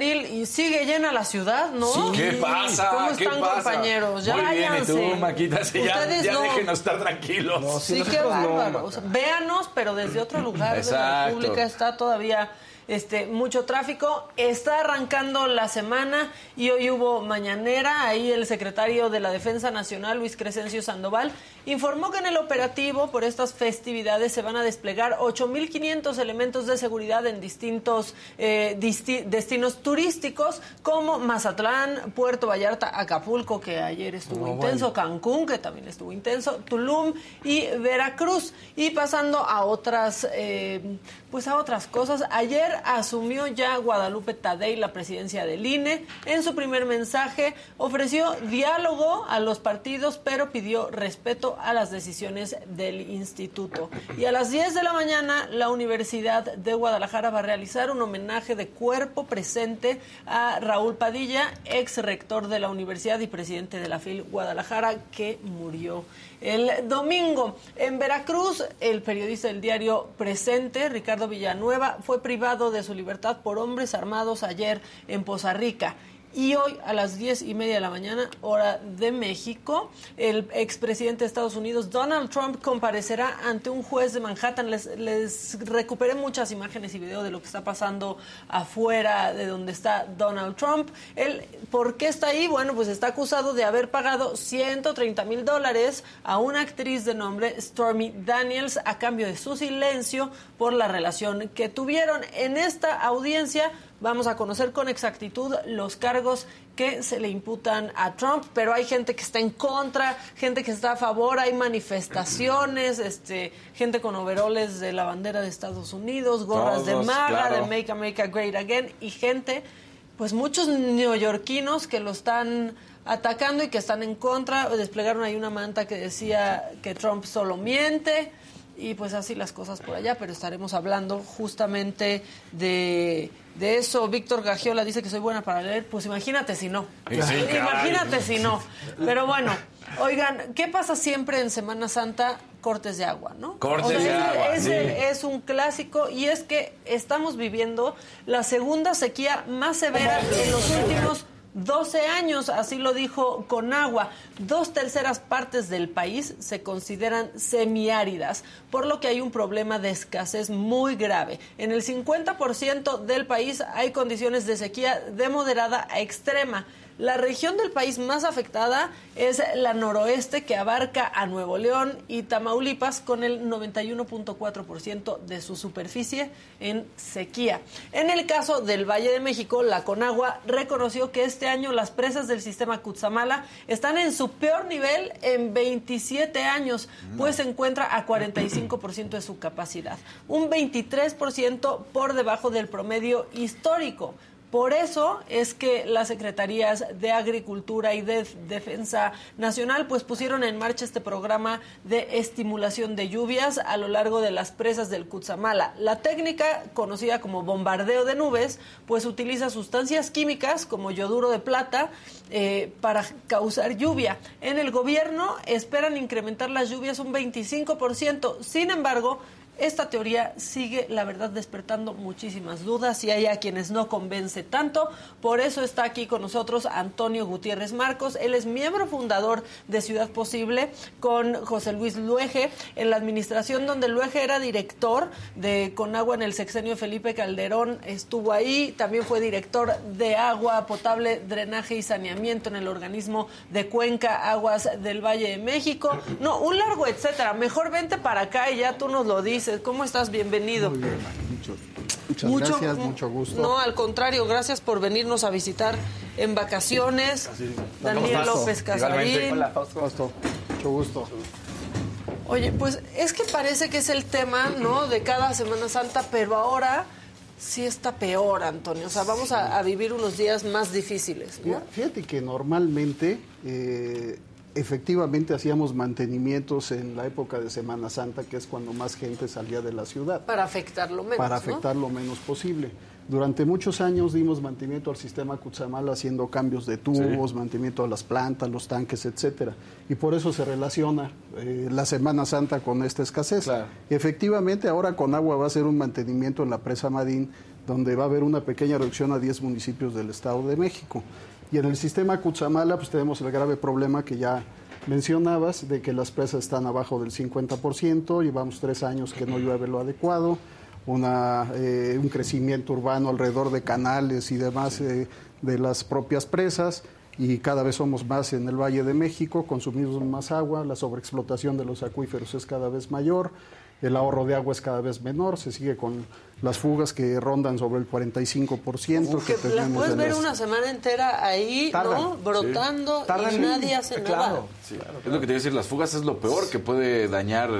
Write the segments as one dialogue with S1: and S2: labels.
S1: Abril y sigue llena la ciudad, ¿no?
S2: ¿Qué pasa?
S1: ¿Cómo
S2: ¿Qué
S1: están,
S2: pasa?
S1: compañeros? Ya
S2: Muy bien, ¿y
S1: váyanse.
S2: tú, Maquita? Sí, ya,
S1: Ustedes
S2: ya
S1: no.
S2: déjenos estar tranquilos.
S1: Sí, qué bárbaro. O sea, véanos, pero desde otro lugar de la
S2: Exacto.
S1: República está todavía este, mucho tráfico. Está arrancando la semana y hoy hubo mañanera. Ahí el secretario de la Defensa Nacional, Luis Crescencio Sandoval, informó que en el operativo por estas festividades se van a desplegar 8.500 elementos de seguridad en distintos eh, disti- destinos turísticos como Mazatlán, Puerto Vallarta, Acapulco, que ayer estuvo intenso, Cancún, que también estuvo intenso, Tulum y Veracruz. Y pasando a otras, eh, pues a otras cosas, ayer asumió ya Guadalupe Tadei la presidencia del INE. En su primer mensaje ofreció diálogo a los partidos, pero pidió respeto a las decisiones del instituto. Y a las 10 de la mañana, la Universidad de Guadalajara va a realizar un homenaje de cuerpo presente a Raúl Padilla, ex rector de la universidad y presidente de la FIL Guadalajara, que murió el domingo. En Veracruz, el periodista del diario Presente, Ricardo Villanueva, fue privado de su libertad por hombres armados ayer en Poza Rica. Y hoy a las diez y media de la mañana, hora de México, el expresidente de Estados Unidos, Donald Trump, comparecerá ante un juez de Manhattan. Les, les recuperé muchas imágenes y videos de lo que está pasando afuera de donde está Donald Trump. Él, ¿Por qué está ahí? Bueno, pues está acusado de haber pagado 130 mil dólares a una actriz de nombre Stormy Daniels a cambio de su silencio por la relación que tuvieron. En esta audiencia vamos a conocer con exactitud los cargos que se le imputan a Trump, pero hay gente que está en contra, gente que está a favor, hay manifestaciones, este, gente con overoles de la bandera de Estados Unidos, gorras de MAGA,
S2: claro.
S1: de Make America Great Again, y gente, pues muchos neoyorquinos que lo están atacando y que están en contra, desplegaron ahí una manta que decía que Trump solo miente, y pues así las cosas por allá, pero estaremos hablando justamente de, de eso. Víctor Gagiola dice que soy buena para leer, pues imagínate si no.
S2: Sí,
S1: imagínate si no. Pero bueno, oigan, ¿qué pasa siempre en Semana Santa? Cortes de agua, ¿no?
S2: Cortes
S1: O sea,
S2: de
S1: ese-
S2: agua,
S1: ese
S2: sí.
S1: es un clásico y es que estamos viviendo la segunda sequía más severa en los últimos 12 años, así lo dijo Conagua. Dos terceras partes del país se consideran semiáridas, por lo que hay un problema de escasez muy grave. En el 50% del país hay condiciones de sequía de moderada a extrema. La región del país más afectada es la noroeste, que abarca a Nuevo León y Tamaulipas, con el 91.4% de su superficie en sequía. En el caso del Valle de México, la Conagua reconoció que este año las presas del sistema Cutzamala están en su peor nivel en 27 años, pues se encuentra a 45% de su capacidad, un 23% por debajo del promedio histórico. Por eso es que las secretarías de Agricultura y de Defensa Nacional pues pusieron en marcha este programa de estimulación de lluvias a lo largo de las presas del Cutzamala. La técnica, conocida como bombardeo de nubes, pues utiliza sustancias químicas como yoduro de plata eh, para causar lluvia. En el gobierno esperan incrementar las lluvias un 25%. Sin embargo, esta teoría sigue, la verdad, despertando muchísimas dudas y hay a quienes no convence tanto. Por eso está aquí con nosotros Antonio Gutiérrez Marcos. Él es miembro fundador de Ciudad Posible con José Luis Luege en la administración donde Luege era director de Conagua en el sexenio Felipe Calderón. Estuvo ahí, también fue director de agua potable, drenaje y saneamiento en el organismo de Cuenca Aguas del Valle de México. No, un largo etcétera. Mejor vente para acá y ya tú nos lo dices. ¿Cómo estás? Bienvenido.
S3: Muy bien, muchas gracias, mucho gusto.
S1: No, al contrario, gracias por venirnos a visitar en vacaciones. Daniel López Casarín.
S3: Hola, Fausto. Mucho gusto.
S1: Oye, pues es que parece que es el tema, ¿no? De cada Semana Santa, pero ahora sí está peor, Antonio. O sea, vamos a, a vivir unos días más difíciles, ¿no?
S3: Fíjate que normalmente eh, efectivamente hacíamos mantenimientos en la época de Semana Santa, que es cuando más gente salía de la ciudad.
S1: Para afectar lo menos.
S3: Para afectar
S1: ¿no?
S3: lo menos posible. Durante muchos años dimos mantenimiento al sistema Cutzamala haciendo cambios de tubos, sí. mantenimiento a las plantas, los tanques, etcétera. Y por eso se relaciona eh, la Semana Santa con esta escasez.
S2: Claro.
S3: Efectivamente, ahora con agua va a ser un mantenimiento en la presa Madín, donde va a haber una pequeña reducción a 10 municipios del Estado de México. Y en el sistema Cutzamala, pues tenemos el grave problema que ya mencionabas, de que las presas están abajo del 50%, llevamos tres años que no llueve lo adecuado, una, eh, un crecimiento urbano alrededor de canales y demás eh, de las propias presas, y cada vez somos más en el Valle de México, consumimos más agua, la sobreexplotación de los acuíferos es cada vez mayor, el ahorro de agua es cada vez menor, se sigue con las fugas que rondan sobre el 45%.
S1: Uf, que, que las puedes ver las... una semana entera ahí, Tardan, ¿no? Brotando sí. y nadie hace
S2: claro,
S1: nada.
S2: Sí, claro, claro. Es lo que te iba a decir, las fugas es lo peor que puede dañar,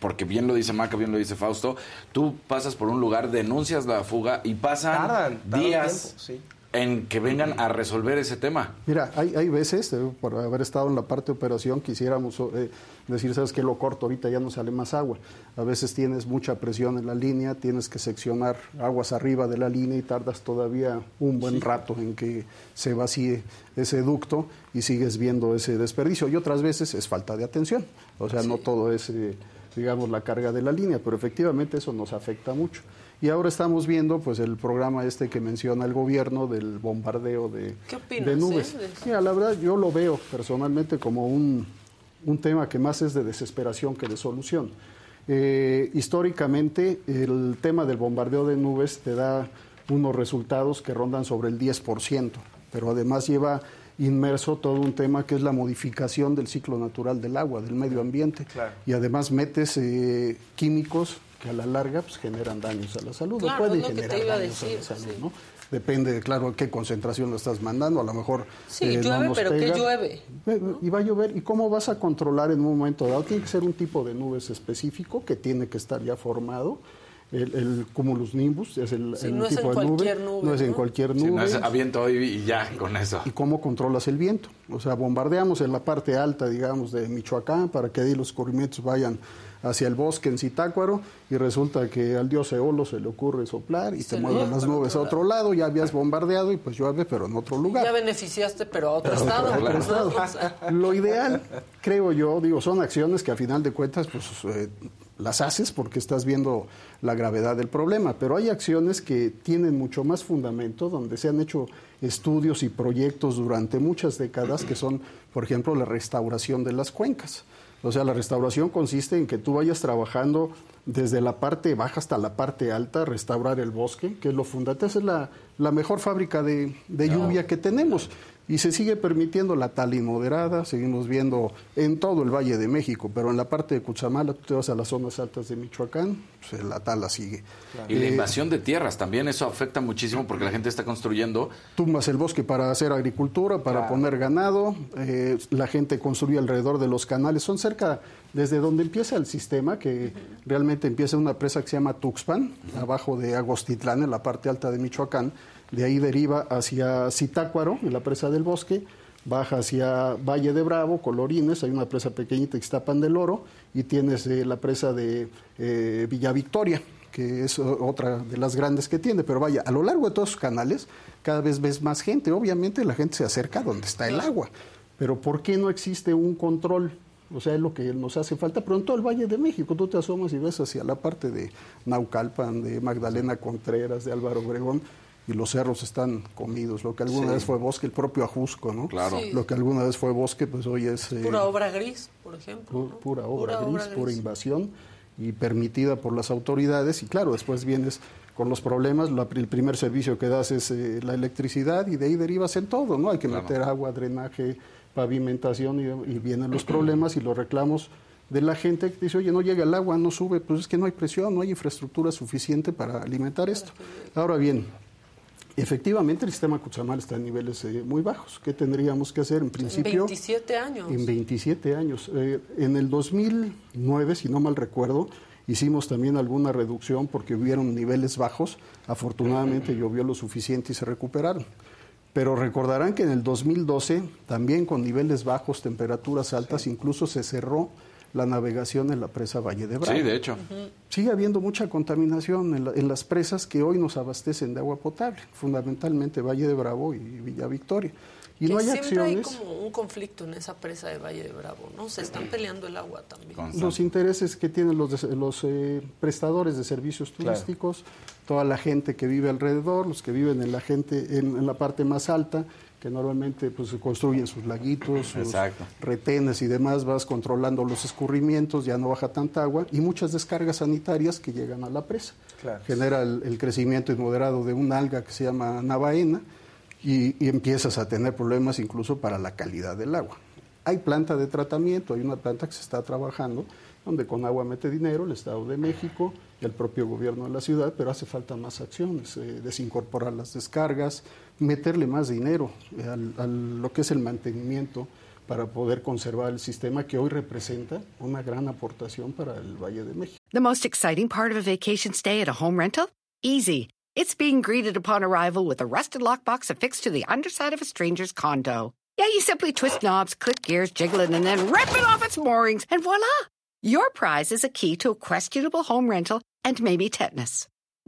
S2: porque bien lo dice Maca, bien lo dice Fausto, tú pasas por un lugar, denuncias la fuga y pasan
S4: tardan, tardan
S2: días...
S4: sí
S2: en que vengan a resolver ese tema.
S3: Mira, hay, hay veces, eh, por haber estado en la parte de operación, quisiéramos eh, decir, sabes que lo corto, ahorita ya no sale más agua. A veces tienes mucha presión en la línea, tienes que seccionar aguas arriba de la línea y tardas todavía un buen sí. rato en que se vacíe ese ducto y sigues viendo ese desperdicio. Y otras veces es falta de atención, o sea, sí. no todo es, eh, digamos, la carga de la línea, pero efectivamente eso nos afecta mucho. Y ahora estamos viendo pues el programa este que menciona el gobierno del bombardeo de, de nubes.
S1: Eh?
S3: Mira, la verdad yo lo veo personalmente como un, un, tema que más es de desesperación que de solución. Eh, históricamente el tema del bombardeo de nubes te da unos resultados que rondan sobre el 10%, pero además lleva inmerso todo un tema que es la modificación del ciclo natural del agua, del medio ambiente.
S4: Claro.
S3: Y además metes eh, químicos que a la larga pues, generan daños a la salud,
S1: claro,
S3: o pueden
S1: es lo
S3: generar
S1: que te iba a
S3: daños
S1: decir,
S3: a la salud,
S1: sí.
S3: ¿no? Depende, claro, a qué concentración lo estás mandando, a lo mejor...
S1: Sí,
S3: eh,
S1: llueve,
S3: no nos
S1: pero
S3: pega.
S1: ¿qué llueve?
S3: Eh, Y va a llover, ¿y cómo vas a controlar en un momento dado? Tiene que ser un tipo de nubes específico que tiene que estar ya formado. El, el cumulus nimbus es el,
S1: Sí,
S3: el
S1: no es
S3: tipo
S1: en
S3: de nube,
S1: cualquier nube,
S3: no es en cualquier
S2: Si
S3: nube.
S2: no es aviento hoy y ya con eso.
S3: ¿Y cómo controlas el viento? O sea, bombardeamos en la parte alta, digamos, de Michoacán para que ahí los corrimientos vayan hacia el bosque en Zitácuaro y resulta que al dios Eolo se le ocurre soplar y
S1: Se
S3: te mueven las nubes a
S1: otro
S3: lado, ya habías bombardeado y pues llueve, pero en otro lugar.
S1: Ya beneficiaste, pero a otro
S3: Pero
S1: estado.
S3: Lo ideal, creo yo, digo, son acciones que a final de cuentas, pues eh, las haces porque estás viendo la gravedad del problema, pero hay acciones que tienen mucho más fundamento, donde se han hecho estudios y proyectos durante muchas décadas, que son, por ejemplo, la restauración de las cuencas. O sea, la restauración consiste en que tú vayas trabajando desde la parte baja hasta la parte alta, restaurar el bosque, que es lo fundamental. Esa es la, la mejor fábrica de, de lluvia que tenemos. Y se sigue permitiendo la tala inmoderada, seguimos viendo en todo el Valle de México, pero en la parte de Cuchamala, tú te vas a las zonas altas de Michoacán, pues la tala sigue.
S2: Y la
S3: Eh,
S2: invasión de tierras también, eso afecta muchísimo porque la gente está construyendo.
S3: tumbas el bosque para hacer agricultura, para
S4: Claro.
S3: poner ganado, eh, la gente construye alrededor de los canales, son cerca, desde donde empieza el sistema, que realmente empieza una presa que se llama Tuxpan, abajo de Agostitlán, en la parte alta de Michoacán, de ahí deriva hacia Citácuaro, en la presa del bosque, baja hacia Valle de Bravo, Colorines, hay una presa pequeñita que está Pan del Oro, y tienes eh, la presa de eh, Villa Victoria, que es otra de las grandes que tiene. Pero vaya, a lo largo de todos los canales, cada vez ves más gente. Obviamente la gente se acerca donde está el agua. Pero ¿por qué no existe un control? O sea, es lo que nos hace falta. Pero en todo el Valle de México, tú te asomas y ves hacia la parte de Naucalpan, de Magdalena Contreras, de Álvaro Obregón, y los cerros están comidos. Lo que alguna vez fue bosque, el propio Ajusco, ¿no?
S2: Claro.
S3: Lo que alguna vez fue bosque, pues hoy es...
S1: Eh, pura obra gris, por ejemplo.
S3: Pura, obra, gris, pura invasión y permitida por las autoridades. Y claro, después vienes con los problemas, el primer servicio que das es eh, la electricidad y de ahí derivas en todo, ¿no? Hay que meter agua, drenaje, pavimentación y, y, vienen los problemas y los reclamos de la gente que dice, oye, no llega el agua, no sube, pues es que no hay presión, no hay infraestructura suficiente para alimentar esto. Ahora bien, Efectivamente, el sistema Cuchamal está en niveles eh, muy bajos. ¿Qué tendríamos que hacer en principio? En
S1: 27 años.
S3: En 27 años. Eh, en el 2009, si no mal recuerdo, hicimos también alguna reducción porque hubieron niveles bajos. Afortunadamente llovió lo suficiente y se recuperaron. Pero recordarán que en el 2012, también con niveles bajos, temperaturas altas, incluso se cerró la navegación en la presa Valle de Bravo.
S2: Sí, de hecho.
S3: Sigue habiendo mucha contaminación en, las presas que hoy nos abastecen de agua potable, fundamentalmente Valle de Bravo y Villa Victoria. Y no hay
S1: siempre
S3: acciones.
S1: hay como un conflicto en esa presa de Valle de Bravo, ¿no? Se están peleando el agua también.
S3: Los intereses que tienen los, los eh, prestadores de servicios turísticos, toda la gente que vive alrededor, los que viven en la gente en la parte más alta, que normalmente pues, se construyen sus laguitos, sus retenes y demás, vas controlando los escurrimientos, ya no baja tanta agua, y muchas descargas sanitarias que llegan a la presa. Genera el, crecimiento inmoderado de un alga que se llama navaena y, y empiezas a tener problemas incluso para la calidad del agua. Hay planta de tratamiento, hay una planta que se está trabajando, donde con agua mete dinero el Estado de México y el propio gobierno de la ciudad, pero hace falta más acciones, eh, desincorporar las descargas, meterle más dinero a lo que es el mantenimiento para poder conservar el sistema que hoy representa una gran aportación para el Valle de México.
S5: The most exciting part of a vacation stay at a home rental? Easy. It's being greeted upon arrival with a rusted lockbox affixed to the underside of a stranger's condo. Yeah, you simply twist knobs, click gears, jiggle it, and then rip it off its moorings, and voila! Your prize is a key to a questionable home rental and maybe tetanus.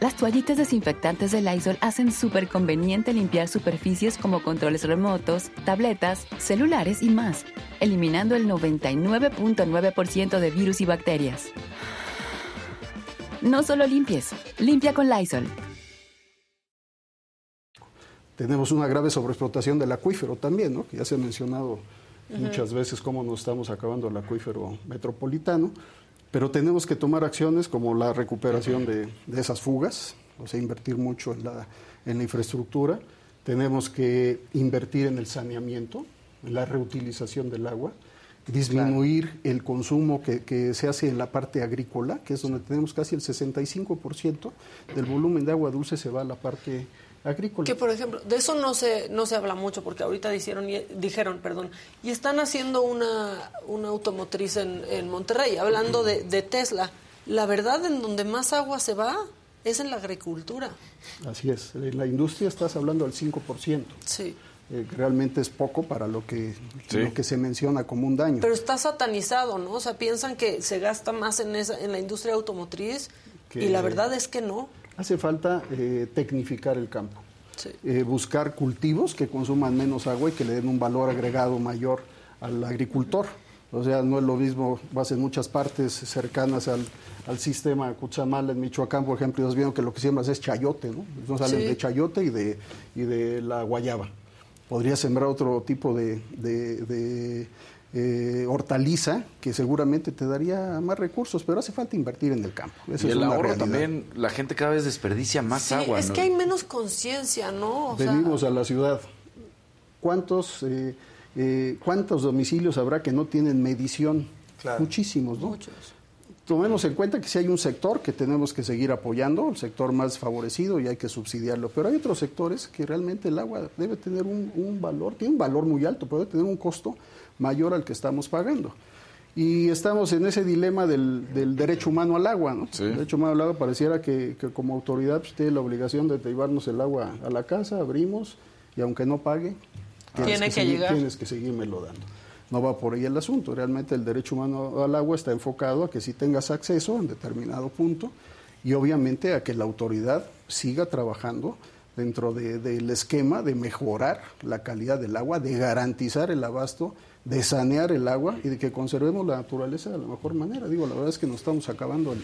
S6: Las toallitas desinfectantes de Lysol hacen súper conveniente limpiar superficies como controles remotos, tabletas, celulares y más, eliminando el 99.9% de virus y bacterias. No solo limpies, limpia con Lysol.
S3: Tenemos una grave sobreexplotación del acuífero también, ¿no? que ya se ha mencionado muchas veces cómo nos estamos acabando el acuífero metropolitano. Pero tenemos que tomar acciones como la recuperación de, esas fugas, o sea, invertir mucho en la, en la infraestructura. Tenemos que invertir en el saneamiento, en la reutilización del agua, disminuir el consumo que, que, se hace en la parte agrícola, que es donde tenemos casi el 65% del volumen de agua dulce se va a la parte
S1: que por ejemplo, de eso no se no se habla mucho porque ahorita dijeron dijeron, perdón, y están haciendo una, una automotriz en, en Monterrey, hablando de, de Tesla. La verdad en donde más agua se va es en la agricultura.
S3: Así es, en la industria estás hablando del 5%.
S1: Sí.
S3: Eh, realmente es poco para lo que, lo que se menciona como un daño.
S1: Pero está satanizado, ¿no? O sea, piensan que se gasta más en, esa, en la industria automotriz y la verdad es que no.
S3: Hace falta eh, tecnificar el campo, eh, buscar cultivos que consuman menos agua y que le den un valor agregado mayor al agricultor. O sea, no es lo mismo, vas en muchas partes cercanas al, al sistema Cuchamal, en Michoacán, por ejemplo, y visto que lo que siembras es chayote, ¿no? No salen de chayote y de, y de la guayaba. Podría sembrar otro tipo de, de eh, hortaliza que seguramente te daría más recursos, pero hace falta invertir en el campo.
S2: y el ahorro también, la gente cada vez desperdicia más agua.
S1: Es que hay menos conciencia, ¿no?
S3: Venimos a la ciudad ¿cuántos, eh, eh, ¿cuántos domicilios habrá que no tienen medición?
S4: Claro.
S3: Muchísimos, ¿no?
S1: Muchos.
S3: Tomemos en cuenta que si hay un sector que tenemos que seguir apoyando, el sector más favorecido y hay que subsidiarlo, pero hay otros sectores que realmente el agua debe tener un, un valor, tiene un valor muy alto, puede tener un costo mayor al que estamos pagando. Y estamos en ese dilema del, del derecho humano al agua, ¿no?
S2: Sí.
S3: El derecho humano al agua pareciera que, que como autoridad pues, tiene la obligación de llevarnos el agua a la casa, abrimos y aunque no pague, tienes
S1: Tiene que
S3: seguir-
S1: llegar.
S3: tienes que seguírmelo dando. No va por ahí el asunto. Realmente el derecho humano al agua está enfocado a que si tengas acceso en determinado punto y obviamente a que la autoridad siga trabajando dentro de- del esquema de mejorar la calidad del agua, de garantizar el abasto, de sanear el agua y de que conservemos la naturaleza de la mejor manera. Digo, la verdad es que nos estamos acabando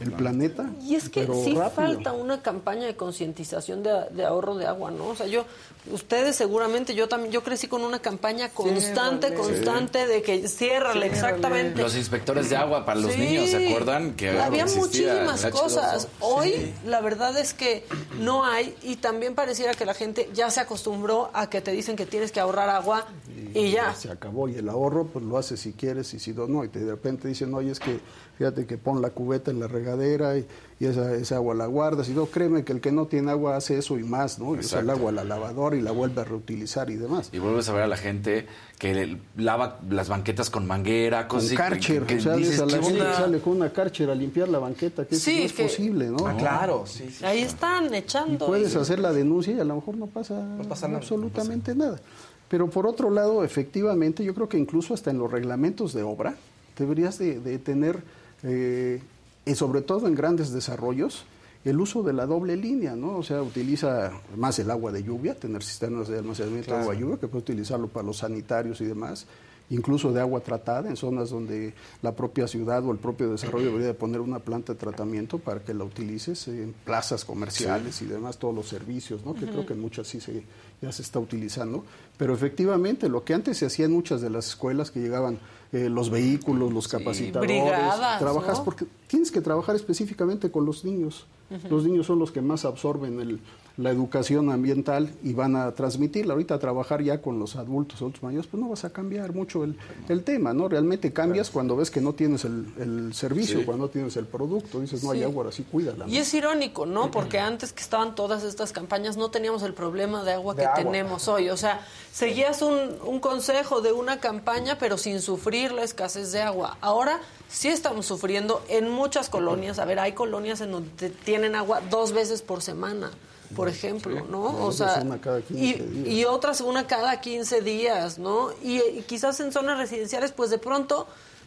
S3: el planeta.
S1: Y es que
S3: pero
S1: sí
S3: rápido.
S1: falta una campaña de concientización de, de ahorro de agua, ¿no? O sea, yo, ustedes seguramente, yo también, yo crecí con una campaña constante,
S4: Ciérrale.
S1: constante de que ciérrale, exactamente.
S2: Los inspectores de agua para los
S1: Sí.
S2: niños, ¿se acuerdan? Que
S1: había
S2: existía
S1: muchísimas
S2: el H2O?
S1: cosas. Hoy la verdad es que no hay y también pareciera que la gente ya se acostumbró a que te dicen que tienes que ahorrar agua y, ya.
S3: Se acabó. Y el ahorro, pues lo haces si quieres y si no, no. Y te- de repente dicen, oye, es que fíjate que pon la cubeta en la regadera y, y esa, esa agua la guardas. Y no, créeme que el que no tiene agua hace eso y más, ¿no? Y usa el agua a la lavadora y la vuelve a reutilizar y demás.
S2: Y vuelves a ver a la gente que le- lava las banquetas con manguera,
S3: Con
S2: cosas así,
S3: Karcher,
S2: que
S3: o sea,
S2: dices,
S3: a la
S2: ¿qué
S3: gente que sale con una Karcher a limpiar la banqueta, que eso
S1: Sí,
S3: no es
S1: que-
S3: posible, ¿no?
S4: Ah, claro, sí, sí.
S1: Ahí están
S3: Y
S1: echando.
S3: puedes
S1: y-
S3: hacer la denuncia y a lo mejor no pasa,
S4: pasa nada,
S3: absolutamente nada. Pero por otro lado, efectivamente, yo creo que incluso hasta en los reglamentos de obra deberías de, de tener, eh, y sobre todo en grandes desarrollos, el uso de la doble línea, ¿no? O sea, utiliza más el agua de lluvia, tener cisternas de almacenamiento de agua de lluvia, que puede utilizarlo para los sanitarios y demás, incluso de agua tratada en zonas donde la propia ciudad o el propio desarrollo debería de poner una planta de tratamiento para que la utilices en plazas comerciales y demás, todos los servicios, ¿no? que creo que en muchas sí se, ya se está utilizando. Pero efectivamente, lo que antes se hacía en muchas de las escuelas que llegaban eh, los vehículos, los capacitadores,
S1: brigadas,
S3: trabajas
S1: ¿no?
S3: porque tienes que trabajar específicamente con los niños. Los niños son los que más absorben el- la educación ambiental y van a transmitirla. Ahorita trabajar ya con los adultos, adultos mayores, pues no vas a cambiar mucho el, el tema, ¿no? Realmente cambias cuando ves que no tienes el, el servicio,
S2: Sí.
S3: cuando no tienes el producto. Dices, no hay agua, ahora sí cuídala. ¿no?
S1: Y es irónico, ¿no? Porque antes que estaban todas estas campañas no teníamos el problema de agua
S4: De
S1: que
S4: agua.
S1: tenemos hoy. O sea, seguías un, un consejo de una campaña, pero sin sufrir la escasez de agua. Ahora sí estamos sufriendo en muchas colonias. A ver, hay colonias en donde te- tienen agua dos veces por semana, por ejemplo, ¿no? O sea,
S3: una cada 15
S1: y, y otras una cada 15 días, ¿no? Y, y quizás en zonas residenciales, pues de pronto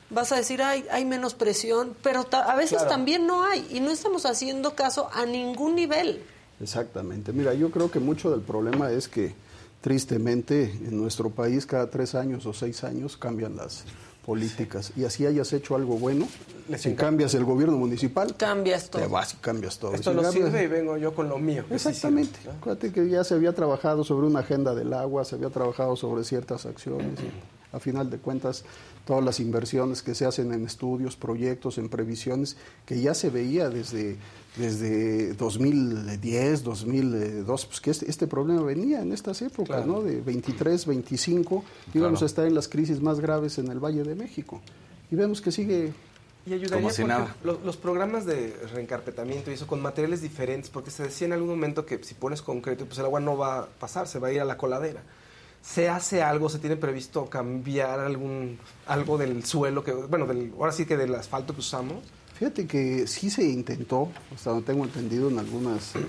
S1: vas a decir, hay, hay menos presión, pero ta- a veces
S4: Claro.
S1: también no hay y no estamos haciendo caso a ningún nivel.
S3: Exactamente. Mira, yo creo que mucho del problema es que tristemente en nuestro país cada tres años o seis años cambian las políticas y así hayas hecho algo bueno,
S4: Les
S3: si cambias el gobierno municipal,
S1: Cambias todo.
S3: te vas y cambias todo.
S4: Esto
S3: Si
S4: no
S3: cambias-
S4: sirve y vengo yo con lo mío. que sí
S3: Exactamente.
S4: sirve, ¿no?
S3: Acuérdate que ya se había trabajado sobre una agenda del agua, se había trabajado sobre ciertas acciones. A final de cuentas, todas las inversiones que se hacen en estudios, proyectos, en previsiones, que ya se veía desde, desde 2010, 2002, pues que este, este problema venía en estas épocas,
S4: Claro.
S3: ¿no? De 23, 25, íbamos a estar en las crisis más graves en el Valle de México. Y vemos que sigue
S4: Y ayudaría
S2: Como si
S4: porque
S2: nada.
S4: Los, los programas de reencarpetamiento y eso con materiales diferentes, porque se decía en algún momento que si pones concreto, pues el agua no va a pasar, se va a ir a la coladera. ¿Se hace algo, se tiene previsto cambiar algún algo del suelo, que bueno, del, ahora sí que del asfalto que usamos?
S3: Fíjate que sí se intentó, hasta donde tengo entendido, en algunas, eh,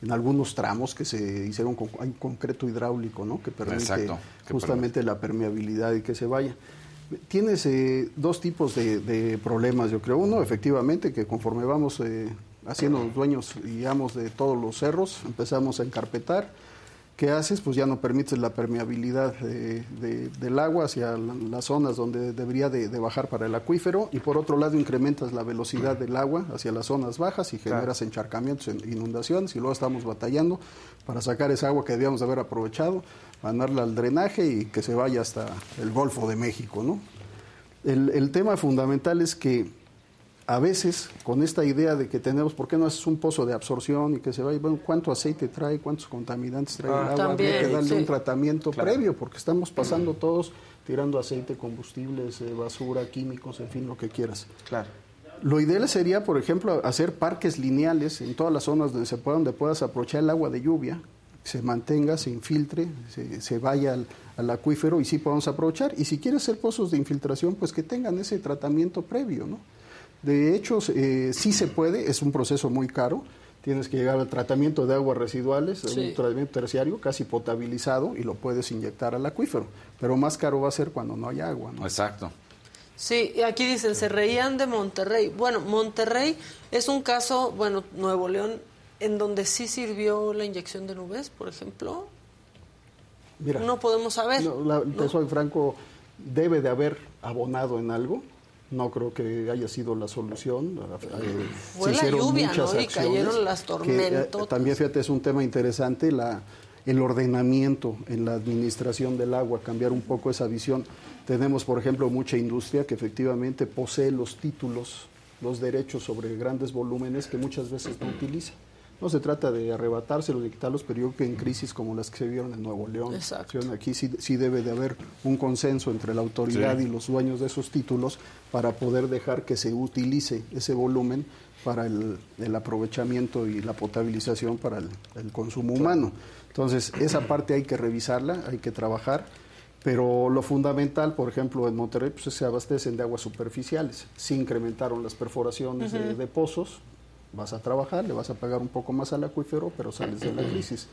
S3: en algunos tramos que se hicieron con hay concreto hidráulico, ¿no? Que permite
S2: Exacto, que
S3: justamente la permeabilidad y que se vaya. Tienes eh, dos tipos de, de problemas, yo creo. Uno, efectivamente, que conforme vamos eh, haciendo dueños, digamos, de todos los cerros, empezamos a encarpetar. ¿Qué haces? Pues ya no permites la permeabilidad de- de- del agua hacia la- las zonas donde debería de, de bajar para el acuífero y por otro lado incrementas la velocidad del agua hacia las zonas bajas y generas encharcamientos, en- inundaciones y luego estamos batallando para sacar esa agua que debíamos de haber aprovechado, mandarla al drenaje y que se vaya hasta el Golfo de México, ¿no? El, el tema fundamental es que a veces con esta idea de que tenemos, ¿por qué no haces un pozo de absorción y que se vaya? Bueno, ¿cuánto aceite trae? ¿Cuántos contaminantes trae
S4: Ah,
S3: el agua?
S1: también,
S3: Habría que darle
S1: sí.
S3: un tratamiento
S4: Claro.
S3: previo, porque estamos pasando todos tirando aceite, combustibles, eh, basura, químicos, en fin, lo que quieras.
S4: Claro.
S3: Lo ideal sería, por ejemplo, hacer parques lineales en todas las zonas donde se pueda, donde puedas aprovechar el agua de lluvia, se mantenga, se infiltre, se, se vaya al, al acuífero y sí podamos aprovechar. Y si quieres hacer pozos de infiltración, pues que tengan ese tratamiento previo, ¿no? De hecho, eh, sí se puede, es un proceso muy caro. Tienes que llegar al tratamiento de aguas residuales,
S1: Sí.
S3: un tratamiento terciario casi potabilizado y lo puedes inyectar al acuífero. Pero más caro va a ser cuando no haya agua, ¿no?
S2: Exacto.
S1: Sí, y aquí dicen, se reían de Monterrey. Bueno, Monterrey es un caso, bueno, Nuevo León, en donde sí sirvió la inyección de nubes, por ejemplo.
S3: Mira,
S1: No podemos saber.
S3: No, la- te
S1: ¿no?
S3: soy franco, debe de haber abonado en algo. No creo que haya sido la solución. Eh,
S1: Fue
S3: se
S1: la lluvia,
S3: muchas
S1: ¿no? Y cayeron las
S3: eh,
S1: tormentotas.
S3: también, fíjate, es un tema interesante, la, el ordenamiento en la administración del agua, cambiar un poco esa visión. Tenemos, por ejemplo, mucha industria que efectivamente posee los títulos, los derechos sobre grandes volúmenes que muchas veces no utiliza. No se trata de arrebatárselos, de quitarlos, pero yo creo que en crisis como las que se vieron en Nuevo León, aquí sí, sí debe de haber un consenso entre la autoridad
S2: Sí.
S3: y los dueños de esos títulos para poder dejar que se utilice ese volumen para el, el aprovechamiento y la potabilización para el, el consumo humano. Entonces, esa parte hay que revisarla, hay que trabajar, pero lo fundamental, por ejemplo, en Monterrey, pues se abastecen de aguas superficiales. Sí incrementaron las perforaciones de, de pozos, vas a trabajar, le vas a pagar un poco más al acuífero, pero sales de la crisis.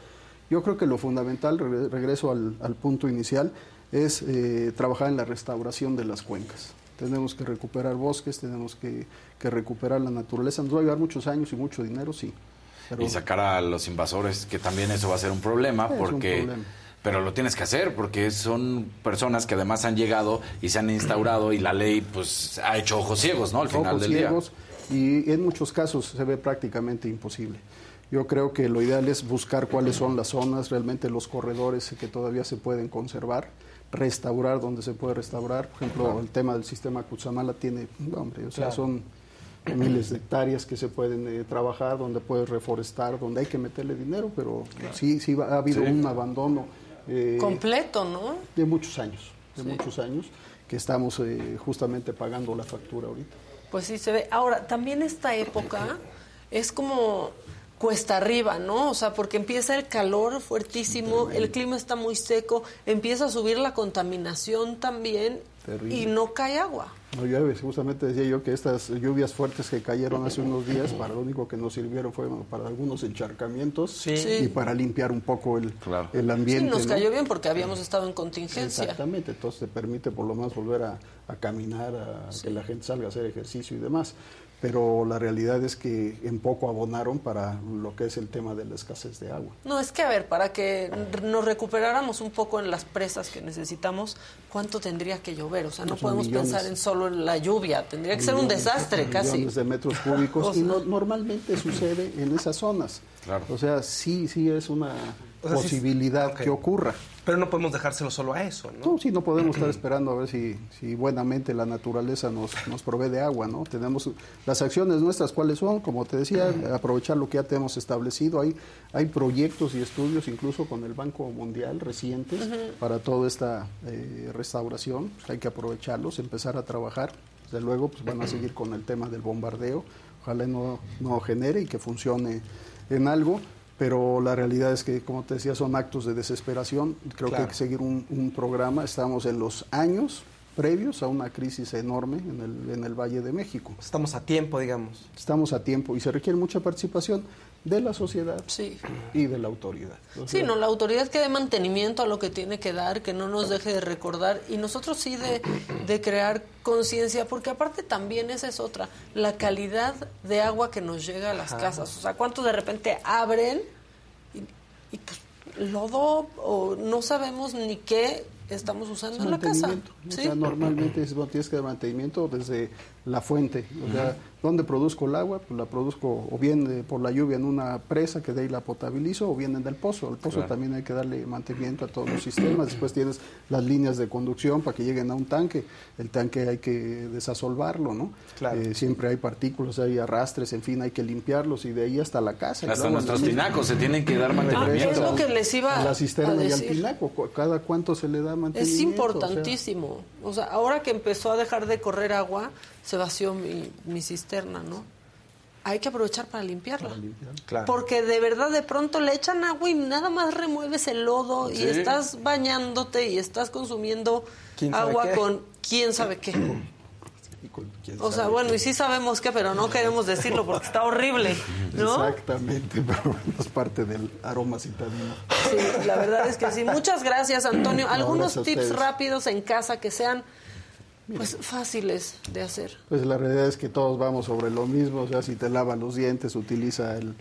S3: Yo creo que lo fundamental, regre- regreso al, al punto inicial, es eh, trabajar en la restauración de las cuencas. Tenemos que recuperar bosques, tenemos que, que recuperar la naturaleza. Nos va a llevar muchos años y mucho dinero, sí. Pero
S2: Y sacar a los invasores, que también eso va a ser un problema,
S3: Es un
S2: porque...
S3: problema.
S2: Pero lo tienes que hacer porque son personas que además han llegado y se han instaurado y la ley pues ha hecho ojos ciegos, ¿no? Al final
S3: ojos
S2: del
S3: ciegos, y en muchos casos se ve prácticamente imposible. Yo creo que lo ideal es buscar cuáles son las zonas, realmente los corredores que todavía se pueden conservar, restaurar donde se puede restaurar. Por ejemplo, el tema del sistema Cutzamala tiene, hombre, o sea,
S4: Claro.
S3: son miles de hectáreas que se pueden eh, trabajar, donde puedes reforestar, donde hay que meterle dinero, pero sí, sí va- ha habido
S2: Sí.
S3: un abandono eh,
S1: Completo, ¿no?
S3: de muchos años, de muchos años, que estamos eh, justamente pagando la factura ahorita.
S1: Pues sí se ve. Ahora, también esta época es como cuesta arriba, ¿no? O sea, porque empieza el calor fuertísimo, el clima está muy seco, empieza a subir la contaminación también
S3: Terrible.
S1: y no cae agua.
S3: No llueve, justamente decía yo que estas lluvias fuertes que cayeron hace unos días, para lo único que nos sirvieron fue para algunos encharcamientos
S4: Sí.
S1: Sí.
S3: y para limpiar un poco el,
S2: Claro.
S3: el
S1: Sí,
S3: ambiente.
S1: nos
S3: ¿no?
S1: cayó bien porque habíamos estado en contingencia.
S3: Exactamente, entonces te permite por lo menos volver a, a caminar, a que la gente salga a hacer ejercicio y demás. Pero la realidad es que en poco abonaron para lo que es el tema de la escasez de agua.
S1: No, es que a ver, para que r- nos recuperáramos un poco en las presas que necesitamos, ¿cuánto tendría que llover? O sea, no
S3: Son
S1: podemos
S3: millones.
S1: pensar en solo en la lluvia, tendría que ser un
S3: millones,
S1: desastre casi.
S3: millones de metros cúbicos
S1: O sea.
S3: y no- normalmente sucede en esas zonas.
S2: Claro.
S3: O sea, sí, sí es una
S4: O sea, sí-
S3: posibilidad que ocurra.
S4: Pero no podemos dejárselo solo a eso, ¿no?
S3: No, sí, no podemos estar esperando a ver si, si buenamente la naturaleza nos, nos provee de agua, ¿no? Tenemos las acciones nuestras, ¿cuáles son? Como te decía, aprovechar lo que ya tenemos establecido. Hay, hay proyectos y estudios, incluso con el Banco Mundial, recientes, para toda esta eh, restauración. Pues hay que aprovecharlos, empezar a trabajar. Desde luego, pues van a seguir con el tema del bombardeo. Ojalá no, no genere y que funcione en algo. Pero la realidad es que, como te decía, son actos de desesperación. Creo que hay que seguir un, un programa. Estamos en los años previos a una crisis enorme en el, en el Valle de México.
S4: Estamos a tiempo, digamos.
S3: Estamos a tiempo y se requiere mucha participación de la sociedad
S1: Sí.
S3: y de la autoridad. O
S1: Sí, no, la autoridad que dé mantenimiento a lo que tiene que dar, que no nos deje de recordar y nosotros sí de, de crear conciencia, porque aparte también esa es otra, la calidad de agua que nos llega a las casas. O sea, ¿cuántos de repente abren y, y pues lodo o no sabemos ni qué estamos usando
S3: es
S1: en la casa?
S3: mantenimiento. O
S1: ¿Sí?
S3: sea, normalmente es, bueno, tienes que dar mantenimiento desde la fuente. O sea, ¿Dónde produzco el agua? Pues la produzco o bien de- por la lluvia en una presa que de ahí la potabilizo o bien en el pozo. El pozo
S2: Claro.
S3: también hay que darle mantenimiento a todos los sistemas. Después tienes las líneas de conducción para que lleguen a un tanque. El tanque hay que desasolvarlo, ¿no?
S4: Claro.
S3: Eh, siempre hay partículas, hay arrastres, en fin, hay que limpiarlos y de ahí hasta la casa.
S2: Hasta nuestros tinacos se tienen que dar
S1: Ah,
S2: mantenimiento.
S1: es lo que les iba
S3: a la
S1: a
S3: cisterna y al tinaco, cada cuánto se le da mantenimiento.
S1: Es
S3: O sea,
S1: importantísimo. O sea, ahora que empezó a dejar de correr agua, se vació mi, mi cisterna, ¿no? Hay que aprovechar para limpiarla.
S4: Claro.
S1: Porque de verdad de pronto le echan agua y nada más remueves el lodo y estás bañándote y estás consumiendo
S4: ¿Quién sabe
S1: agua
S4: qué?
S1: con quién sabe qué.
S3: y con quién
S1: O sea,
S3: sabe
S1: bueno,
S3: qué.
S1: y sí sabemos qué, pero no queremos decirlo porque está horrible, ¿no?
S3: Exactamente, pero es parte del aroma citadino.
S1: Sí, la verdad es que sí. Muchas gracias, Antonio.
S3: No,
S1: Algunos
S3: gracias
S1: tips rápidos en casa que sean pues fáciles de hacer.
S3: Pues la realidad es que todos vamos sobre lo mismo, o sea, si te lavas los dientes, utiliza el,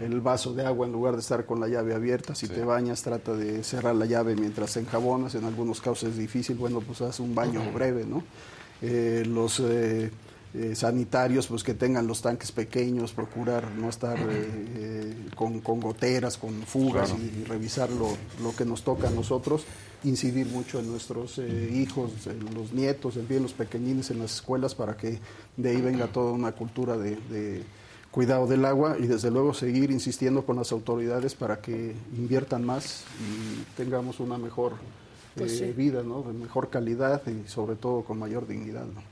S3: el vaso de agua en lugar de estar con la llave abierta, si te bañas, trata de cerrar la llave mientras te enjabonas, en algunos casos es difícil, bueno, pues haz un baño breve, ¿no? Eh, los eh, eh, sanitarios, pues que tengan los tanques pequeños, procurar no estar eh, eh, con, con goteras, con fugas y, revisar lo, lo que nos toca a nosotros, incidir mucho en nuestros eh, hijos, en los nietos, en fin, los pequeñines en las escuelas para que de ahí venga toda una cultura de, de cuidado del agua y desde luego seguir insistiendo con las autoridades para que inviertan más y tengamos una mejor
S1: Pues
S3: eh,
S1: sí.
S3: vida, ¿no? de mejor calidad y sobre todo con mayor dignidad. ¿no?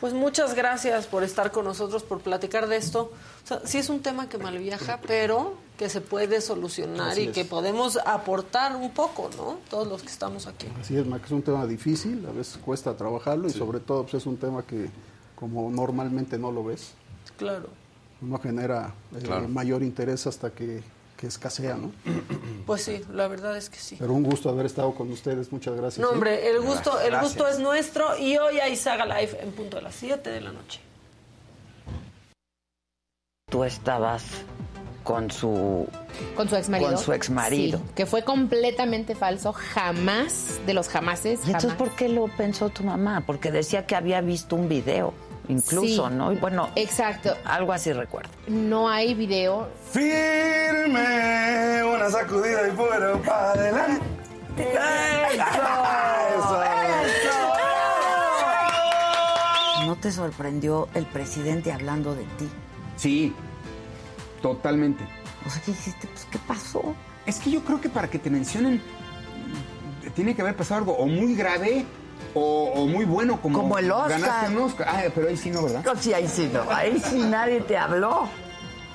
S1: Pues muchas gracias por estar con nosotros, por platicar de esto. O sea, sí es un tema que malviaja, pero que se puede solucionar
S3: Así
S1: y
S3: es.
S1: que podemos aportar un poco, ¿no? Todos los que estamos aquí.
S3: Así es, Mac, es un tema difícil, a veces cuesta trabajarlo y sobre todo pues, es un tema que como normalmente no lo ves,
S1: Claro.
S3: no genera eh,
S2: Claro.
S3: mayor interés hasta que, que escasea, ¿no?
S1: Pues sí, la verdad es que sí.
S3: Pero un gusto haber estado con ustedes, muchas gracias.
S1: No, hombre, el gusto, el gusto es nuestro y hoy hay Saga Live en punto de las 7 de la noche.
S7: Tú estabas con su
S8: Con su ex marido.
S7: Con su exmarido.
S8: Sí, que fue completamente falso, jamás, de los jamases.
S7: ¿Y entonces
S8: jamás.
S7: por qué lo pensó tu mamá? Porque decía que había visto un video, incluso,
S8: Sí.
S7: ¿no? Y bueno,
S8: Exacto.
S7: algo así recuerdo.
S8: No hay video.
S4: Firme, una sacudida y fuera para adelante.
S7: ¿No te sorprendió el presidente hablando de ti?
S9: Sí, totalmente.
S7: O sea, ¿qué hiciste? Pues, ¿qué pasó?
S9: Es que yo creo que para que te mencionen tiene que haber pasado algo o muy grave o, o muy bueno como,
S7: Como el Oscar.
S9: ganaste un Oscar. Ah, pero ahí sí no, ¿verdad?
S7: No, sí, ahí sí no. Ahí sí nadie te habló.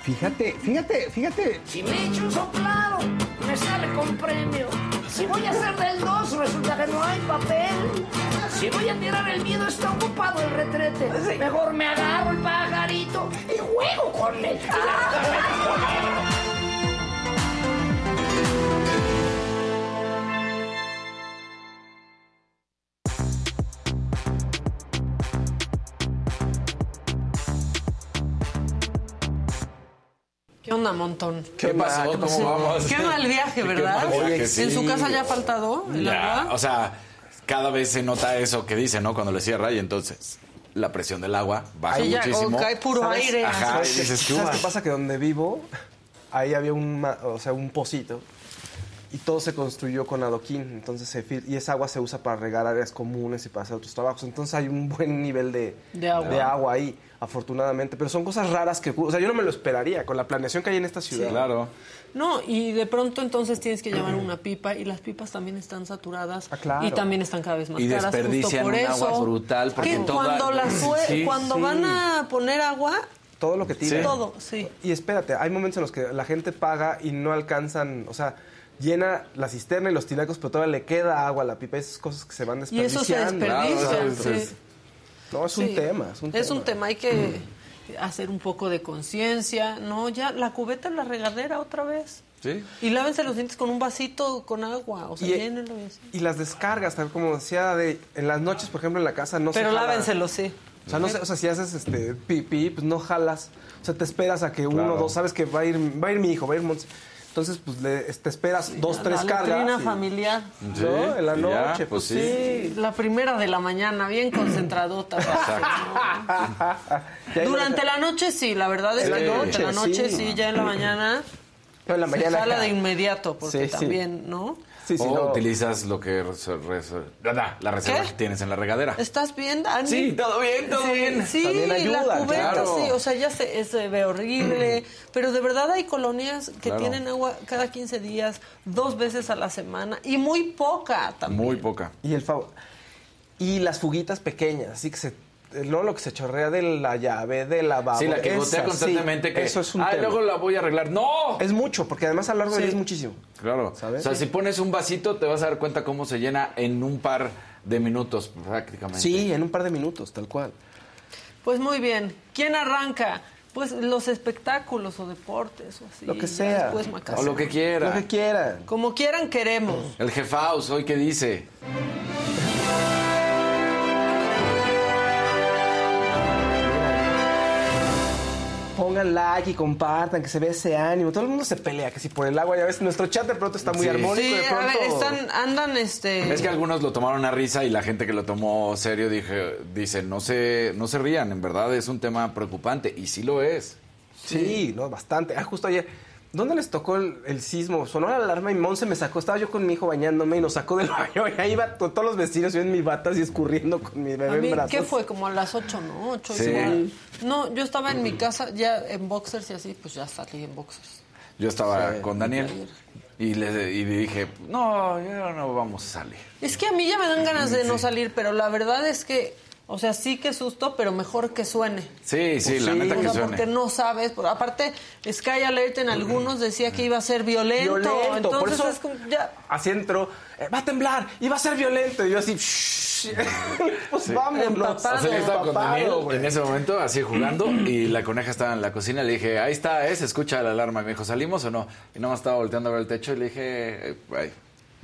S9: Fíjate, fíjate, fíjate.
S10: Si me echo un soplado, me sale con premio. Si voy a hacer del 2, resulta que no hay papel. Si voy a tirar el miedo, está ocupado el retrete. Mejor me agarro el pajarito y juego con él.
S1: ¿Qué onda, montón?
S2: ¿Qué pasó? ¿Cómo vamos?
S1: Qué mal viaje,
S2: Qué
S1: ¿verdad?
S2: mal viaje,
S1: ¿En su casa ya ha faltado
S2: Ya, o sea, cada vez se nota eso que dice, ¿no? Cuando le cierra y entonces la presión del agua baja
S1: Sí, ya,
S2: muchísimo.
S1: o cae puro
S4: ¿Sabes?
S1: aire.
S2: Ajá,
S4: ¿Sabes
S2: y dices, ¿qué
S4: ¿Sabes qué pasa? Que donde vivo, ahí había un, ma- o sea, un pocito y todo se construyó con adoquín. Entonces se fil- y esa agua se usa para regar áreas comunes y para hacer otros trabajos. Entonces hay un buen nivel de,
S1: De agua.
S4: agua ahí, afortunadamente. Pero son cosas raras que, o sea, yo no me lo esperaría con la planeación que hay en esta ciudad.
S2: Claro.
S1: No, y de pronto entonces tienes que llevar una pipa y las pipas también están saturadas
S4: Ah, claro.
S1: y también están cada vez más
S2: Y
S1: caras justo
S2: desperdician
S1: por
S2: un
S1: eso.
S2: agua brutal, porque
S1: que
S2: toda-
S1: cuando las sue-
S2: Sí,
S1: cuando
S4: sí.
S1: van a poner agua,
S4: Todo lo que tira.
S1: todo, sí.
S4: Y espérate, hay momentos en los que la gente paga y no alcanzan, o sea, llena la cisterna y los tinacos, pero todavía le queda agua a la pipa. Esas cosas que se van
S1: Y eso se
S4: desperdiciando.
S1: desperdicia.
S2: Claro,
S1: sí.
S2: es-
S4: No, es
S1: Sí.
S4: un tema. Es un tema.
S1: Es un tema, hay que hacer un poco de conciencia, ¿no? Ya la cubeta en la regadera otra vez.
S2: Sí.
S1: Y lávense los dientes con un vasito con agua, o sea,
S4: Y-
S1: llénenlo y así.
S4: Y las descargas, tal como decía, de, en las noches, por ejemplo, en la casa no
S1: Pero
S4: se
S1: lávenselo, sí.
S4: O sea, no sé, o sea, si haces este pipí, pues no jalas. O sea, te esperas a que uno o
S2: Claro.
S4: dos, sabes que va a ir, va a ir mi hijo, va a ir Monse. Entonces, pues le- te esperas dos, tres
S1: la
S4: cargas. y-
S1: familiar.
S2: Sí,
S4: ¿No? En la
S2: ya,
S4: noche,
S2: pues
S4: pues
S2: sí.
S1: La primera de la mañana, bien concentradota.
S4: Ahí
S1: Durante la noche sí, la verdad es
S4: la
S1: que durante
S4: noche,
S1: la noche
S4: sí.
S1: sí, ya en la mañana
S4: No, en la
S1: se
S4: mañana
S1: jala
S4: acá.
S1: de inmediato, porque
S4: Sí, sí.
S1: también, ¿no?
S4: Sí, sí,
S2: o
S4: no.
S2: utilizas lo que la, la reserva
S1: ¿Qué?
S2: que tienes en la regadera.
S1: ¿Estás bien, Dani?
S2: Sí, todo bien, todo
S1: Sí,
S2: bien.
S1: Sí,
S4: También
S1: la
S4: ayuda,
S1: cubeta,
S2: claro.
S1: sí. O sea, ya se, se ve horrible. pero de verdad hay colonias que
S2: Claro.
S1: tienen agua cada 15 días, dos veces a la semana. Y muy poca también.
S2: Muy poca.
S4: Y el favor. Y las fuguitas pequeñas, así que se. No lo que se chorrea de la llave, de la lavabo.
S2: Sí, la que gotea
S4: sí,
S2: constantemente que
S4: Eso es un
S2: Ay,
S4: tema.
S2: luego la voy a arreglar. ¡No!
S4: Es mucho, porque además a lo largo del día es muchísimo.
S2: Claro.
S4: ¿Sabes?
S2: O sea, si pones un vasito te vas a dar cuenta cómo se llena en un par de minutos prácticamente.
S4: Sí, en un par de minutos, tal cual.
S1: Pues muy bien. ¿Quién arranca? Pues los espectáculos o deportes o así.
S4: Lo que sea.
S2: O lo que quiera.
S4: Lo que quieran.
S1: Como quieran, queremos.
S2: El jefaus, hoy qué dice.
S4: Pongan like y compartan, que se vea ese ánimo. Todo el mundo se pelea, que si por el agua, ya ves, nuestro chat de pronto está muy
S2: Sí.
S4: armónico.
S1: Sí,
S4: de
S1: a
S4: pronto...
S1: ver, están, andan este.
S2: Es que algunos lo tomaron a risa y la gente que lo tomó serio dije, dice, no se, no se rían, en verdad es un tema preocupante. Y sí lo es.
S4: Sí, no, bastante. Ah, justo ayer. ¿Dónde les tocó el, el sismo? Sonó la alarma y Monse me sacó. Estaba yo con mi hijo bañándome y nos sacó del baño. Y ahí iba to- todos los vecinos, yo en mis batas y escurriendo con mi
S1: A
S4: bebé
S1: mí,
S4: en brazos.
S1: ¿Qué fue? Como a las 8, ¿no? 8
S2: Sí.
S1: igual. No, yo estaba en mi casa ya en boxers y así, pues ya salí en boxers.
S2: Yo estaba con Daniel y le y dije, no, ya no vamos a salir.
S1: Es que a mí ya me dan ganas de no salir, pero la verdad es que, o sea, sí que susto, pero mejor que suene.
S2: Sí, sí,
S4: Pues
S2: la
S4: sí.
S2: neta
S1: O
S2: que
S1: sea, porque
S2: suene.
S1: no sabes. por- aparte, Sky Alert en algunos decía que iba a ser violento.
S4: Violento, por
S1: entonces
S4: eso-
S1: es como, ya.
S4: Así entró, eh, va a temblar y va a ser violento. Y yo así, "Shh". pues vámonos.
S1: Empapado.
S2: O sea, yo estaba con Daniel en ese momento, así jugando, y la coneja estaba en la cocina. Le dije, ahí está, eh, se escucha la alarma. Y me dijo, ¿salimos o no? Y nada más estaba volteando a ver el techo y le dije, ay,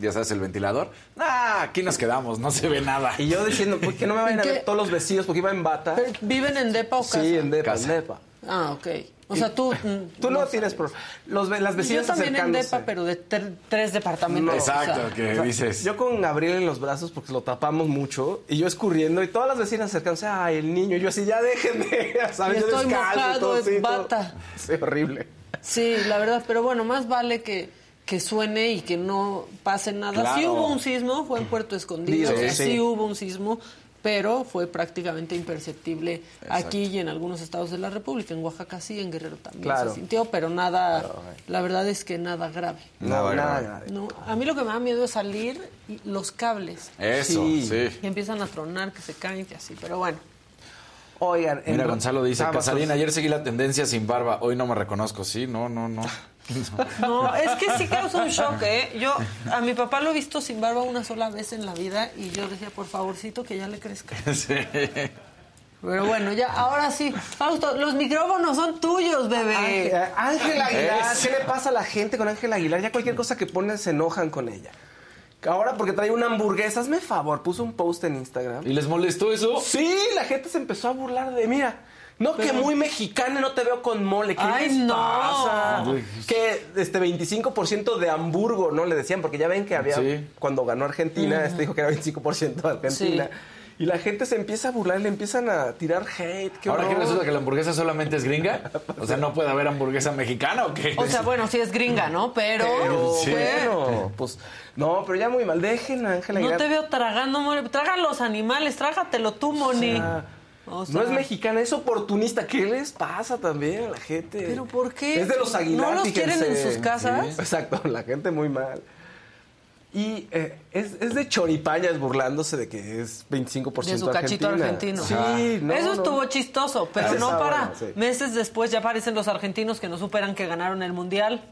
S2: ya sabes, el ventilador. Ah, aquí nos quedamos, no se ve nada.
S4: Y yo diciendo, ¿por qué no me vayan a
S1: ¿En
S4: ver todos los vecinos? Porque iba en bata.
S1: ¿Viven en Depa o casa?
S4: Sí, en Depa,
S2: Casa.
S4: en Depa.
S1: Ah, ok. O sea, tú. mm,
S4: Tú no,
S1: no
S4: tienes pro- los Las
S1: Yo
S4: vecinas
S1: también en. Depa, pero de ter- tres departamentos.
S4: No.
S1: o sea,
S2: Exacto, que dices.
S4: Yo con Gabriel en los brazos porque lo tapamos mucho y yo escurriendo y todas las vecinas acercándose, ay, el niño, y yo así, ya déjenme, ¿sabes?
S1: Y
S4: Yo
S1: estoy
S4: descalzo y
S1: mojado
S4: todo todo-
S1: bata.
S4: Sí, horrible.
S1: Sí, la verdad, pero bueno, más vale que, que suene y que no pase nada.
S2: Claro.
S1: Sí hubo un sismo, fue en Puerto Escondido,
S4: Sí,
S1: sí,
S4: sí.
S1: hubo un sismo, pero fue prácticamente imperceptible aquí y en algunos estados de la República. En Oaxaca sí, en Guerrero también
S4: Claro.
S1: se sintió, pero nada, la verdad es que nada grave.
S4: No,
S2: Nada
S4: nada,
S2: grave.
S1: No, a mí lo que me da miedo es salir y los cables
S2: Eso,
S4: Sí.
S2: sí.
S1: que empiezan a tronar, que se caen, que así, pero bueno.
S4: Oigan,
S2: Mira,
S4: lo-
S2: Gonzalo dice. Casarín, ayer seguí la tendencia sin barba, hoy no me reconozco. Sí, no, no, no.
S1: No, es que sí causa un shock, ¿eh? Yo a mi papá lo he visto sin barba una sola vez en la vida y yo decía, por favorcito, que ya le crezca.
S2: Sí.
S1: Pero bueno, ya, ahora sí. Fausto, los micrófonos son tuyos, bebé.
S4: Ángel Aguilar. ¿qué le pasa a la gente con Ángel Aguilar? Ya cualquier cosa que ponen se enojan con ella. Ahora porque trae una hamburguesa, hazme favor, puso un post en Instagram.
S2: ¿Y les molestó eso?
S4: Sí, la gente se empezó a burlar de, mira, no que muy mexicana, no te veo con mole, ¿qué
S1: Ay,
S4: les
S1: no.
S4: pasa? Que este 25% de Hamburgo, ¿no? Le decían, porque ya ven que había,
S2: Sí.
S4: cuando ganó Argentina, este dijo que era 25% de Argentina.
S1: Sí.
S4: Y la gente se empieza a burlar, le empiezan a tirar hate. ¿qué
S2: ¿Ahora que resulta que la hamburguesa solamente es gringa? O sea, ¿no puede haber hamburguesa mexicana o qué?
S1: O sea, bueno, sí es gringa, ¿no? Pero,
S4: Pero,
S2: Sí.
S4: bueno, pues, no, pero ya muy mal, dejen Ángela
S1: no te veo tragando, Moni. Tragan los animales, trágatelo tú, Moni.
S4: sea,
S1: O sea,
S4: No es mexicana, es oportunista. ¿Qué les pasa también a la gente?
S1: ¿Pero por qué?
S4: Es de los Aguilar,
S1: ¿No los quieren en sus casas?
S4: Sí. Exacto, la gente muy mal. Y eh, es, es de choripañas burlándose de que es 25%
S1: De su cachito
S4: argentina.
S1: argentino.
S4: Sí, no,
S1: Eso
S4: no.
S1: estuvo chistoso, pero no para.
S4: sí.
S1: Meses después ya aparecen los argentinos que no superan que ganaron el mundial.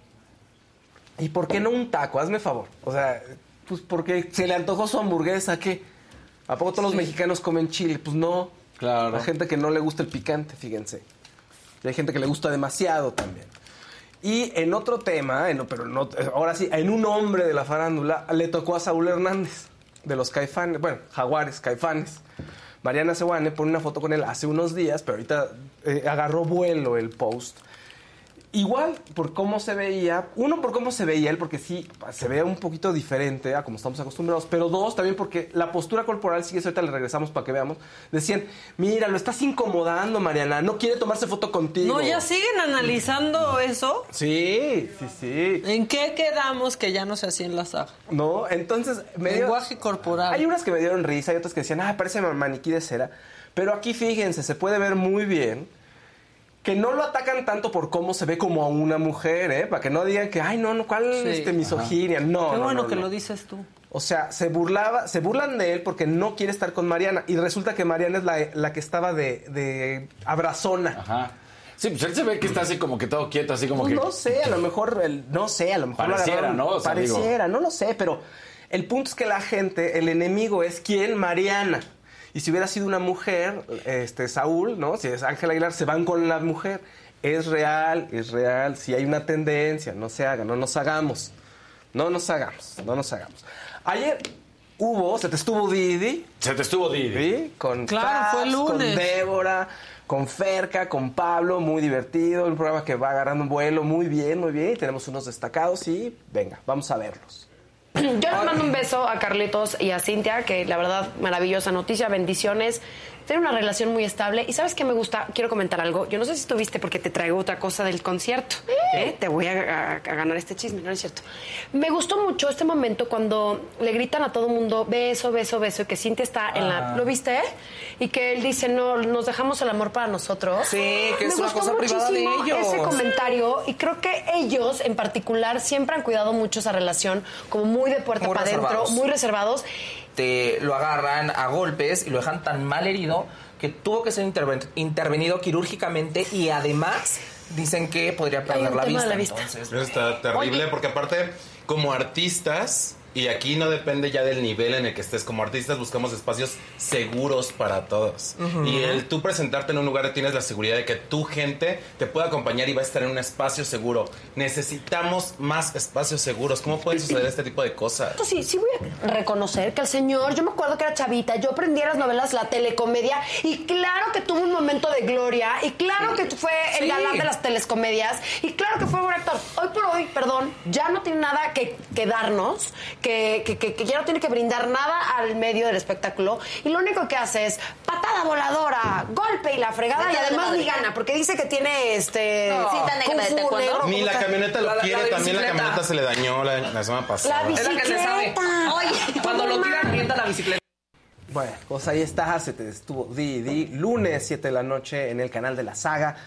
S4: ¿Y por qué no un taco? Hazme favor. O sea, pues porque se le antojó su hamburguesa, ¿qué? ¿A poco todos los mexicanos comen chile? Pues no.
S2: Claro.
S4: Hay gente que no le gusta el picante, fíjense. Y hay gente que le gusta demasiado también. Y en otro tema, pero ahora sí, en un hombre de la farándula, le tocó a Saúl Hernández, de los Caifanes, bueno, Jaguares, Caifanes. Mariana Sewane pone una foto con él hace unos días, pero ahorita eh, agarró vuelo el post. Igual, por cómo se veía, uno por cómo se veía él, porque sí, se ve un poquito diferente a como estamos acostumbrados, pero dos, también porque la postura corporal, sí, eso ahorita le regresamos para que veamos, decían, mira, lo estás incomodando, Mariana, no quiere tomarse foto contigo.
S1: No, ya siguen analizando eso.
S4: Sí, sí, sí.
S1: ¿En qué quedamos que ya no se hacía en la saga?
S4: No, entonces... Me dio-
S1: Lenguaje corporal.
S4: Hay unas que me dieron risa y otras que decían, ah, parece maniquí de cera. Pero aquí, fíjense, se puede ver muy bien que no lo atacan tanto por cómo se ve como a una mujer, ¿eh? Para que no digan que, ay, no, no, ¿cuál
S1: Sí.
S4: este, misoginia? No,
S1: Qué
S4: no,
S1: bueno
S4: no,
S1: que
S4: no.
S1: lo dices tú.
S4: O sea, se burlaba, se burlan de él porque no quiere estar con Mariana. Y resulta que Mariana es la, la que estaba de, de abrazona.
S2: Ajá. Sí, pues él se ve que está así como que todo quieto, así como
S4: Pues
S2: que.
S4: No sé, a lo mejor, el- no sé, a lo mejor
S2: Pareciera, ¿no? O sea, digo-
S4: pareciera, no lo sé, pero el punto es que la gente, el enemigo es quién, Mariana. Y si hubiera sido una mujer, este Saúl, ¿no? Si es Ángel Aguilar, se van con la mujer. Es real, es real. Si hay una tendencia, no se haga, no nos hagamos. No nos hagamos, no nos hagamos. Ayer hubo, se te estuvo Didi.
S2: Se te estuvo Didi.
S4: ¿Sí? Con
S1: Claro, fue el
S4: Fabs, con. Débora, con Ferca, con Pablo, muy divertido, un programa que va agarrando un vuelo muy bien, muy bien, y tenemos unos destacados y venga, vamos a verlos.
S11: Yo les mando un beso a Carlitos y a Cintia, que la verdad, maravillosa noticia, bendiciones. Tienen una relación muy estable. Y sabes qué me gusta, quiero comentar algo. Yo no sé si estuviste porque te traigo otra cosa del concierto. ¿eh? Te voy a, a- a ganar este chisme, no es cierto. Me gustó mucho este momento cuando le gritan a todo mundo beso, beso, beso, y que Cintia está en la. ¿Lo viste? Y que él dice, no, nos dejamos el amor para nosotros.
S12: Sí, que es
S11: Me
S12: una cosa privada de ellos.
S11: Ese comentario, y creo que ellos en particular siempre han cuidado mucho esa relación, como muy de puerta
S12: Muy
S11: para adentro, muy reservados.
S12: Te lo agarran a golpes y lo dejan tan mal herido que tuvo que ser interven- intervenido quirúrgicamente y además dicen que podría perder la vista.
S11: de la vista.
S12: Entonces,
S13: Eso está terrible porque aparte, como artistas, y aquí no depende ya del nivel en el que estés, como artistas buscamos espacios seguros para todos. Y el tú presentarte en un lugar tienes la seguridad de que tu gente te puede acompañar y va a estar en un espacio seguro. Necesitamos más espacios seguros. ¿Cómo pueden suceder este tipo de cosas?
S11: Esto sí, sí voy a reconocer que el señor, yo me acuerdo que era chavita, yo aprendí las novelas, la telecomedia, y claro que tuvo un momento de gloria, y claro que fue el
S12: Sí.
S11: galán de las telescomedias, y claro que fue buen actor. Hoy por hoy, perdón, ya no tiene nada que, que darnos, que, que- que- que ya no tiene que brindar nada al medio del espectáculo, y lo único que hace es patada voladora, golpe y la fregada, y además ni gana, porque dice que tiene este.
S7: No.
S11: Negro,
S13: Ni
S11: ¿cómo
S13: la camioneta lo
S12: La- la
S13: quiere, también la camioneta se le dañó la, la semana pasada.
S11: La
S12: es la que se sabe.
S11: bicicleta.
S12: Oye, cuando lo tiran, mienta la bicicleta.
S4: Bueno, pues ahí está, se te estuvo Didi, lunes 7 de la noche en el canal de la saga,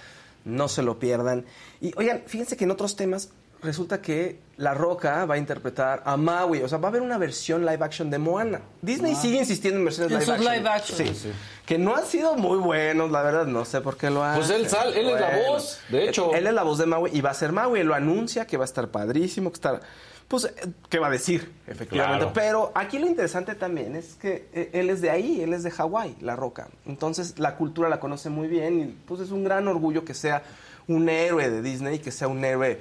S4: no se lo pierdan. Y oigan, fíjense que en otros temas resulta que La Roca va a interpretar a Maui, o sea, va a haber una versión live action de Moana. Disney sigue insistiendo en versiones
S1: En
S4: live
S1: sus
S4: action.
S1: live action.
S4: Sí.
S2: Sí.
S4: Que no han sido muy buenos, la verdad, no sé por qué lo hacen.
S2: Pues él sal- él es la voz, de hecho.
S4: Él es la voz de Maui y va a ser Maui, él lo anuncia que va a estar padrísimo, que está... Pues, eh, ¿qué va a decir? Efectivamente.
S2: Claro.
S4: Pero aquí lo interesante también es que eh, él es de ahí, él es de Hawái, La Roca. Entonces la cultura la conoce muy bien y pues es un gran orgullo que sea un héroe de Disney, que sea un héroe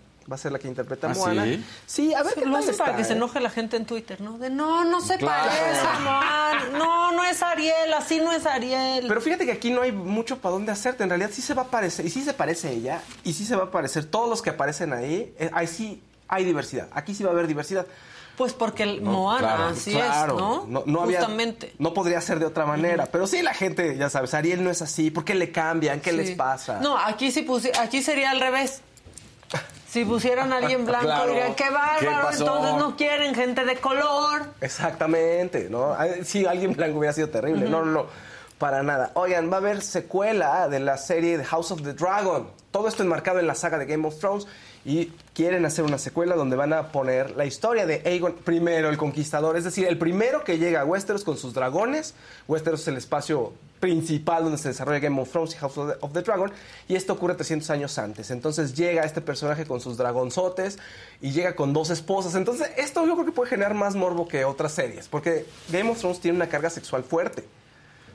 S4: Va a ser la que interpreta a
S2: ¿Ah,
S4: Moana.
S2: sí?
S4: Sí, a ver qué
S1: lo
S4: tal
S1: hacen para que se
S4: ¿eh?
S1: enoje la gente en Twitter, ¿no? De no, no se
S2: Claro.
S1: parece a Moan. No, no es Ariel, así no es Ariel.
S4: Pero fíjate que aquí no hay mucho para dónde hacerte. En realidad sí se va a parecer, y sí se parece ella, y sí se va a parecer todos los que aparecen ahí. eh, ahí sí hay diversidad. Aquí sí va a haber diversidad.
S1: Pues porque el Moana, así
S4: Claro,
S1: es, ¿no?
S4: no había-
S1: Justamente.
S4: no podría ser de otra manera. Pero sí, la gente, ya sabes, Ariel no es así. ¿Por qué le cambian? ¿Qué
S1: Sí.
S4: les pasa?
S1: No, aquí sí aquí sería al revés. Si pusieran a alguien blanco,
S4: Claro.
S1: dirían, qué
S4: ¿Qué
S1: bárbaro, entonces no quieren gente de color.
S4: Exactamente, ¿no? Ah, Sí, alguien blanco hubiera sido terrible. No, no, no, para nada. Oigan, va a haber secuela de la serie The House of the Dragon. Todo esto enmarcado en la saga de Game of Thrones. Y quieren hacer una secuela donde van a poner la historia de Aegon primero, el conquistador. Es decir, el primero que llega a Westeros con sus dragones. Westeros es el espacio principal donde se desarrolla Game of Thrones y House of the, Dragon. Y esto ocurre 300 años antes. Entonces llega este personaje con sus dragonzotes y llega con dos esposas. Entonces esto yo creo que puede generar más morbo que otras series. Porque Game of Thrones tiene una carga sexual fuerte.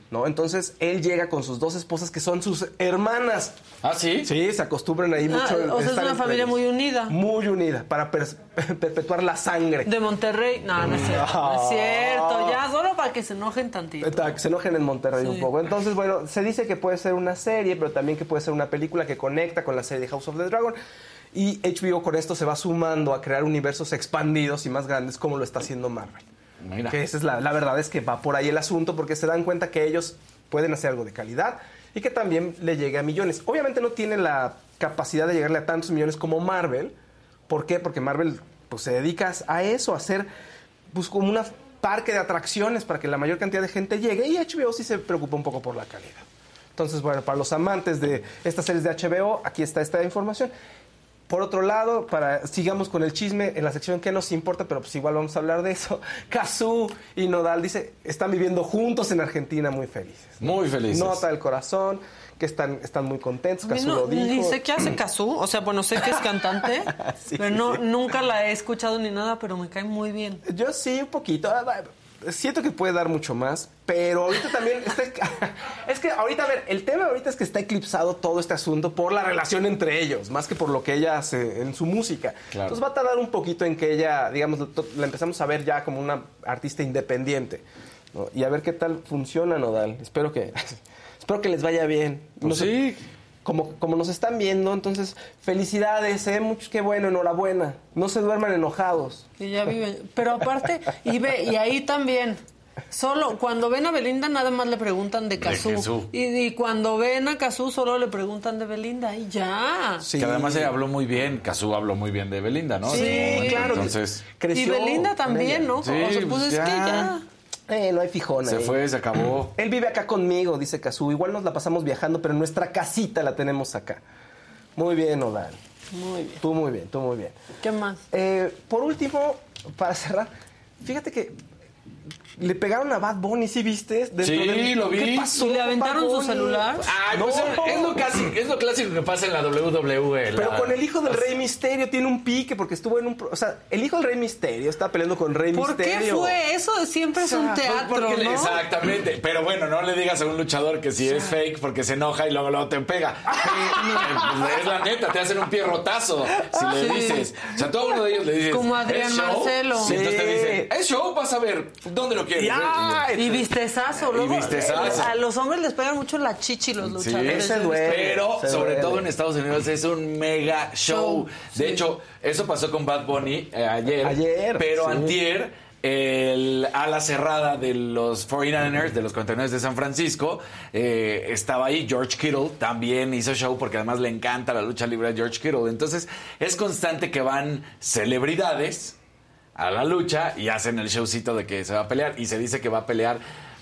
S4: ¿No? Entonces él llega con sus dos esposas que son sus hermanas.
S2: ¿Ah, sí?
S4: Sí, se acostumbran ahí
S1: Ah,
S4: mucho.
S1: o sea, es una familia
S4: ellos.
S1: muy unida.
S4: Muy unida, para perpetuar la sangre.
S1: De Monterrey. No, no es cierto. No es cierto. Ya, solo para que se enojen tantito.
S4: Para que se enojen en Monterrey
S1: Sí.
S4: un poco. Entonces, bueno, se dice que puede ser una serie, pero también que puede ser una película que conecta con la serie de House of the Dragon. Y HBO con esto se va sumando a crear universos expandidos y más grandes como lo está haciendo Marvel. Que esa es la, la verdad, es que va por ahí el asunto porque se dan cuenta que ellos pueden hacer algo de calidad y que también le llegue a millones. Obviamente no tiene la capacidad de llegarle a tantos millones como Marvel. ¿Por qué? Porque Marvel pues, se dedica a eso, a hacer pues, como un parque de atracciones para que la mayor cantidad de gente llegue y HBO sí se preocupa un poco por la calidad. Entonces, bueno, para los amantes de estas series de HBO, aquí está esta información. Por otro lado, para sigamos con el chisme en la sección que nos importa, pero pues igual vamos a hablar de eso. Cazú y Nodal dice, están viviendo juntos en Argentina muy felices.
S2: Muy felices.
S4: Nota del corazón, que están, están muy contentos. Cazú
S1: no-
S4: lo dijo.
S1: Ni sé qué hace Kazú, o sea, bueno, sé que es cantante, pero no, nunca la he escuchado ni nada, pero me cae muy bien.
S4: Yo sí, un poquito. Siento que puede dar mucho más, pero ahorita también está... es que ahorita, a ver, el tema ahorita es que está eclipsado todo este asunto por la relación entre ellos, más que por lo que ella hace en su música.
S2: Claro.
S4: Entonces va a tardar un poquito en que ella, digamos, la empezamos a ver ya como una artista independiente. ¿no? Y a ver qué tal funciona Nodal. Espero que, espero que les vaya bien.
S2: Pues
S4: sí. Como, como nos están viendo, entonces, felicidades, ¿eh? Muchos, qué bueno, enhorabuena. No se duerman enojados.
S1: Que ya viven. Pero aparte, y ve, y ahí también. Solo cuando ven a Belinda nada más le preguntan de Cazú. Y, y cuando ven a Cazú solo le preguntan de Belinda y ya.
S2: Que además ella habló muy bien, Cazú habló muy bien de Belinda, ¿no?
S1: Sí, claro.
S2: Entonces,
S1: y Belinda también, ¿no?
S2: Sí,
S1: o sea, pues,
S2: pues
S1: es
S2: ya.
S1: que ya.
S4: Eh, no hay fijón
S2: Se
S4: ahí.
S2: fue, se acabó.
S4: Él vive acá conmigo, dice Cazú. Igual nos la pasamos viajando, pero nuestra casita la tenemos acá. Muy bien, Odal.
S1: Muy bien.
S4: Tú muy bien, tú muy bien.
S1: ¿Qué más?
S4: Eh, por último, para cerrar, fíjate que le pegaron a Bad Bunny, ¿sí viste? Dentro
S2: Sí,
S4: del-
S2: lo vi.
S4: ¿Qué pasó?
S1: ¿Y le aventaron su celular?
S2: Ay,
S4: No.
S2: pues es lo, clásico, es lo clásico que pasa en la WWE.
S4: Pero con el hijo del Rey Misterio tiene un pique porque estuvo en un... O sea, el hijo del Rey Misterio está peleando con Rey
S1: ¿Por qué
S4: Misterio.
S1: fue? Eso siempre es un
S2: Pues
S1: teatro,
S2: porque le-
S1: ¿no?
S2: Exactamente. Pero bueno, no le digas a un luchador que si es fake porque se enoja y luego, luego te pega. Eh, es la neta, te hacen un pierrotazo si le
S1: Sí.
S2: dices. O sea, a uno de ellos le dices.
S1: Como Adrián
S2: "¿Es show?".
S1: Marcelo.
S2: Sí, entonces te dicen, es show, vas a ver. ¿Dónde lo quieres?
S4: Ya.
S1: Y vistezazo, luego.
S2: vistezazo.
S1: A los hombres les pegan mucho la chichi los
S2: Sí,
S1: luchadores. visto.
S4: duele.
S2: Pero
S4: se
S2: sobre
S4: duele.
S2: todo en Estados Unidos es un mega show.
S1: Show,
S2: De hecho, eso pasó con Bad Bunny eh, ayer.
S4: Ayer,
S2: Pero
S4: sí.
S2: antier, el ala cerrada de los 49ers, de los 49ers de San Francisco, eh, estaba ahí. George Kittle también hizo show porque además le encanta la lucha libre a George Kittle. Entonces, es constante que van celebridades a la lucha y hacen el showcito de que se va a pelear. Y se dice que va a pelear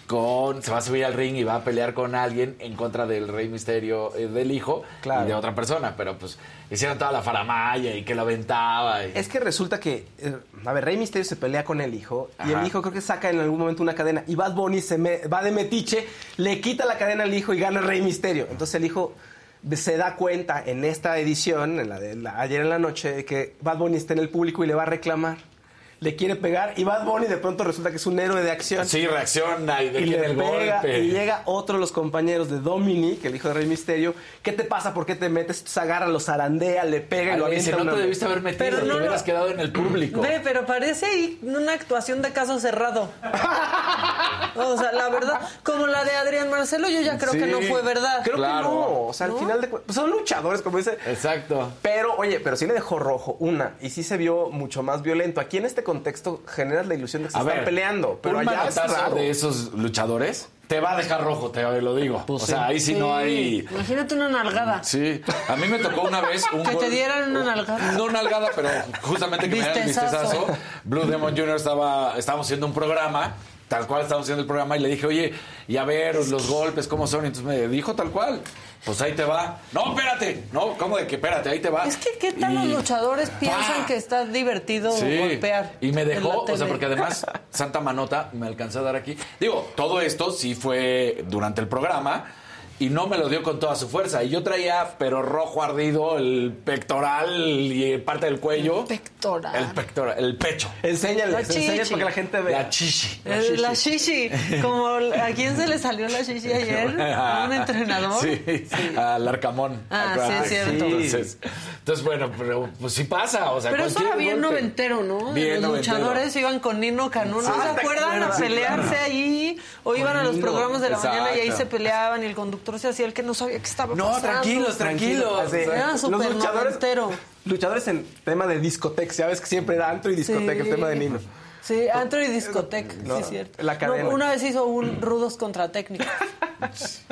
S2: con. Se va a subir al ring y va a pelear con alguien en contra del Rey Misterio eh, del hijo
S4: Claro.
S2: y de otra persona. Pero pues hicieron toda la faramaya y que lo aventaba. y-
S4: Es que resulta que, eh, a ver, Rey Misterio se pelea con el hijo y el hijo creo que saca en algún momento una cadena y Bad Bunny se me- va de metiche, le quita la cadena al hijo y gana Rey Misterio. Entonces el hijo se da cuenta en esta edición, en la de la- ayer en la noche, de que Bad Bunny está en el público y le va a reclamar. Le quiere pegar y Bad Bunny de pronto resulta que es un héroe de acción.
S2: Sí, reacciona y de
S4: Y le
S2: el
S4: pega
S2: golpe.
S4: y llega otro de los compañeros de Dominic, el hijo de Rey Misterio. ¿Qué te pasa? ¿Por qué te metes? Entonces agarra, lo zarandea, le pega y lo
S2: le dice,
S4: avienta.
S2: no te debiste haber metido,
S1: Pero
S2: te hubieras
S1: no.
S2: quedado en el público.
S1: Ve, pero parece ahí una actuación de caso cerrado. O sea, la verdad, como la de Adrián Marcelo, yo ya creo que no fue verdad.
S4: Creo
S2: Claro.
S4: que no. O sea, al final de pues son luchadores, como dice.
S2: Exacto.
S4: Pero, oye, pero sí le dejó rojo una. Y sí se vio mucho más violento. Aquí en este contexto generas la ilusión de que se
S2: A
S4: están
S2: ver,
S4: peleando. Pero
S2: un
S4: allá es raro.
S2: de esos luchadores te va a dejar rojo, te lo digo. o sea, ahí sí, no hay...
S1: Imagínate una nalgada.
S2: Sí, a mí me tocó una vez un
S1: Que te
S2: gol-
S1: dieran una nalgada.
S2: No nalgada, pero justamente que me dieran el
S1: Vistezazo.
S2: vistezazo. Blue Demon Jr. estaba, estábamos haciendo un programa, tal cual estábamos haciendo el programa, y le dije, oye, y a ver los golpes, ¿cómo son? Y entonces me dijo tal cual. Pues ahí te va. No, espérate. No, ¿cómo de que espérate? Ahí te va.
S1: Es que, ¿qué tal
S2: Y-
S1: los luchadores piensan que está divertido
S2: Sí.
S1: golpear?
S2: Y me dejó, o sea, porque además Santa Manota me alcanzó a dar aquí. Digo, todo esto sí fue durante el programa y no me lo dio con toda su fuerza. Y yo traía, pero rojo ardido, el pectoral y parte del cuello.
S1: Pectoral.
S2: El pectoral, el pecho.
S4: Enséñales, enséñales
S1: chichi.
S4: para que la gente vea.
S2: La chichi.
S1: Eh, La shishi. Como, ¿A quién se le salió la shishi ayer? ¿A un entrenador?
S2: Sí, al Arcamón.
S1: Ah, sí, es cierto.
S2: Entonces, entonces, bueno, pero pues sí pasa. O sea,
S1: Pero eso era bien
S2: golpe.
S1: noventero, ¿no?
S2: Bien
S1: Los
S2: noventero.
S1: luchadores iban con Nino Canún, ¿no
S2: Sí.
S1: se
S2: Ah, ¿te
S1: acuerdan? A?
S2: Sí,
S1: pelearse
S2: claro.
S1: ahí, o iban a los
S4: Nino.
S1: programas de la mañana y ahí se peleaban y el conductor se hacía el que no sabía qué estaba
S2: No,
S1: pasando.
S2: tranquilos, tranquilos.
S4: Así,
S1: Era
S4: los
S1: súper
S4: luchadores,
S1: noventero.
S4: luchadores en tema de discoteca, sabes que siempre era antro y discoteca,
S1: Sí.
S4: el tema de Nino.
S1: Sí, Antro y Discotec,
S4: No,
S1: sí es cierto.
S4: la cadena.
S1: No, una vez hizo un rudos contra técnicos.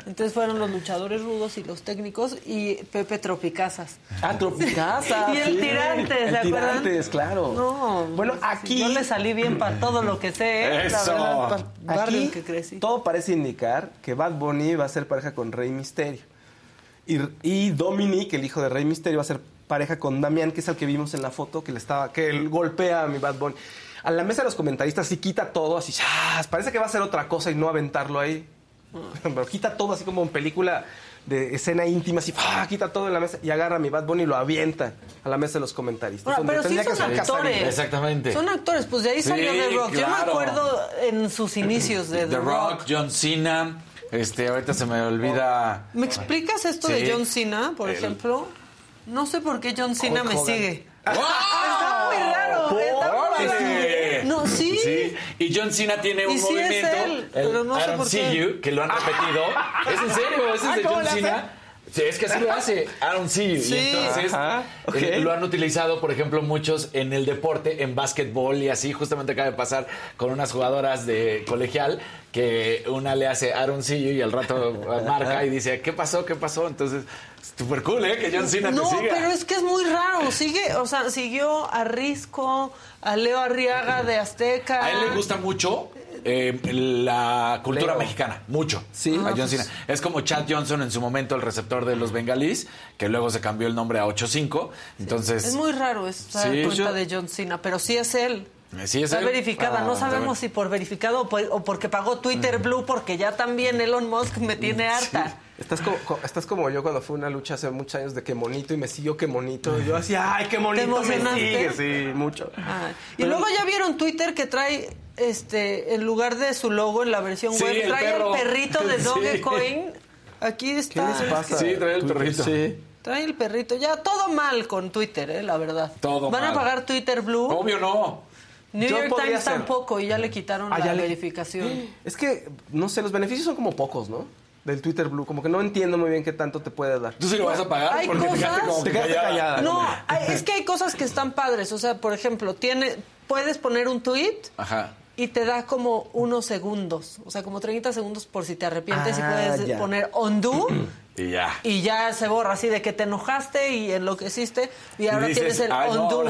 S1: Entonces fueron los luchadores rudos y los técnicos y Pepe Tropicazas.
S4: Ah, Tropicasa.
S1: Y el
S4: sí.
S1: Tirantes, ¿se
S4: El
S1: acuerdan?
S4: Tirantes, claro.
S1: No,
S4: Bueno, aquí-
S1: yo le salí bien para todo lo que sé, ¿eh? la
S2: Eso.
S1: verdad,
S4: Aquí
S1: que crecí.
S4: todo parece indicar que Bad Bunny va a ser pareja con Rey Misterio. Y, y Dominic, el hijo de Rey Misterio, va a ser pareja con Damián, que es el que vimos en la foto, que le estaba, que él golpea a mi Bad Bunny. A la mesa de los comentaristas sí quita todo, así, ¡chas! parece que va a ser otra cosa y no aventarlo ahí. Pero quita todo así como en película de escena íntima, así, ¡ah! quita todo en la mesa y agarra a mi Bad Bunny y lo avienta a la mesa de los comentaristas.
S1: Pero sí son actores.
S2: Exactamente.
S1: Son actores, pues de ahí
S2: Sí,
S1: salió The Rock. Yo me
S2: claro.
S1: acuerdo en sus inicios de The,
S2: The Rock, John Cena. Este, ahorita se me olvida.
S1: ¿Me explicas esto
S2: Sí.
S1: de John Cena, por
S2: El-
S1: ejemplo? No sé por qué John Cena
S4: Hulk
S1: me
S4: Hogan.
S1: sigue. Está muy raro. está muy
S2: ¡Órale!
S1: raro. No,
S2: y John Cena tiene un movimiento, I don't see you, que lo han repetido. ¿Es en serio? ¿Ese es de
S4: ¿cómo
S2: John? Cena? Sí, es que así lo hace. I don't see you.
S1: Sí.
S2: Y entonces
S4: Ajá,
S2: eh, lo han utilizado, por ejemplo, muchos en el deporte, en básquetbol y así. Justamente acaba de pasar con unas jugadoras de colegial que una le hace you y al rato marca y dice, ¿qué pasó? ¿Qué pasó? Entonces, súper cool, ¿eh? Que John Cena
S1: No,
S2: te siga.
S1: pero es que es muy raro. Sigue, o sea, siguió a Risco, a Leo Arriaga de Azteca.
S2: A él le gusta mucho eh, la cultura
S4: Leo.
S2: mexicana, mucho.
S4: Sí.
S2: A John Cena. Es como Chad Johnson en su momento, el receptor de los bengalís, que luego se cambió el nombre a 8-5. Entonces.
S1: Es muy raro esa
S2: Sí.
S1: cuenta
S2: Pues yo-
S1: de John Cena, pero sí es él.
S2: Eh, sí es
S1: Está
S2: él.
S1: verificada,
S2: Ah,
S1: no
S2: está
S1: sabemos si por verificado o, por- o porque pagó Twitter Blue, porque ya también Elon Musk me tiene harta.
S4: Estás como, co- estás como yo cuando fue una lucha hace muchos años de que monito y me siguió que monito. Y yo así, ay, qué monito me sigue. Sí, mucho.
S1: Ah, y luego ya vieron Twitter que trae, este, en lugar de su logo en la versión
S2: Sí,
S1: web,
S2: el
S1: trae
S2: perro.
S1: el perrito de
S2: Sí.
S1: Dogecoin. Aquí
S4: ¿Qué
S1: está.
S4: les pasa?
S2: Sí, trae el
S4: Twitter?
S2: perrito.
S4: Sí.
S1: Trae el perrito. Ya todo mal con Twitter, eh, la verdad.
S2: Todo
S1: ¿Van a pagar Twitter Blue?
S2: Obvio no.
S1: New
S4: Yo
S1: York Times
S4: ser.
S1: tampoco y ya le quitaron
S4: Ah,
S1: la
S4: le-
S1: verificación.
S4: Es que, no sé, los beneficios son como pocos, ¿no? Del Twitter Blue. Como que no entiendo muy bien qué tanto te puede dar.
S2: ¿Tú sí lo vas a pagar?
S1: hay
S2: Porque te
S1: cosas-
S2: como
S4: Te
S2: que
S4: quedaste
S2: callada.
S4: callada.
S1: No, hay- es que hay cosas que están padres. O sea, por ejemplo, tiene, puedes poner un tweet
S2: Ajá.
S1: y te da como unos segundos. O sea, como 30 segundos por si te arrepientes
S4: Ah,
S1: y puedes
S4: ya.
S1: poner undo
S2: Y ya.
S1: y ya se borra así de que te enojaste y enloqueciste y ahora
S2: dices,
S1: tienes el
S2: "Ay, no,
S1: undo.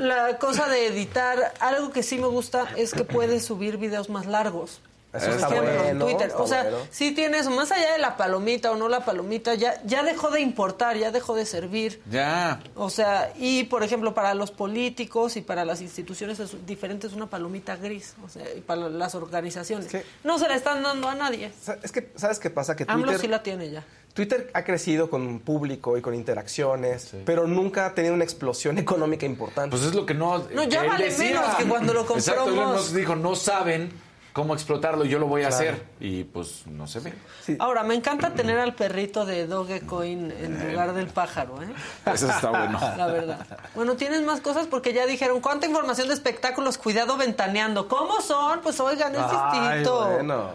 S1: La cosa de editar, algo que sí me gusta es que puedes subir videos más largos.
S4: Eso está
S1: ejemplo, en
S4: bueno,
S1: Twitter.
S4: está
S1: o sea,
S4: bueno.
S1: si tienes, más allá de la palomita o no la palomita, ya, ya dejó de importar, ya dejó de servir.
S2: Ya.
S1: O sea, y por ejemplo, para los políticos y para las instituciones es diferente, es una palomita gris. O sea, y para las organizaciones.
S4: Sí.
S1: No se la están dando a nadie.
S4: Es que, ¿sabes qué pasa? Que
S1: AMLO
S4: Twitter,
S1: sí la tiene ya.
S4: Twitter ha crecido con público y con interacciones, pero nunca ha tenido una explosión económica importante.
S2: Pues es lo que no.
S1: No, ya vale
S2: decía.
S1: menos que cuando lo compró
S2: Exacto, él nos dijo, no saben cómo explotarlo, yo lo voy a hacer. Y pues no se ve.
S4: Sí.
S1: Ahora, me encanta tener al perrito de Dogecoin en lugar del pájaro, ¿eh?
S2: Eso está bueno.
S1: La verdad. Bueno, tienes más cosas porque ya dijeron, ¿cuánta información de espectáculos? Cuidado ventaneando. ¿Cómo son? Pues oigan, es
S4: Ay,
S1: distinto.
S4: bueno.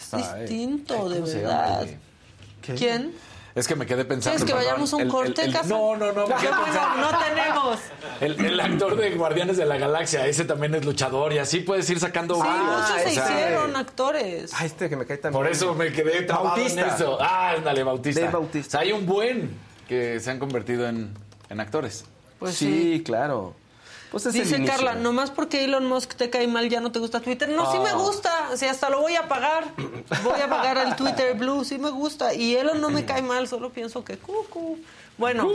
S1: Es distinto, de
S2: ¿Cómo se
S1: verdad. ¿Quién?
S2: Es que me quedé pensando.
S1: ¿Quieres que
S2: perdón,
S1: vayamos a un
S2: el- el-
S1: corte,
S2: el-? No, no, no. me
S1: Qué
S2: quedé pensando.
S1: no tenemos.
S2: El, el actor de Guardianes de la Galaxia, ese también es luchador y así puedes ir sacando
S1: Sí,
S2: varios.
S1: muchos se
S2: O sea,
S1: hicieron actores.
S4: Ah, este que me cae también.
S2: Por eso me quedé trabado
S4: Bautista.
S2: en eso. Ah, ándale, Bautista.
S4: Dave Bautista.
S2: O sea, hay un buen que se han convertido en, en actores.
S1: Pues
S4: sí,
S1: sí.
S4: claro. Pues es
S1: Dice. Carla, nomás porque Elon Musk te cae mal ya no te gusta Twitter. No, sí
S4: Ah.
S1: me gusta. Si hasta lo voy a pagar. Voy a pagar el Twitter Blue. Sí me gusta. Y Elon no me cae mal. Solo pienso que cucu. Bueno,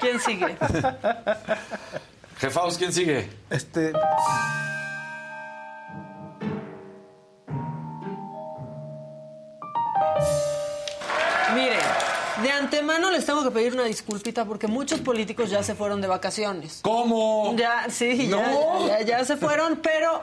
S1: ¿quién sigue?
S2: Jefaos, ¿quién sigue?
S4: Este.
S1: Les tengo que pedir una disculpita porque muchos políticos ya se fueron de vacaciones.
S2: ¿Cómo?
S1: Ya, sí, ya,
S2: No.
S1: ya, ya se fueron, pero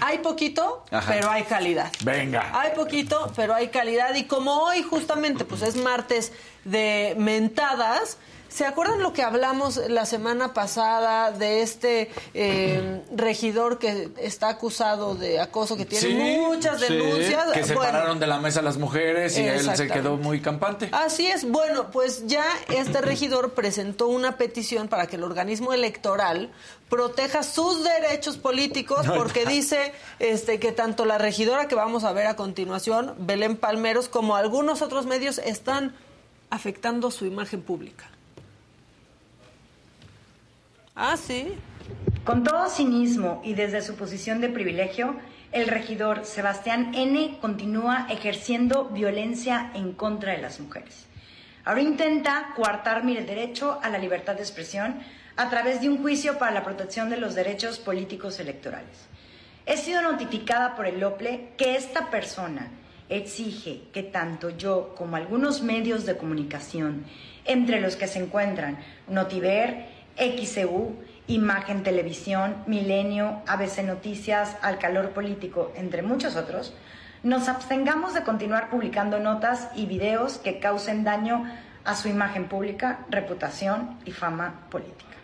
S1: hay poquito,
S2: Ajá.
S1: pero hay calidad.
S2: Venga.
S1: Hay poquito, pero hay calidad. Y como hoy justamente pues es martes de mentadas, ¿se acuerdan lo que hablamos la semana pasada de este eh, regidor que está acusado de acoso, que tiene
S2: Sí,
S1: muchas
S2: sí,
S1: denuncias?
S2: que
S1: Bueno,
S2: separaron de la mesa las mujeres y él se quedó muy campante.
S1: Así es. Bueno, pues ya este regidor presentó una petición para que el organismo electoral proteja sus derechos políticos porque dice este que tanto la regidora que vamos a ver a continuación, Belén Palmeros, como algunos otros medios están afectando su imagen pública. Ah.
S14: Con todo cinismo y desde su posición de privilegio, el regidor Sebastián N. continúa ejerciendo violencia en contra de las mujeres. Ahora intenta coartar mi derecho a la libertad de expresión a través de un juicio para la protección de los derechos políticos electorales. He sido notificada por el OPLE que esta persona exige que tanto yo como algunos medios de comunicación, entre los que se encuentran Notiver, XEU, Imagen Televisión, Milenio, ABC Noticias, Al Calor Político, entre muchos otros, nos abstengamos de continuar publicando notas y videos que causen daño a su imagen pública, reputación y fama política.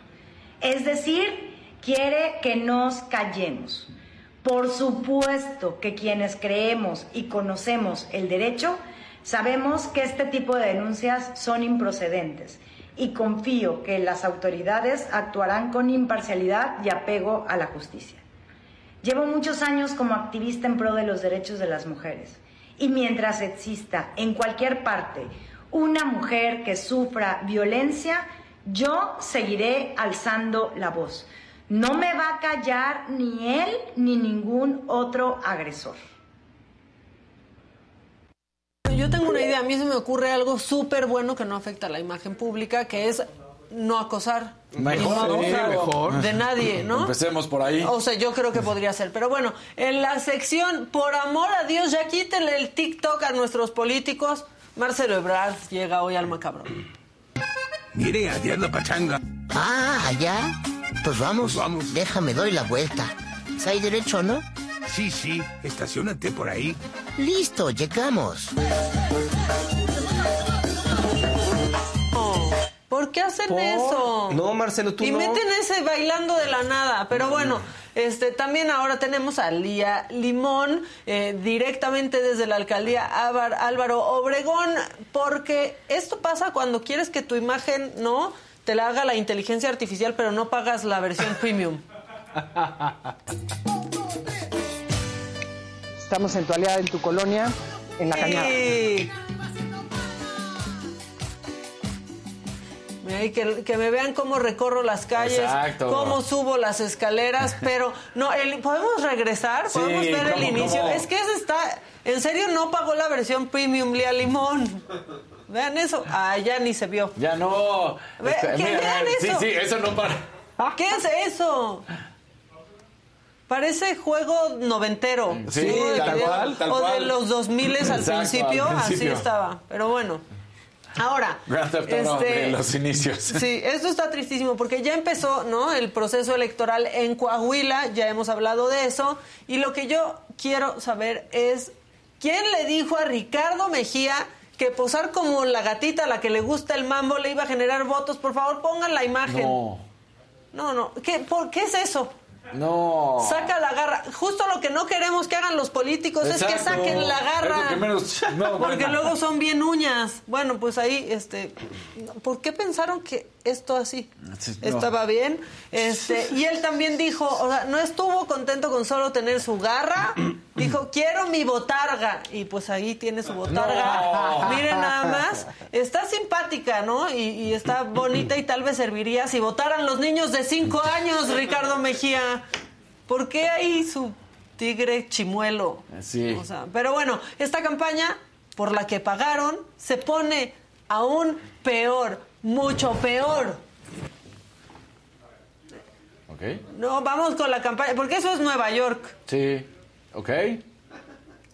S14: Es decir, quiere que nos callemos. Por supuesto que quienes creemos y conocemos el derecho, sabemos que este tipo de denuncias son improcedentes y confío que las autoridades actuarán con imparcialidad y apego a la justicia. Llevo muchos años como activista en pro de los derechos de las mujeres y mientras exista en cualquier parte una mujer que sufra violencia, yo seguiré alzando la voz. No me va a callar ni él ni ningún otro agresor.
S1: Yo tengo una idea, a mí se me ocurre algo súper bueno que no afecta a la imagen pública, que es no acosar.
S2: Mejor,
S1: No
S2: sí,
S1: abusar
S2: mejor.
S1: De nadie, ¿no?
S2: Empecemos por ahí.
S1: O sea, yo creo que podría ser. Pero bueno, en la sección, por amor a Dios, ya quítenle el TikTok a nuestros políticos. Marcelo Ebrard llega hoy al macabrón.
S15: Mire, ayer la pachanga.
S16: Ah, allá. Pues vamos, vamos. Déjame, doy la vuelta. ¿Si hay derecho, no?
S15: Sí, sí, estacionate por ahí.
S16: Listo, llegamos.
S1: ¿Por qué hacen
S4: ¿Por?
S1: eso?
S4: No, Marcelo, tú
S1: y
S4: no.
S1: meten ese bailando de la nada. Pero bueno, este también ahora tenemos a Lía Limón eh, directamente desde la alcaldía Ávar- Álvaro Obregón, porque esto pasa cuando quieres que tu imagen no te la haga la inteligencia artificial, pero no pagas la versión premium.
S17: Estamos en tu aliada, en tu colonia, en la cañada.
S1: Sí. Mira, y que, que me vean cómo recorro las calles,
S2: Exacto.
S1: cómo subo las escaleras, pero no, el- podemos regresar,
S2: Sí,
S1: podemos ver el
S2: ¿cómo,
S1: inicio.
S2: cómo?
S1: Es que ese está, en serio no pagó la versión premium Lía Limón. Vean eso, ah, ya ni se vio.
S2: Ya no.
S1: Ve-
S2: Este,
S1: que vean
S2: Sí,
S1: eso.
S2: sí, eso no para.
S1: ¿Qué es eso? Parece juego noventero.
S2: Sí, tal cual, tal
S1: O de los 2000 al
S2: al
S1: principio, así estaba. Pero bueno. Ahora, este,
S2: de los inicios.
S1: Sí, esto está tristísimo porque ya empezó, ¿no? El proceso electoral en Coahuila, ya hemos hablado de eso, y lo que yo quiero saber es quién le dijo a Ricardo Mejía que posar como la gatita a la que le gusta el mambo le iba a generar votos. Por favor, pongan la imagen.
S2: No.
S1: No, no. ¿Qué, por, ¿qué es eso?
S2: No.
S1: Saca la garra. Justo lo que no queremos que hagan los políticos es que saquen la
S2: Es
S1: garra.
S2: lo que menos- no,
S1: porque
S2: bueno.
S1: luego son bien uñas. Bueno, pues ahí, este, ¿por qué pensaron que esto así
S2: no.
S1: estaba bien? Este, y él también dijo, o sea, no estuvo contento con solo tener su garra. Dijo, quiero mi botarga. Y pues ahí tiene su botarga.
S2: No.
S1: Miren nada más. Está simpática, ¿no? Y, y está bonita y tal vez serviría si votaran los niños de 5 años, Ricardo Mejía. ¿Por qué ahí su tigre chimuelo?
S2: Sí.
S1: O sea, pero bueno, esta campaña por la que pagaron se pone aún peor, mucho peor.
S2: Ok.
S1: No, vamos con la campaña, porque eso es Nueva York.
S2: Sí. Ok.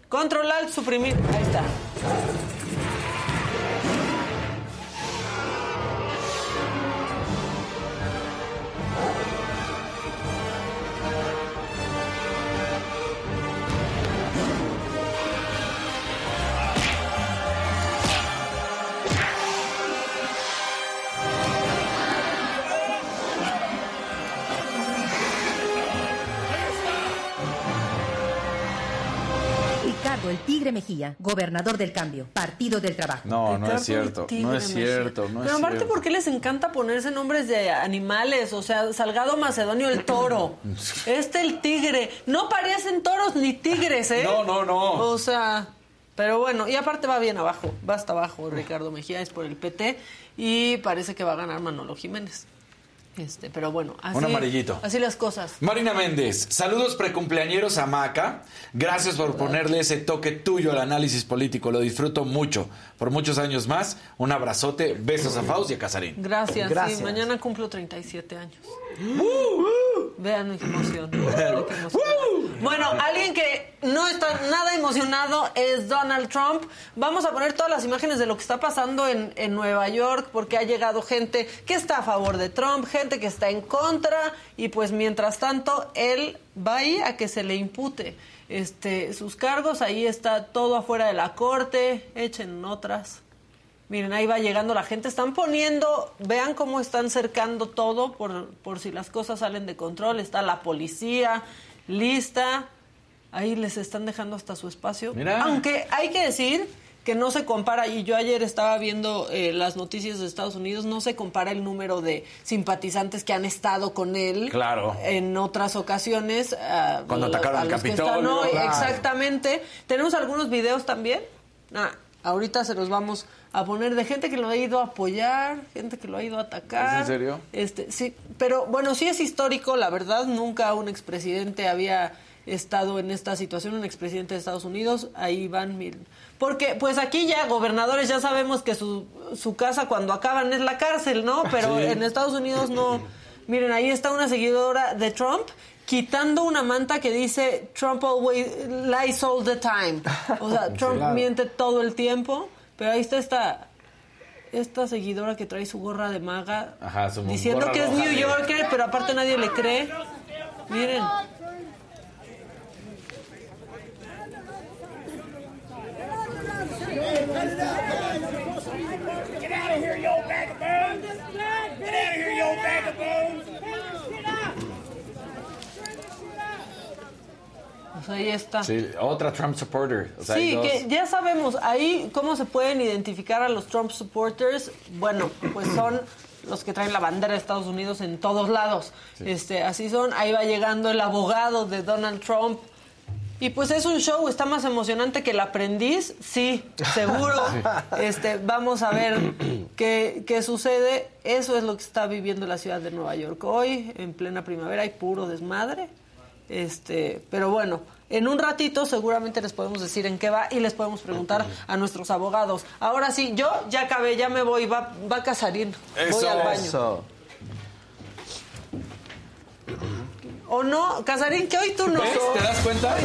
S1: Control Alt suprimir. Ahí está.
S18: Tigre Mejía, gobernador del cambio, Partido del Trabajo.
S2: No, no es cierto. No es
S1: Mejía.
S2: cierto. No
S1: Pero
S2: es
S1: aparte,
S2: cierto.
S1: ¿por qué les encanta ponerse nombres de animales? O sea, Salgado Macedonio el toro. Este el tigre. No parecen toros ni tigres, ¿eh?
S2: No, no, no.
S1: O sea, pero bueno, y aparte va bien abajo. Va hasta abajo Ricardo Mejía, es por el PT. Y parece que va a ganar Manolo Jiménez. Este, pero bueno, así,
S2: Un amarillito.
S1: así las cosas.
S2: Marina Méndez, saludos precumpleañeros a Maca. Gracias por ponerle ese toque tuyo al análisis político. Lo disfruto mucho. Por muchos años más. Un abrazote. Besos a Faust y a Casarín.
S1: Gracias,
S2: Gracias.
S1: sí, mañana cumplo 37 años. Vean qué emoción. Vean qué emoción. Bueno, alguien que no está nada emocionado es Donald Trump. Vamos a poner todas las imágenes de lo que está pasando en, en Nueva York, porque ha llegado gente que está a favor de Trump, gente que está en contra, y pues mientras tanto, él va ahí a que se le impute este, sus cargos. Ahí está todo afuera de la corte. Echen otras. Miren, ahí va llegando la gente. Están poniendo, vean cómo están cercando todo por, por si las cosas salen de control. Está la policía lista. Ahí les están dejando hasta su espacio.
S2: Mira.
S1: Aunque hay que decir que no se compara, y yo ayer estaba viendo eh, las noticias de Estados Unidos, no se compara el número de simpatizantes que han estado con él
S2: Claro.
S1: en otras ocasiones. a-
S2: Cuando atacaron
S1: a
S2: el
S1: los que están
S2: Capitolio, claro.
S1: Exactamente. Tenemos algunos videos también. Ah, ahorita se los vamos a poner de gente que lo ha ido a apoyar, gente que lo ha ido a atacar.
S2: ¿Es en serio?
S1: Este, sí, pero bueno, sí es histórico, la verdad, nunca un expresidente había estado en esta situación, un expresidente de Estados Unidos, ahí van, miren. Porque pues aquí ya gobernadores ya sabemos que su, su casa cuando acaban es la cárcel, ¿no? Pero
S2: Sí.
S1: en Estados Unidos no. Miren, ahí está una seguidora de Trump quitando una manta que dice Trump always lies all the time. O sea, Trump
S2: Claro.
S1: miente todo el tiempo, pero ahí está esta esta seguidora que trae su gorra de maga
S2: Ajá, su
S1: diciendo que es New Yorker, pero aparte nadie le cree. Miren.
S10: Get out of here, you old bag of bones! Get out of here, you old bag of bones!
S1: Pues ahí está.
S2: Sí, otra Trump supporter. O sea,
S1: sí, que ya sabemos ahí cómo se pueden identificar a los Trump supporters. Bueno, pues son los que traen la bandera de Estados Unidos en todos lados. Este, así son. Ahí va llegando el abogado de Donald Trump. Y pues es un show, está más emocionante que el aprendiz, sí, seguro. Este, vamos a ver qué, qué sucede. Eso es lo que está viviendo la ciudad de Nueva York hoy, en plena primavera, hay puro desmadre. Este, pero bueno, en un ratito seguramente les podemos decir en qué va y les podemos preguntar a nuestros abogados. Ahora sí, yo ya acabé, ya me voy, va, va Casarín. Voy al baño. ¿O no? Casarín, que hoy tú no.
S2: ¿Ves? ¿Te das cuenta?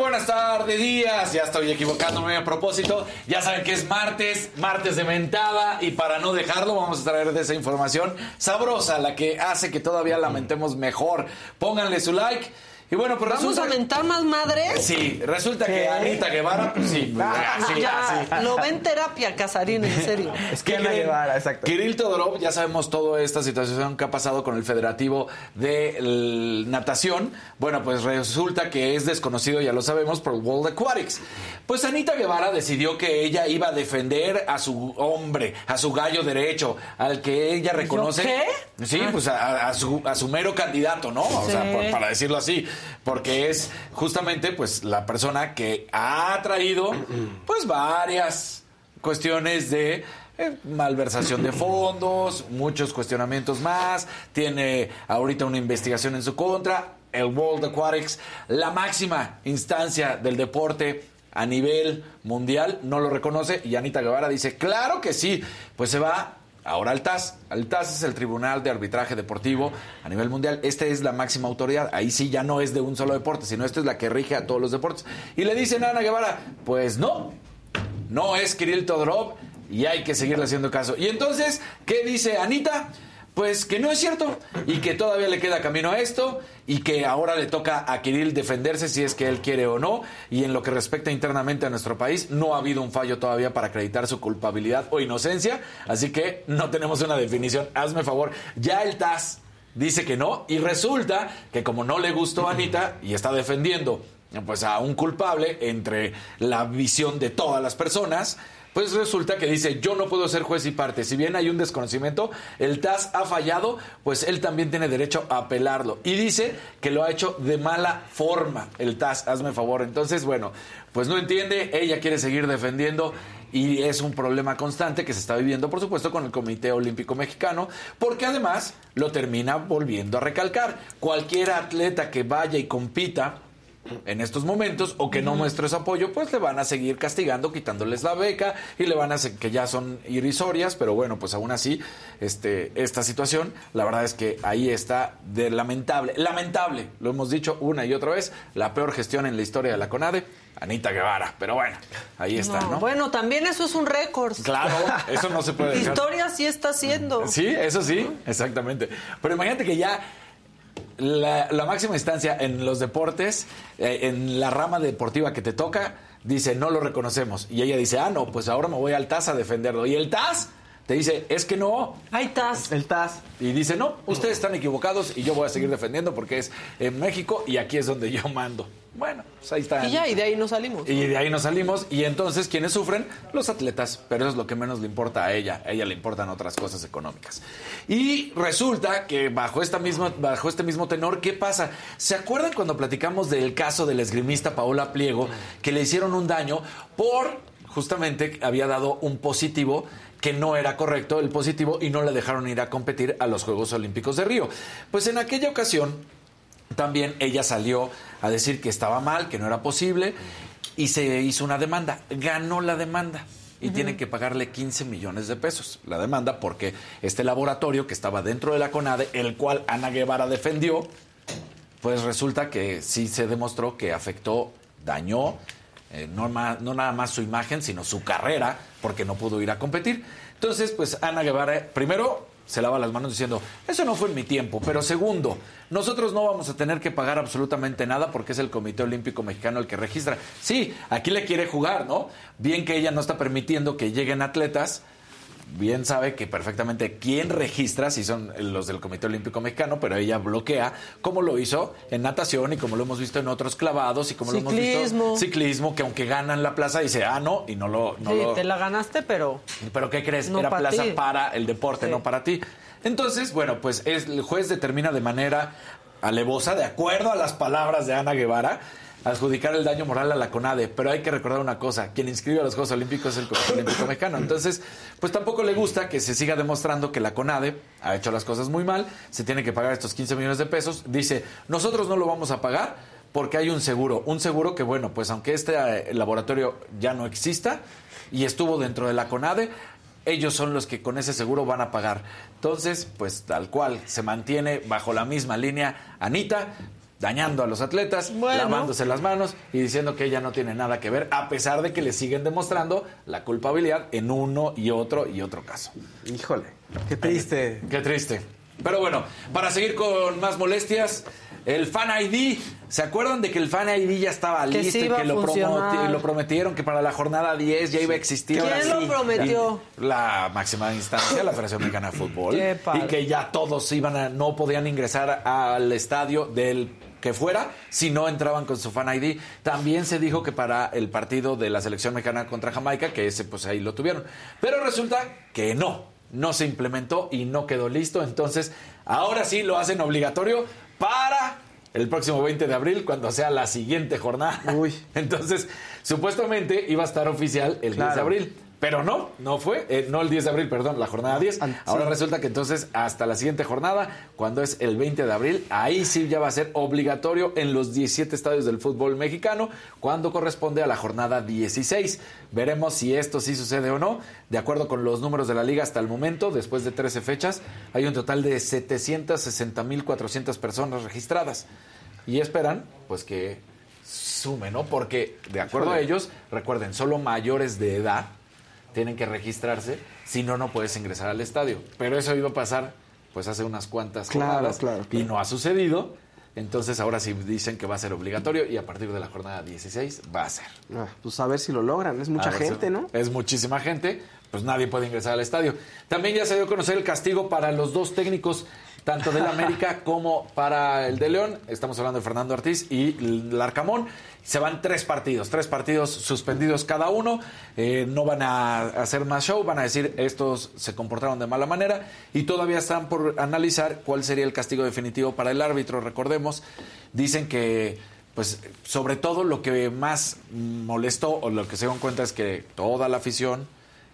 S2: Buenas tardes, días. Ya estoy equivocándome a propósito. Ya saben que es martes, martes de mentada. Y para no dejarlo, vamos a traer de esa información sabrosa, la que hace que todavía lamentemos mejor. Pónganle su like. Y bueno, pues
S1: ¿Vamos
S2: resulta...
S1: a mentar más madres?
S2: Sí, resulta que Anita Guevara, pues sí. pues, así,
S1: ya,
S2: así.
S1: lo ven terapia, Casarín, en serio.
S4: Es que
S2: ¿Qué
S4: Ana
S2: creen?
S4: Guevara, exacto.
S2: Kirill Todorov, ya sabemos toda esta situación que ha pasado con el Federativo de Natación. Bueno, pues resulta que es desconocido, ya lo sabemos, por World Aquatics. Pues Anita Guevara decidió que ella iba a defender a su hombre, a su gallo derecho, al que ella reconoce.
S1: qué?
S2: Sí, pues a, a su, a su mero candidato, ¿no? O sea,
S1: Sí.
S2: por- para decirlo así, porque es justamente pues la persona que ha traído pues varias cuestiones de eh, malversación de fondos, muchos cuestionamientos más, tiene ahorita una investigación en su contra, el World Aquatics, la máxima instancia del deporte a nivel mundial, no lo reconoce y Anita Guevara dice, claro que sí, pues se va Ahora al TAS. El TAS es el Tribunal de Arbitraje Deportivo a nivel mundial. Esta es la máxima autoridad. Ahí sí ya no es de un solo deporte, sino esta es la que rige a todos los deportes. Y le dicen a Ana Guevara, pues no, no es Kirill Todorov y hay que seguirle haciendo caso. Y entonces, ¿qué dice Anita? Pues que no es cierto y que todavía le queda camino a esto y que ahora le toca a Kirill defenderse si es que él quiere o no. Y en lo que respecta internamente a nuestro país, no ha habido un fallo todavía para acreditar su culpabilidad o inocencia. Así que no tenemos una definición. Hazme favor, ya el TAS dice que no y resulta que como no le gustó a Anita y está defendiendo pues a un culpable entre la visión de todas las personas, pues resulta que dice, yo no puedo ser juez y parte. Si bien hay un desconocimiento, el TAS ha fallado, pues él también tiene derecho a apelarlo. Y dice que lo ha hecho de mala forma el TAS, hazme favor. Entonces, bueno, pues no entiende, ella quiere seguir defendiendo y es un problema constante que se está viviendo, por supuesto, con el Comité Olímpico Mexicano, porque además lo termina volviendo a recalcar. Cualquier atleta que vaya y compita en estos momentos o que no muestre su apoyo, pues le van a seguir castigando, quitándoles la beca y le van a hacer que ya son irrisorias, pero bueno, pues aún así, este, esta situación, la verdad es que ahí está de lamentable, lamentable, lo hemos dicho una y otra vez, la peor gestión en la historia de la CONADE, Anita Guevara, pero bueno, ahí está, ¿no?
S1: Bueno, también eso es un récord.
S2: Claro, eso no se puede dejar.
S1: Historia sí está haciendo.
S2: Sí, eso sí, exactamente. Pero imagínate que ya la, la máxima instancia en los deportes, eh, en la rama deportiva que te toca, dice, no lo reconocemos. Y ella dice, ah, no, pues ahora me voy al TAS a defenderlo. Y el TAS te dice, es que no.
S1: Hay TAS.
S4: El TAS.
S2: Y dice, no, ustedes están equivocados y yo voy a seguir defendiendo porque es en México y aquí es donde yo mando. Bueno, pues ahí está.
S1: Y ya, y de ahí nos salimos.
S2: Y de ahí nos salimos. Y entonces, ¿quiénes sufren? Los atletas. Pero eso es lo que menos le importa a ella. A ella le importan otras cosas económicas. Y resulta que bajo, esta misma, bajo este mismo tenor, ¿qué pasa? ¿Se acuerdan cuando platicamos del caso del esgrimista Paola Pliego, que le hicieron un daño por, justamente, había dado un positivo que no era correcto el positivo y no le dejaron ir a competir a los Juegos Olímpicos de Río. Pues en aquella ocasión también ella salió a decir que estaba mal, que no era posible, y se hizo una demanda. Ganó la demanda. Y tienen que pagarle 15 millones de pesos la demanda porque este laboratorio que estaba dentro de la CONADE, el cual Ana Guevara defendió, pues resulta que sí se demostró que afectó, dañó, eh, no, ma- no nada más su imagen, sino su carrera, porque no pudo ir a competir. Entonces, pues Ana Guevara, primero se lava las manos diciendo, eso no fue en mi tiempo, pero segundo, nosotros no vamos a tener que pagar absolutamente nada porque es el Comité Olímpico Mexicano el que registra. Sí, aquí le quiere jugar, ¿no? Bien que ella no está permitiendo que lleguen atletas, bien sabe que perfectamente quién registra, si son los del Comité Olímpico Mexicano, pero ella bloquea, como lo hizo en natación y como lo hemos visto en otros clavados y como lo hemos visto ciclismo, que aunque ganan la plaza dice, ah, no, y no lo... No
S1: sí,
S2: lo-
S1: te la ganaste, pero...
S2: pero ¿qué crees?
S1: No
S2: Era plaza
S1: ti.
S2: para el deporte,
S1: Sí.
S2: no para ti. Entonces, bueno, pues es- el juez determina de manera alevosa, de acuerdo a las palabras de Ana Guevara, adjudicar el daño moral a la CONADE. Pero hay que recordar una cosa, quien inscribe a los Juegos Olímpicos es el Comité Olímpico Mexicano. Entonces, pues tampoco le gusta que se siga demostrando que la CONADE ha hecho las cosas muy mal, se tiene que pagar estos 15 millones de pesos. Dice, nosotros no lo vamos a pagar porque hay un seguro. Un seguro que, bueno, pues aunque este eh, laboratorio ya no exista y estuvo dentro de la CONADE, ellos son los que con ese seguro van a pagar. Entonces, pues tal cual, se mantiene bajo la misma línea Anita, dañando a los atletas,
S1: Bueno.
S2: lavándose las manos y diciendo que ella no tiene nada que ver, a pesar de que le siguen demostrando la culpabilidad en uno y otro y otro caso.
S4: Híjole, qué triste.
S2: Qué triste. Pero bueno, para seguir con más molestias, el Fan ID, ¿se acuerdan de que el Fan ID ya estaba
S1: Que
S2: listo
S1: sí
S2: y que lo, prometieron que para la jornada 10 ya iba a existir?
S1: ¿Quién
S2: ahora
S1: lo
S2: sí.
S1: prometió?
S2: La máxima instancia, la Federación Mexicana de Fútbol.
S1: Qué padre.
S2: Y que ya todos iban a, no podían ingresar al estadio del que fuera si no entraban con su fan ID. También se dijo que para el partido de la selección mexicana contra Jamaica, que ese pues ahí lo tuvieron. Pero resulta que no, no se implementó y no quedó listo. Entonces, ahora sí lo hacen obligatorio para el próximo 20 de abril, cuando sea la siguiente jornada. Entonces, supuestamente iba a estar oficial el 10 de
S4: Claro.
S2: abril. Pero no, no fue, eh, no el 10 de abril, perdón, la jornada 10. Ahora resulta que entonces hasta la siguiente jornada, cuando es el 20 de abril, ahí sí ya va a ser obligatorio en los 17 estadios del fútbol mexicano, cuando corresponde a la jornada 16. Veremos si esto sí sucede o no. De acuerdo con los números de la liga hasta el momento, después de 13 fechas, hay un total de 760.400 personas registradas. Y esperan, pues que sume, ¿no? Porque, de acuerdo a ellos, recuerden, solo mayores de edad tienen que registrarse, si no, no puedes ingresar al estadio. Pero eso iba a pasar, pues, hace unas cuantas
S4: Claro,
S2: jornadas.
S4: claro,
S2: Y no ha sucedido. Entonces, ahora sí dicen que va a ser obligatorio y a partir de la jornada 16 va a ser.
S4: Ah, pues a ver si lo logran. Es mucha
S2: si-
S4: gente, ¿no?
S2: Es muchísima gente, pues nadie puede ingresar al estadio. También ya se dio a conocer el castigo para los dos técnicos, tanto del América como para el de León. Estamos hablando de Fernando Ortiz y Larcamón. Se van tres partidos, tres partidos suspendidos cada uno. Eh, no van a hacer más show, van a decir estos se comportaron de mala manera y todavía están por analizar cuál sería el castigo definitivo para el árbitro. Recordemos, dicen que pues sobre todo lo que más molestó o lo que se dio cuenta es que toda la afición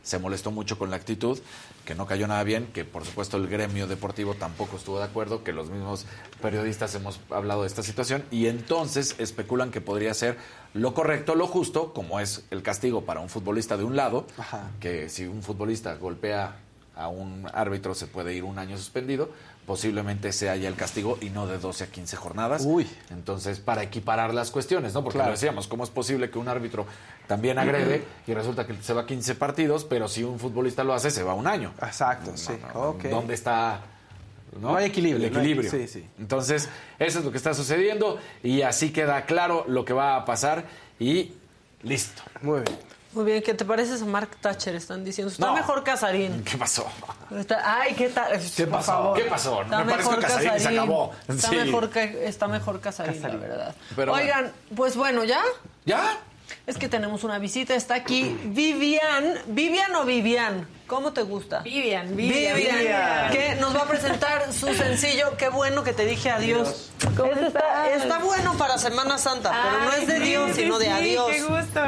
S2: se molestó mucho con la actitud, que no cayó nada bien, que por supuesto el gremio deportivo tampoco estuvo de acuerdo, que los mismos periodistas hemos hablado de esta situación y entonces especulan que podría ser lo correcto, lo justo, como es el castigo para un futbolista de un lado, que si un futbolista golpea a un árbitro se puede ir un año suspendido, posiblemente sea ya el castigo y no de 12 a 15 jornadas.
S4: Uy.
S2: Entonces, para equiparar las cuestiones, ¿no? Porque
S4: Claro.
S2: lo decíamos, ¿cómo es posible que un árbitro también agrede y resulta que se va a 15 partidos, pero si un futbolista lo hace, se va un año?
S4: Exacto, sí.
S2: ¿Dónde está? ¿no?
S4: No hay equilibrio,
S2: El
S4: no hay-
S2: equilibrio.
S4: sí, sí.
S2: Entonces, eso es lo que está sucediendo y así queda claro lo que va a pasar y listo.
S4: Muy bien.
S1: Muy bien, ¿qué te pareces a Mark Thatcher? Están diciendo. Está
S2: No.
S1: mejor Casarín.
S2: ¿Qué pasó?
S1: Está- ay, ¿qué tal?
S2: ¿Qué
S1: Por
S2: pasó?
S1: favor.
S2: ¿Qué pasó?
S1: Está
S2: Me
S1: mejor
S2: Casarín y se
S1: Casarín.
S2: acabó.
S1: Está
S2: Sí.
S1: mejor, que, está mejor Casarín, la verdad.
S2: Pero
S1: Oigan, pues bueno, ¿ya?
S2: ¿Ya?
S1: Es que tenemos una visita. Está aquí Vivian. ¿Vivian o Vivian? ¿Cómo te gusta?
S8: Vivian, Vivian.
S1: Vivian, que nos va a presentar su sencillo Qué bueno que te dije adiós.
S8: ¿Cómo
S1: está,
S8: estás?
S1: está bueno para Semana Santa, pero no es de
S8: sí,
S1: Dios,
S8: sí,
S1: sino de
S8: sí,
S1: adiós.
S8: Qué gusto.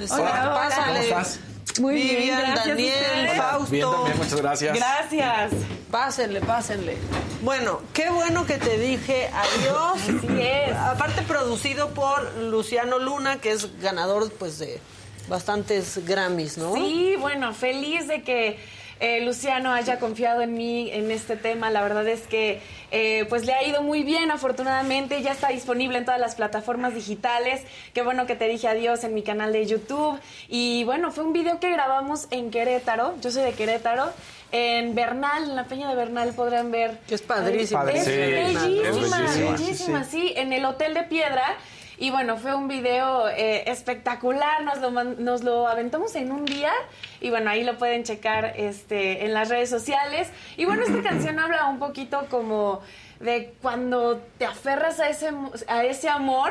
S1: Eso.
S8: Hola, hola.
S1: Pásale.
S8: ¿Cómo estás? Muy bien,
S1: Vivian,
S8: gracias a
S1: Daniel. Fausto.
S2: Bien, también, muchas gracias.
S8: Gracias.
S1: Pásenle, pásenle. Bueno, qué bueno que te dije adiós.
S8: Así es.
S1: Aparte producido por Luciano Luna, que es ganador pues de bastantes Grammys, ¿no?
S8: Sí, bueno, feliz de que eh, Luciano haya confiado en mí en este tema. La verdad es que eh, pues le ha ido muy bien, afortunadamente. Ya está disponible en todas las plataformas digitales. Qué bueno que te dije adiós en mi canal de YouTube. Y bueno, fue un video que grabamos en Querétaro. Yo soy de Querétaro. En Bernal, en la peña de Bernal podrán ver.
S1: Que es padrísimo.
S8: Es
S2: Sí,
S8: bellísima,
S2: es bellísima.
S8: bellísima, sí, en el Hotel de Piedra. Y bueno, fue un video eh, espectacular, nos lo, man- nos lo aventamos en un día y bueno, ahí lo pueden checar este, en las redes sociales. Y bueno, esta canción habla un poquito como de cuando te aferras a ese, a ese amor.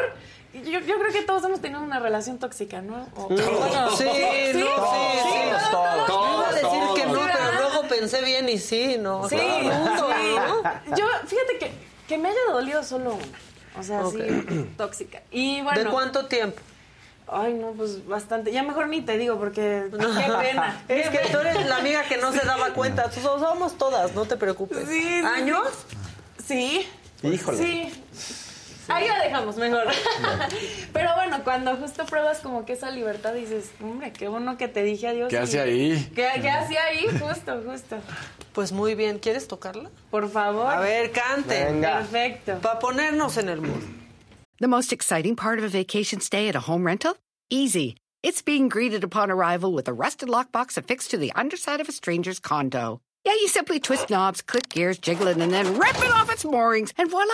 S8: Yo, yo creo que todos hemos tenido una relación tóxica, ¿no? O-
S1: Sí, no, sí, sí, sí.
S8: todos,
S1: Yo iba a decir
S2: todos,
S1: que no,
S8: todos.
S1: pero luego pensé bien y sí, no.
S8: Sí,
S1: el mundo,
S8: sí.
S1: ¿no?
S8: Yo, fíjate que, que me haya dolido solo una. O sea,
S1: Ok.
S8: sí, tóxica. Y bueno.
S1: ¿De cuánto tiempo?
S8: Ay, no, pues bastante. Ya mejor ni te digo porque qué pena.
S1: Es
S8: Qué
S1: que tú eres la amiga que no se daba cuenta. Somos todas, no te preocupes.
S8: Sí, sí,
S1: ¿Años?
S8: Sí.
S4: Híjole.
S8: Sí. Ahí la dejamos mejor. Pero bueno, cuando justo pruebas como que esa libertad dices, hombre, qué bueno que te dije adiós.
S2: ¿Qué
S8: y-
S2: hace ahí?
S8: ¿Qué, qué hace ahí? Justo, justo.
S1: Pues muy bien. ¿Quieres tocarla?
S8: Por favor.
S1: A ver, cante.
S4: Venga.
S8: Perfecto.
S1: Para ponernos en el mood.
S5: The most exciting part of a vacation stay at a home rental? Easy. It's being greeted upon arrival with a rusted lockbox affixed to the underside of a stranger's condo. Yeah, you simply twist knobs, click gears, jiggle it, and then rip it off its moorings, and voila!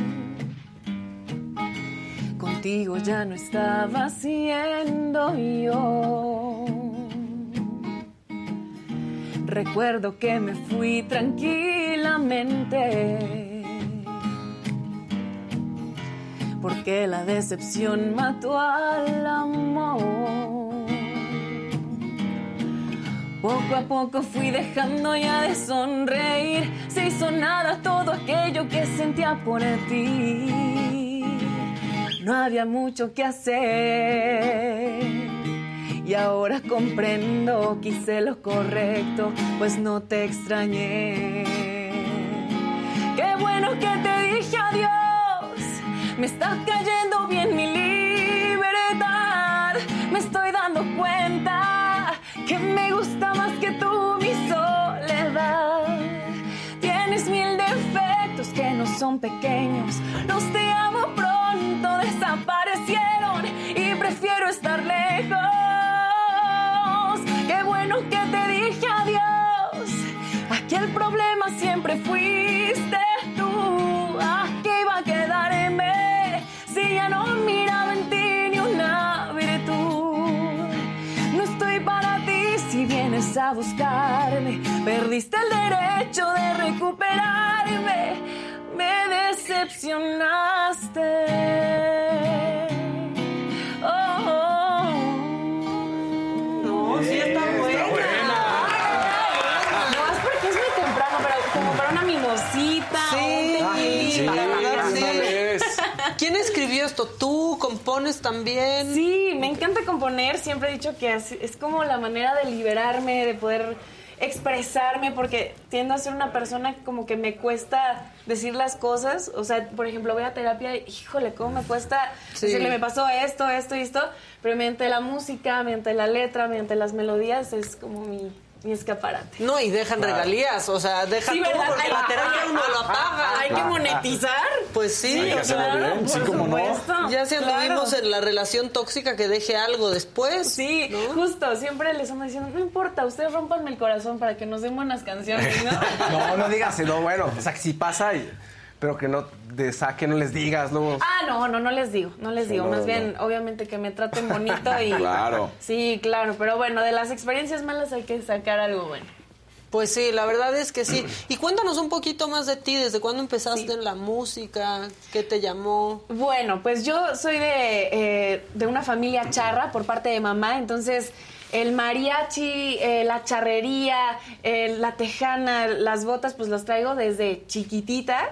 S8: Contigo ya no estaba siendo yo. Recuerdo que me fui tranquilamente. Porque la decepción mató al amor. Poco a poco fui dejando ya de sonreír. Se hizo nada todo aquello que sentía por ti. No había mucho que hacer. Y ahora comprendo que hice lo correcto, pues no te extrañé. Qué bueno que te dije adiós. Me está cayendo bien mi libertad. Me estoy dando cuenta que me gusta más que tú mi soledad. Tienes mil defectos que no son pequeños. Los te amo pronto desaparecieron y prefiero estar lejos. Qué bueno que te dije adiós. Aquí el problema siempre fuiste tú. ¿A qué iba a quedarme si ya no miraba en ti ni una virtud? No estoy para ti si vienes a buscarme. Perdiste el derecho de recuperarme. Decepcionaste. Oh, oh.
S1: No, sí está buena.
S8: No, es porque es muy temprano, pero como para una mimosita.
S1: Sí,
S8: un
S1: sí. ¿Quién escribió esto? ¿Tú compones también?
S8: Sí, me encanta componer. Siempre he dicho que es, es como la manera de liberarme, de poder expresarme, porque tiendo a ser una persona que como que me cuesta decir las cosas. O sea, por ejemplo, voy a terapia y, híjole, cómo me cuesta
S1: Sí.
S8: decirle, me pasó esto, esto y esto. Pero mediante la música, mediante la letra, mediante las melodías, es como mi, mi escaparate.
S1: No, y dejan regalías, o sea, deja
S8: Sí,
S1: todo
S8: ¿verdad?
S1: porque
S8: Hay-
S1: la terapia uno lo paga.
S8: hay que monetizar.
S1: Pues sí,
S2: Hay que
S1: o
S2: hacerlo
S1: sea,
S2: bien, sí, cómo no.
S1: Ya si
S8: Claro.
S1: anduvimos en la relación tóxica que deje algo después.
S8: Sí, justo, siempre les ando diciendo, no importa, ustedes rompanme el corazón para que nos den buenas canciones, ¿no?
S4: No, no digas, no, bueno, o sea, que sí pasa, y- pero que no te saque, no les digas, luego.
S8: Ah, no, no, no les digo, no les digo.
S4: no,
S8: Más
S4: no.
S8: bien, obviamente que me traten bonito y...
S4: Claro.
S8: Sí, claro, pero bueno, de las experiencias malas hay que sacar algo bueno.
S1: Pues sí, la verdad es que sí. Y cuéntanos un poquito más de ti, desde cuándo empezaste en la música, qué te llamó.
S8: Bueno, pues yo soy de, eh, de una familia charra por parte de mamá, entonces el mariachi, eh, la charrería, eh, la tejana, las botas, pues los traigo desde chiquitita.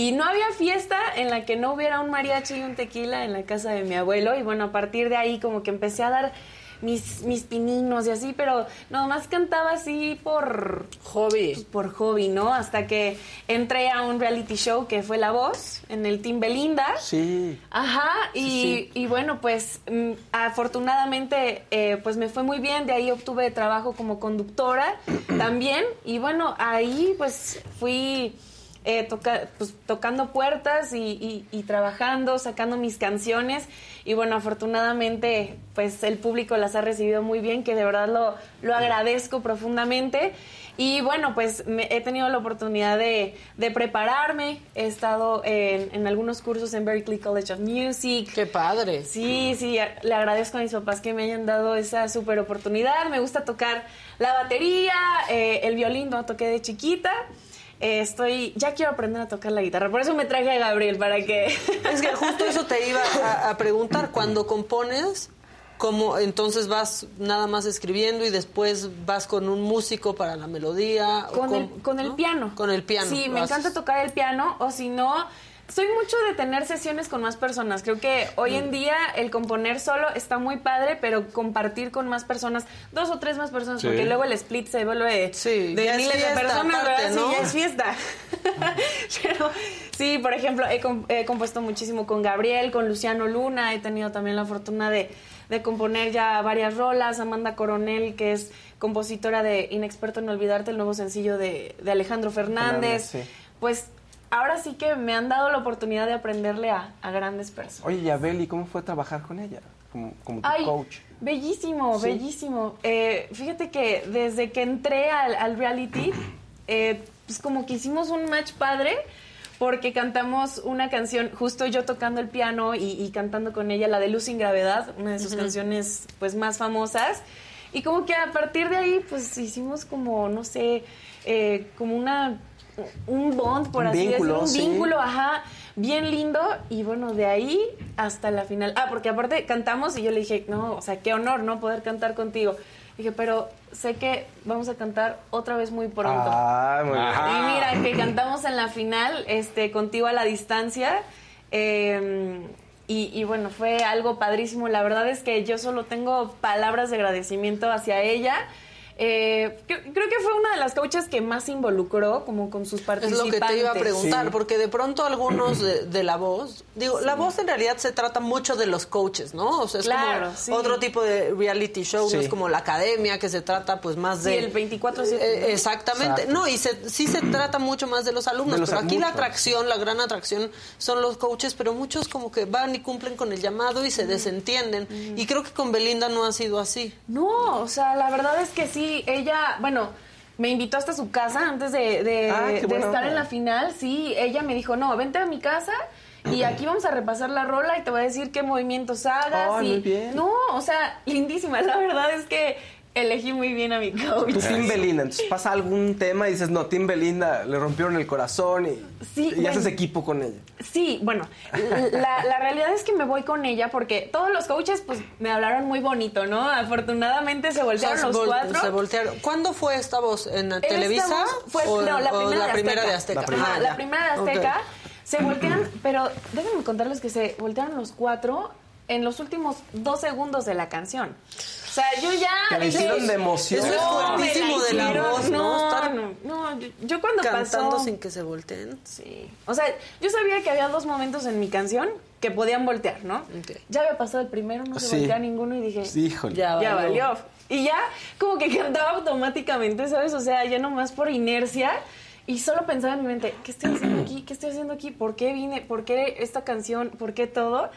S8: Y no había fiesta en la que no hubiera un mariachi y un tequila en la casa de mi abuelo. Y bueno, a partir de ahí como que empecé a dar mis, mis pininos y así, pero nomás cantaba así por
S1: hobby.
S8: por hobby, ¿no? Hasta que entré a un reality show que fue La Voz en el Team Belinda.
S4: Sí.
S8: Ajá, y,
S4: Sí,
S8: y bueno, pues mm, afortunadamente eh, pues me fue muy bien, de ahí obtuve trabajo como conductora también y bueno, ahí pues fui eh, toca- pues, tocando puertas y, y- y trabajando, sacando mis canciones. Y bueno, afortunadamente, pues el público las ha recibido muy bien, que de verdad lo, lo agradezco profundamente. Y bueno, pues me- he tenido la oportunidad de, de prepararme. He estado en, en algunos cursos en Berklee College of Music.
S1: ¡Qué padre!
S8: Sí, sí, le agradezco a mis papás que me hayan dado esa super oportunidad. Me gusta tocar la batería, eh, el violín, no toqué de chiquita. Eh, estoy, ya quiero aprender a tocar la guitarra, por eso me traje a Gabriel para que...
S1: Es que justo eso te iba a, a preguntar. Cuando compones, ¿cómo entonces vas nada más escribiendo y después vas con un músico para la melodía? ¿O
S8: Con, el, con el piano.
S1: Con el piano.
S8: Sí, me
S1: haces.
S8: encanta tocar el piano, o si no, soy mucho de tener sesiones con más personas. Creo que hoy
S1: Mm.
S8: en día el componer solo está muy padre, pero compartir con más personas, dos o tres más personas,
S1: Sí.
S8: porque luego el split se vuelve de
S1: ya es
S8: miles
S1: fiesta
S8: de personas,
S1: aparte,
S8: ¿verdad?
S1: ¿no?
S8: Sí, ya es fiesta. pero sí, por ejemplo, he, he compuesto muchísimo con Gabriel, con Luciano Luna, he tenido también la fortuna de, de componer ya varias rolas, Amanda Coronel, que es compositora de Inexperto en Olvidarte, el nuevo sencillo de, de Alejandro Fernández.
S4: Fernández, sí.
S8: Pues ahora sí que me han dado la oportunidad de aprenderle a, a grandes personas.
S4: Oye, y Abel, ¿y cómo fue trabajar con ella? Como, como tu
S8: Ay,
S4: coach.
S8: Bellísimo,
S4: Sí.
S8: bellísimo. Eh, fíjate que desde que entré al, al reality, eh, pues como que hicimos un match padre, porque cantamos una canción, justo yo tocando el piano y, y cantando con ella, la de Luz sin Gravedad, una de sus canciones pues más famosas. Y como que a partir de ahí, pues hicimos como, no sé, eh, como una un bond, por
S4: Un
S8: así
S4: vínculo,
S8: decirlo, un
S4: sí.
S8: vínculo, ajá, bien lindo. Y bueno, de ahí hasta la final. Ah, porque aparte cantamos y yo le dije, no, o sea, qué honor, ¿no? Poder cantar contigo. Dije, pero sé que vamos a cantar otra vez muy pronto.
S4: Ah, muy bien.
S8: Y mira, que cantamos en la final, este, contigo a la distancia. eh, y, y bueno, fue algo padrísimo. La verdad es que yo solo tengo palabras de agradecimiento hacia ella. Eh, creo, creo que fue una de las coaches que más se involucró como con sus
S1: Es
S8: participantes.
S1: lo que te iba a preguntar, porque de pronto algunos de, de la voz, digo, la voz en realidad se trata mucho de los coaches, ¿no? O sea, es
S8: Claro,
S1: como
S8: sí.
S1: otro tipo de reality show,
S8: Sí.
S1: no es como la academia que se trata pues más
S8: Sí,
S1: de...
S8: el 24/7,
S1: Eh,
S8: ¿no?
S1: exactamente,
S8: Exacto.
S1: no, y se- sí se trata mucho más de los alumnos,
S4: De los
S1: pero aquí la atracción, la gran atracción son los coaches, pero muchos como que van y cumplen con el llamado y se desentienden. Y creo que con Belinda no ha sido así.
S8: No, o sea, la verdad es que sí, ella, bueno, me invitó hasta su casa antes de, de-
S1: Ah,
S8: de estar
S1: onda.
S8: en la final. Sí, ella me dijo, no, vente a mi casa y aquí vamos a repasar la rola y te voy a decir qué movimientos hagas.
S4: Ay,
S8: y-
S4: muy bien.
S8: No, o sea, lindísima. La verdad es que elegí muy bien a mi coach.
S4: Tu Team Belinda, entonces pasa algún tema y dices, no, Team Belinda, le rompieron el corazón y,
S8: Sí,
S4: y
S8: bueno.
S4: haces equipo con ella.
S8: Sí, bueno, la, la realidad es que me voy con ella porque todos los coaches pues me hablaron muy bonito, ¿no? Afortunadamente se voltearon
S1: O sea,
S8: los
S1: vol-
S8: cuatro.
S1: se voltearon. ¿Cuándo fue esta voz? ¿En
S8: Esta
S1: Televisa?
S8: voz Fue,
S1: o,
S8: no, la primera,
S1: la
S8: de,
S1: primera
S8: Azteca.
S1: de Azteca?
S8: Ajá,
S1: Ah,
S8: la primera de. Azteca. Se voltean, pero déjenme contarles que se voltearon los cuatro en los últimos dos segundos de la canción. O sea, yo ya...
S4: Te la hicieron de emoción.
S1: Eso es
S8: No,
S1: fuertísimo de la voz, ¿no?
S8: No,
S1: Estar
S8: no, no, yo, yo cuando
S1: Cantando
S8: pasó...
S1: sin que se volteen.
S8: Sí. O sea, yo sabía que había dos momentos en mi canción que podían voltear, ¿no? Ya había pasado el primero, no se
S4: Sí.
S8: voltea ninguno y dije,
S4: Híjole.
S8: ya,
S1: Ya
S8: valió.
S1: valió.
S8: Y ya como que cantaba automáticamente, ¿sabes? O sea, ya nomás por inercia. Y solo pensaba en mi mente, ¿qué estoy haciendo aquí? ¿Qué estoy haciendo aquí? ¿Por qué vine? ¿Por qué esta canción? ¿Por qué todo?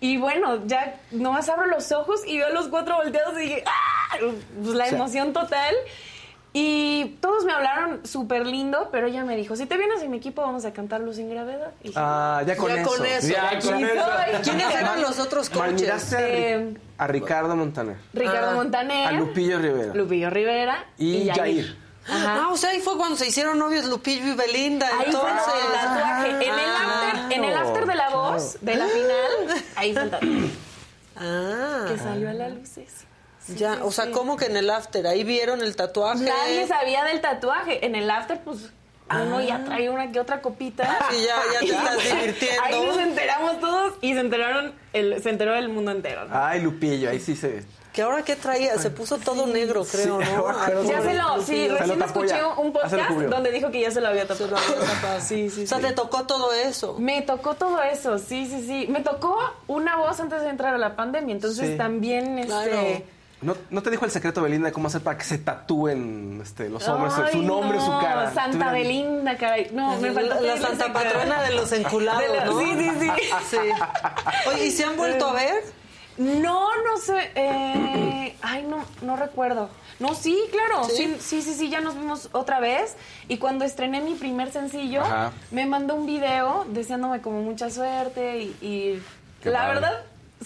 S8: Y bueno, ya nomás abro los ojos y veo a los cuatro volteados y dije, ¡ah! Pues la emoción total. Y todos me hablaron súper lindo, pero ella me dijo, si te vienes en mi equipo vamos a cantar Luz sin Gravedad. Y dije,
S4: Ah, ya con
S1: Ya
S4: eso.
S1: con eso.
S4: Ya con eso.
S1: ¿Quiénes eran los otros coaches?
S4: A,
S8: Eh,
S4: a Ricardo Montaner.
S8: Ricardo
S1: Ah,
S8: Montaner,
S4: A Lupillo Rivera.
S8: Lupillo Rivera
S4: y,
S8: y,
S4: Jair.
S8: Ajá.
S1: Ah, o sea, ahí fue cuando se hicieron novios Lupillo y Belinda.
S8: Ahí fue
S1: entonces.
S8: el tatuaje. En el after, en el after de la voz, de la final, ahí tatuaje.
S1: Ah.
S8: Que salió a la luz eso.
S1: ya,
S8: sí,
S1: o sea,
S8: sí.
S1: ¿cómo que en el after? Ahí vieron el tatuaje.
S8: Nadie sabía del tatuaje. En el after, pues, uno ya trae una que otra copita.
S1: Sí, ya- ya te estás divirtiendo.
S8: Ahí nos enteramos todos y se enteraron, el, se enteró el mundo entero. ¿no?
S4: Ay, Lupillo, ahí sí se...
S1: ¿Que ahora qué traía? Se puso todo negro, creo,
S4: Sí,
S1: ¿no?
S8: Ya se lo, sí, recién escuché un
S4: Ah,
S8: podcast donde dijo que ya se lo había tapado.
S1: Se lo había tapado.
S8: Sí, sí,
S1: O sea,
S8: sí.
S1: te tocó todo eso.
S8: Me tocó todo eso, sí, sí, sí. Me tocó una voz antes de entrar a la pandemia, entonces
S4: Sí.
S8: también, este...
S1: Claro.
S4: ¿No, ¿No te dijo el secreto Belinda de cómo hacer para que se tatúen este, los hombres
S8: Ay,
S4: su nombre,
S8: no,
S4: su cara?
S8: Santa Belinda, caray. No, me
S1: La-
S8: faltó
S1: la
S8: pedirle
S1: santa patrona de los enculados,
S8: De la-
S1: ¿no?
S8: Sí, sí, sí.
S1: Sí. Oye, ¿y se han vuelto a ver?
S8: No, no sé. eh, ay, no, no recuerdo. No, sí, claro. Sí, sí, sí, sí, ya nos vimos otra vez. Y cuando estrené mi primer sencillo,
S2: Ajá.
S8: me mandó un video deseándome como mucha suerte y, y
S2: Qué
S8: la
S2: padre.
S8: verdad,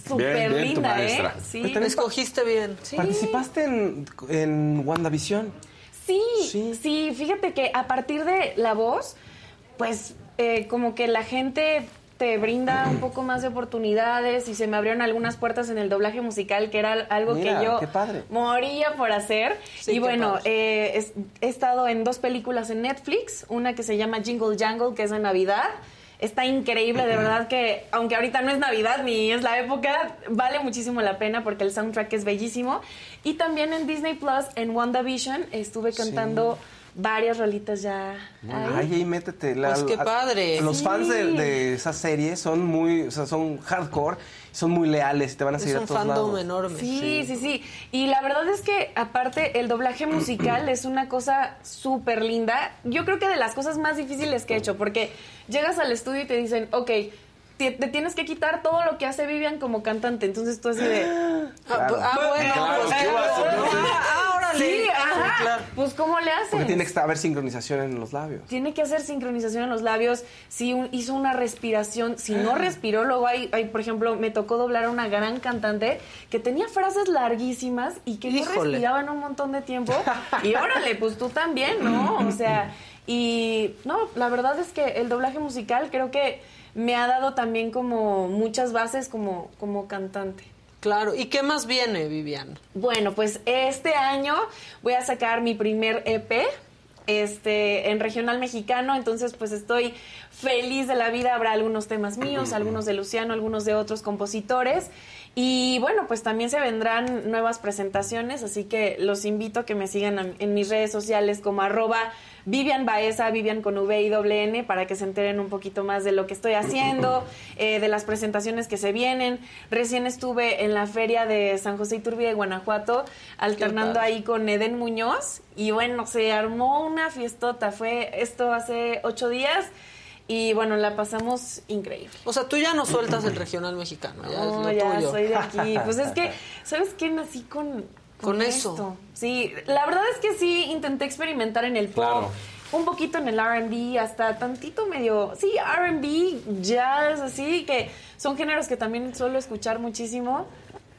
S8: súper
S2: Bien, bien, tu
S8: linda, ¿eh?
S2: maestra.
S8: Sí.
S4: También
S1: Escogiste bien.
S8: Sí.
S4: ¿Participaste en, en WandaVision?
S8: Sí, sí, fíjate que a partir de la voz, pues eh, como que la gente te brinda un poco más de oportunidades y se me abrieron algunas puertas en el doblaje musical, que era algo
S4: Mira,
S8: que yo moría por hacer.
S1: Sí,
S8: y bueno, eh, es- he estado en dos películas en Netflix, una que se llama Jingle Jangle, que es de Navidad. Está increíble, de verdad que, aunque ahorita no es Navidad ni es la época, vale muchísimo la pena porque el soundtrack es bellísimo. Y también en Disney Plus, en WandaVision, estuve cantando varias rolitas ya. ahí.
S4: Ay, ahí métete.
S1: Pues qué
S4: a-
S1: padre.
S4: Los
S8: Sí.
S4: fans de, de esa serie son muy, o sea, son hardcore, son muy leales te van a
S1: Es
S4: seguir a
S1: un
S4: todos
S1: fandom
S4: lados.
S1: enorme.
S8: Sí, sí, sí. Y la verdad es que aparte el doblaje musical es una cosa súper linda. Yo creo que de las cosas más difíciles que he hecho, porque llegas al estudio y te dicen, ok, te, te tienes que quitar todo lo que hace Vivian como cantante. Entonces tú así de...
S1: Ah, bu- ah, bueno,
S4: Claro,
S1: pues,
S4: ¿qué vas, entonces?
S1: ah, ah, órale.
S8: Sí,
S1: claro.
S8: Pues ¿cómo le haces?
S4: Porque tiene que haber sincronización en los labios.
S8: Tiene que hacer sincronización en los labios. Si un- hizo una respiración, si no respiró, luego hay, hay, por ejemplo, me tocó doblar a una gran cantante que tenía frases larguísimas y que no
S1: Híjole.
S8: respiraban un montón de tiempo. Y órale, pues tú también, ¿no? O sea, y no, la verdad es que el doblaje musical creo que me ha dado también como muchas bases como, como cantante.
S1: Claro. ¿Y qué más viene, Vivian?
S8: Bueno, pues este año voy a sacar mi primer EP este, en regional mexicano, entonces pues estoy feliz de la vida. Habrá algunos temas míos, algunos de Luciano, algunos de otros compositores. Y bueno, pues también se vendrán nuevas presentaciones, así que los invito a que me sigan en mis redes sociales como arroba Vivian Baeza, Vivian con V y doble N, para que se enteren un poquito más de lo que estoy haciendo, eh, de las presentaciones que se vienen. Recién estuve en la feria de San José Iturbide de Guanajuato, alternando ahí con Eden Muñoz, y bueno, se armó una fiestota. Fue esto hace ocho días, y bueno, la pasamos increíble.
S1: O sea, tú ya no sueltas el regional mexicano, ya
S8: No,
S1: es lo
S8: ya
S1: tuyo.
S8: soy de aquí. Pues es que, ¿sabes qué? Nací con,
S1: Con eso.
S8: esto. Sí, la verdad es que sí intenté experimentar en el pop.
S2: Claro.
S8: Un poquito en el RB, hasta tantito medio. Sí, RB, jazz, así, que son géneros que también suelo escuchar muchísimo,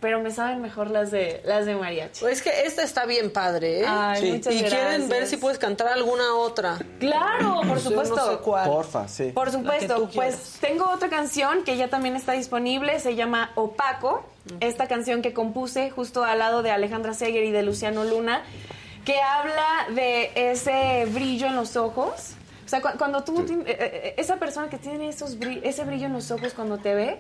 S8: pero me saben mejor las de, las de mariachi.
S1: Pues es que esta está bien padre, ¿eh?
S8: Ay, Sí. muchas
S1: y quieren ver si puedes cantar alguna otra.
S8: Claro, por
S1: Yo
S8: supuesto.
S1: No sé cuál.
S4: Porfa, sí.
S8: Por supuesto, pues tengo otra canción que ya también está disponible, se llama Opaco, esta canción que compuse justo al lado de Alejandra Seger y de Luciano Luna, que habla de ese brillo en los ojos. O sea, cu- cuando tú, eh, eh, esa persona que tiene esos bri- ese brillo en los ojos cuando te ve,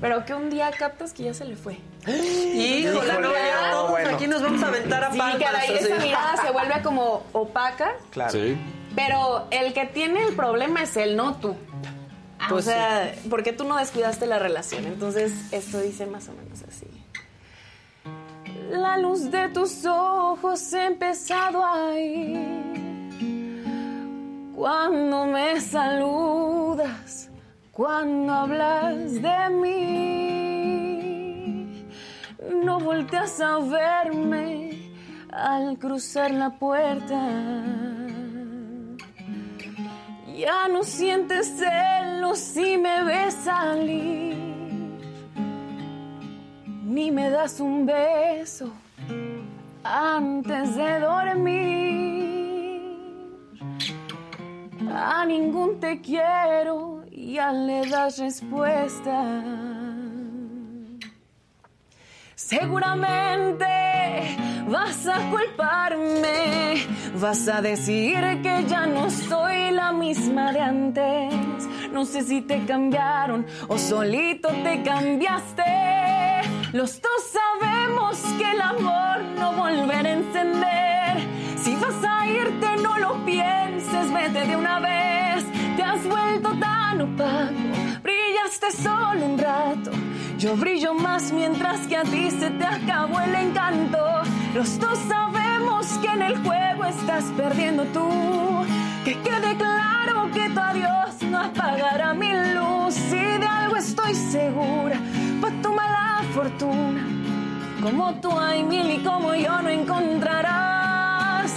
S8: pero que un día captas que ya se le fue.
S1: Híjole, no, ya todos
S4: bueno.
S1: aquí nos vamos a aventar a
S8: Sí,
S1: palmas.
S8: caray,
S1: así.
S8: esa mirada se vuelve como opaca,
S4: Claro.
S2: Sí.
S8: pero el que tiene el problema es él, no tú.
S1: Pues
S8: o sea, porque tú no descuidaste la relación. Entonces, esto dice más o menos así. La luz de tus ojos ha empezado a ir. Cuando me saludas, cuando hablas de mí. No volteas a verme al cruzar la puerta. Ya no sientes celos si me ves salir, ni me das un beso antes de dormir. A ningún te quiero ya le das respuesta. Seguramente vas a culparme, vas a decir que ya no soy la misma de antes. No sé si te cambiaron o solito te cambiaste. Los dos sabemos que el amor no volverá a encender. Si vas a irte, no lo pienses, vete de una vez. Has vuelto tan opaco, brillas este sol un rato. Yo brillo más mientras que a ti se te acabó el encanto. Los dos sabemos que en el juego estás perdiendo tú. Que quede claro que tu adiós no apagará mi luz. Y de algo estoy segura, pa' tu mala fortuna. Como tú hay mil y como yo no encontrarás.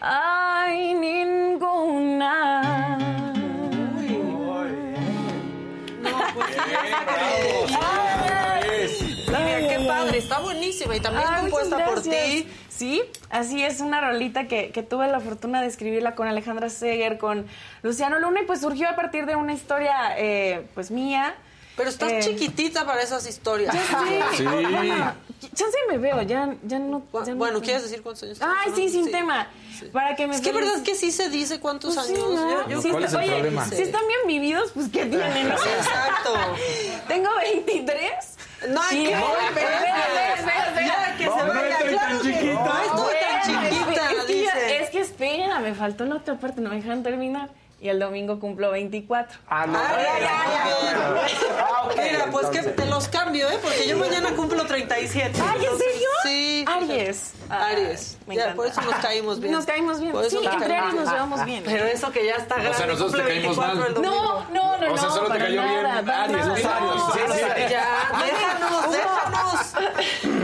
S8: Ay, ninguna.
S1: Mira, qué padre, está buenísima y también
S8: Ay,
S1: compuesta por ti.
S8: Sí, así es una rolita que, que tuve la fortuna de escribirla con Alejandra Seger, con Luciano Luna y pues surgió a partir de una historia eh, pues mía.
S1: Pero estás
S8: Eh,
S1: chiquitita para esas historias.
S8: Ya sé.
S2: Sí.
S8: Bueno, chance me veo, ya, ya no. ya no-
S1: Bueno, ¿quieres decir cuántos años
S8: Ay, sí,
S1: no?
S8: sin tema. Para que me
S1: Es que verdad que sí se dice cuántos
S8: Pues sí,
S1: años.
S8: ¿no?
S1: Yo- yo-
S8: Sí
S2: ¿Cuál es el
S8: oye,
S2: problema?
S8: Si están bien vividos, pues ¿qué tienen? no?
S1: Exacto.
S8: Tengo 23.
S1: No,
S8: Y-
S1: que
S8: Espera, espera, espera, espera.
S1: Ya, que se
S2: No, no
S1: vaya.
S2: estoy
S1: Claro
S2: tan chiquita.
S1: No estoy tan chiquita,
S8: es que espera, me faltó la otra parte, no me dejan terminar. Y el domingo cumplo 24.
S4: Ah, no.
S1: Ay, ay, ay.
S4: Ah.
S1: Mira, pues que te los cambio, ¿eh? Porque yo mañana cumplo 37.
S8: Ay, ¿en serio?
S1: Sí.
S8: Aries.
S1: Aries.
S8: Me
S1: Ya, por eso nos caímos bien.
S8: Nos caímos bien. Sí, entre Aries nos llevamos bien.
S1: Pero eso que ya está grande.
S2: sea, nosotros
S1: cumple
S2: te caímos
S1: 24
S2: mal.
S1: el domingo.
S8: No, no, no,
S2: O sea,
S8: no,
S2: solo te
S8: para
S2: cayó bien Aries,
S8: nada.
S2: los Aries.
S8: No,
S2: Sí, sí.
S1: Ya, déjanos, déjanos.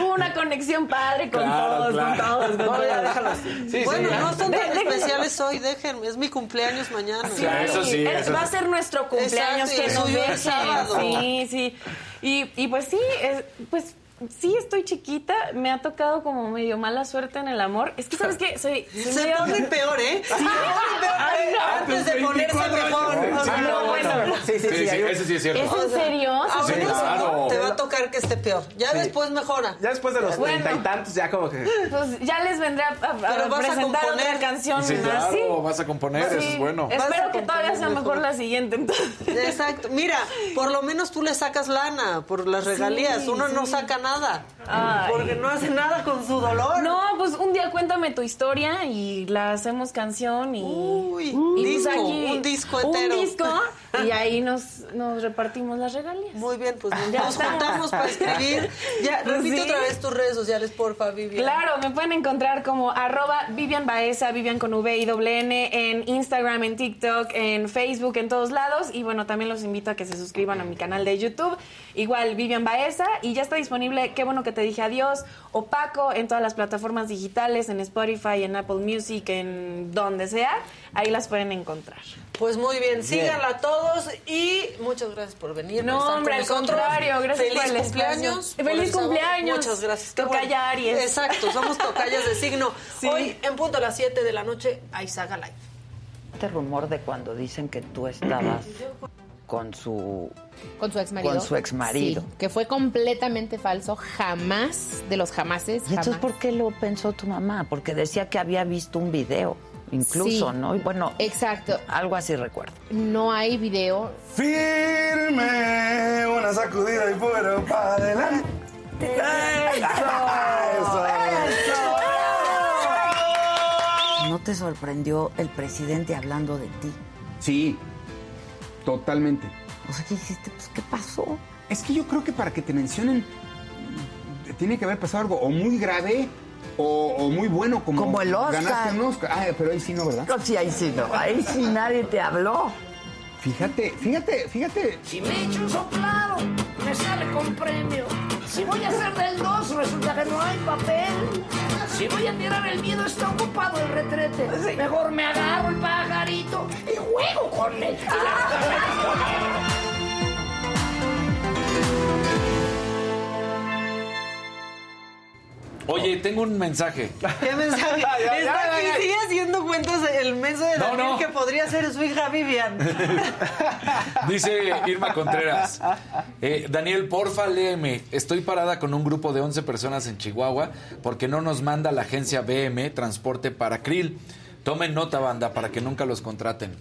S8: Hubo una conexión padre con
S2: Claro,
S8: todos,
S2: claro.
S8: con todos, con
S1: No, ya
S8: todos.
S1: déjalo así.
S2: Sí,
S1: bueno,
S2: sí,
S1: no son tan
S8: de-
S1: especiales hoy, déjenme. Es mi cumpleaños mañana.
S8: Sí,
S2: Eso sí,
S8: es-
S2: eso
S8: va
S2: sí.
S8: a ser nuestro cumpleaños
S1: Exacto,
S8: que nos
S1: el sábado.
S8: Sí, sí. Y, y pues sí, es- pues sí estoy chiquita, me ha tocado como medio mala suerte en el amor. Es que sabes qué, soy, soy
S1: Se
S8: medio-
S1: pone peor, ¿eh? Se pone peor
S8: Ay, no.
S1: antes de ponerse
S2: 24
S1: mejor. O sea,
S8: Ah, no, bueno.
S4: Sí, sí,
S2: Sí,
S4: sí.
S2: sí, eso sí es cierto.
S8: ¿Es en serio? Sí,
S2: claro.
S1: Te va a tocar que esté peor. Ya después mejora.
S4: Ya después de los
S8: Bueno.
S4: treinta y tantos, ya como que.
S8: Pues ya les vendré a, a- a
S1: a
S8: presentar
S1: componer.
S8: otra canción
S2: Sí,
S8: así.
S2: claro, vas a componer, eso
S8: Sí.
S2: es bueno.
S1: A
S8: Espero que todavía sea
S1: mejor.
S8: la siguiente entonces.
S1: Exacto. Mira, por lo menos tú le sacas lana por las regalías. Uno no
S8: sí.
S1: saca nada.
S8: Ay.
S1: Porque no hace nada con su dolor.
S8: No, pues un día cuéntame tu historia y la hacemos canción y,
S1: Uy,
S8: y pues
S1: disco,
S8: aquí-
S1: un disco entero.
S8: Un disco y ahí nos, nos repartimos las regalías.
S1: Muy bien, pues
S8: Ya
S1: nos
S8: está.
S1: juntamos para escribir. Ya,
S8: Pues
S1: repite
S8: sí.
S1: otra vez tus redes sociales, porfa, Vivian.
S8: Claro, me pueden encontrar como arroba Vivian Baeza, Vivian con V y doble N, en Instagram, en TikTok, en Facebook, en todos lados. Y bueno, también los invito a que se suscriban a mi canal de YouTube. Igual, Vivian Baeza. Y ya está disponible, qué bueno que te dije adiós, opaco en todas las plataformas digitales, en Spotify, en Apple Music, en donde sea. Ahí las pueden encontrar.
S1: Pues muy bien, síganla a todos y muchas gracias por venir.
S8: No,
S1: por
S8: hombre, al contrario, gracias
S1: Feliz
S8: por el
S1: cumpleaños.
S8: espacio. Feliz cumpleaños.
S1: Muchas gracias.
S8: Tocaya Aries.
S1: Exacto, somos tocayas de signo.
S8: Sí.
S1: Hoy, en punto a las 7 de la noche, Aizaga Live.
S7: Este rumor de cuando dicen que tú estabas con su
S19: Con su ex marido.
S7: Con su exmarido.
S19: Sí, que fue completamente falso. Jamás, de los jamases,
S7: ¿Y entonces
S19: jamás.
S7: por qué lo pensó tu mamá? Porque decía que había visto un video, incluso,
S19: Sí.
S7: ¿no? Y bueno,
S19: Exacto.
S7: algo así recuerdo.
S19: No hay video.
S20: Firme, una sacudida y fuera para adelante.
S7: ¿No te sorprendió el presidente hablando de ti?
S9: Sí, totalmente.
S7: O sea, ¿qué dijiste? Pues, ¿qué pasó?
S9: Es que yo creo que para que te mencionen tiene que haber pasado algo o muy grave o, o muy bueno como,
S7: Como el Oscar.
S9: Ganaste un Oscar. Ah, pero ahí sí no, ¿verdad?
S7: No, sí, ahí sí no. Ahí sí nadie te habló.
S9: Fíjate, fíjate, fíjate.
S10: Si me echo un soplado, me sale con premio. Si voy a hacer del 2, resulta que no hay papel. Si voy a tirar el miedo, está ocupado el retrete. Mejor me agarro el pajarito y juego con él.
S2: Oye, tengo un mensaje.
S1: ¿Qué mensaje?
S4: Ya, ya,
S1: Está
S4: ya,
S1: aquí,
S4: ya.
S1: sigue haciendo cuentas el mensaje de
S2: No,
S1: Daniel
S2: no.
S1: que podría ser su hija Vivian.
S2: Dice Irma Contreras. eh, Daniel, porfa, léeme. Estoy parada con un grupo de 11 personas en Chihuahua porque no nos manda la agencia BM transporte para Krill. Tomen nota, banda, para que nunca los contraten.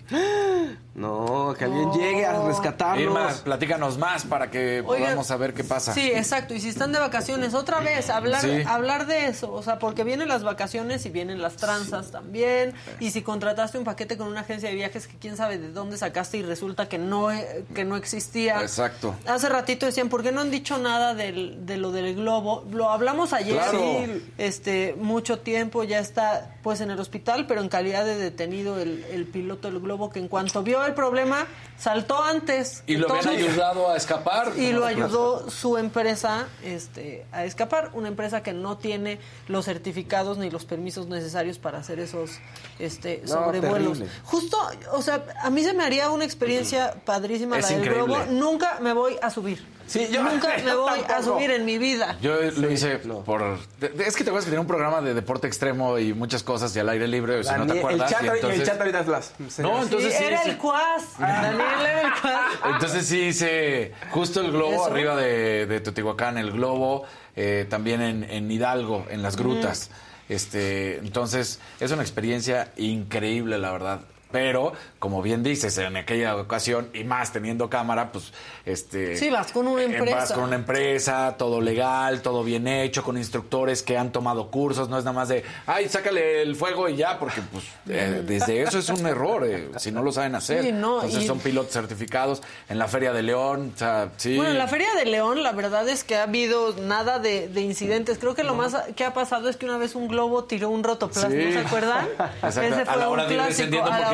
S4: No, que alguien llegue a rescatarlos.
S2: Irma, platícanos más para que
S1: Oigan,
S2: podamos saber qué pasa.
S1: Sí, exacto. Y si están de vacaciones, otra vez, hablar,
S2: Sí.
S1: hablar de eso. O sea, porque vienen las vacaciones y vienen las tranzas también. Y si contrataste un paquete con una agencia de viajes que quién sabe de dónde sacaste y resulta que no, eh, que no existía.
S2: Exacto.
S1: Hace ratito decían, ¿por qué no han dicho nada del, de lo del globo? Lo hablamos ayer,
S2: Claro.
S1: sí, este, mucho tiempo, ya está pues en el hospital, pero en calidad de detenido el, el piloto del globo, que en cuanto vio el problema, saltó antes.
S2: Y lo habían ayudado a escapar.
S1: y lo ayudó su empresa este, a escapar, una empresa que no tiene los certificados ni los permisos necesarios para hacer esos este,
S4: No,
S1: sobrevuelos.
S4: terrible.
S1: Justo, o sea, a mí se me haría una experiencia padrísima
S2: Es
S1: la del
S2: increíble.
S1: globo. Nunca me voy a subir.
S4: Sí, yo-
S1: Nunca me voy a subir en mi vida.
S2: Yo lo hice por... Es que te acuerdas que tenía un programa de deporte extremo y muchas cosas y al aire libre, si no te acuerdas.
S4: el chat,
S2: y
S4: y el
S2: entonces-
S4: chat ahorita es las.
S2: No, entonces sí,
S1: era
S2: sí.
S1: el cuas. Daniel era el cuas.
S2: Entonces sí hice justo el globo
S1: Eso.
S2: arriba de, de Teotihuacán, el globo, eh, también en, en Hidalgo, en las grutas. Este, entonces es una experiencia increíble, la verdad. Pero, como bien dices, en aquella ocasión, y más teniendo cámara, pues, este...
S1: Sí, vas con una
S2: eh,
S1: empresa.
S2: Vas con una empresa, todo legal, todo bien hecho, con instructores que han tomado cursos, no es nada más de, ay, sácale el fuego y ya, porque pues eh, desde eso es un error, eh, si no lo saben hacer.
S1: Sí, no,
S2: Entonces
S1: y-
S2: son pilotos certificados en la Feria de León, o sea, sí.
S1: Bueno, en la Feria de León la verdad es que ha habido nada de, de incidentes. Creo que lo más que ha pasado es que una vez un globo tiró un rotoplasma,
S2: Sí.
S1: ¿no se acuerdan? Ese fue
S2: a la
S1: un
S2: de ir
S1: clásico,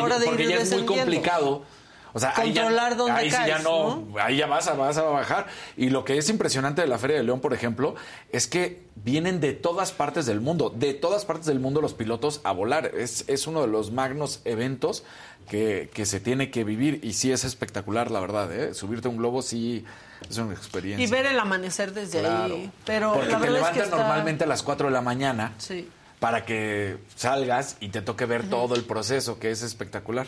S2: porque,
S1: hora de
S2: porque
S1: ir
S2: ya es muy complicado. O sea, ahí ya-
S1: dónde
S2: ahí sí ya
S1: caes,
S2: no, ahí ya vas a, vas a bajar. Y lo que es impresionante de la Feria de León, por ejemplo, es que vienen de todas partes del mundo, de todas partes del mundo los pilotos a volar. Es, es uno de los magnos eventos que, que se tiene que vivir y sí es espectacular, la verdad. ¿eh? Subirte a un globo sí es una experiencia.
S1: Y ver el amanecer desde
S2: Claro.
S1: ahí. Pero
S2: Porque
S1: la
S2: te
S1: verdad es que
S2: levantan
S1: está-
S2: normalmente a las 4 de la mañana
S1: Sí.
S2: Para que salgas y te toque ver todo el proceso, que es espectacular.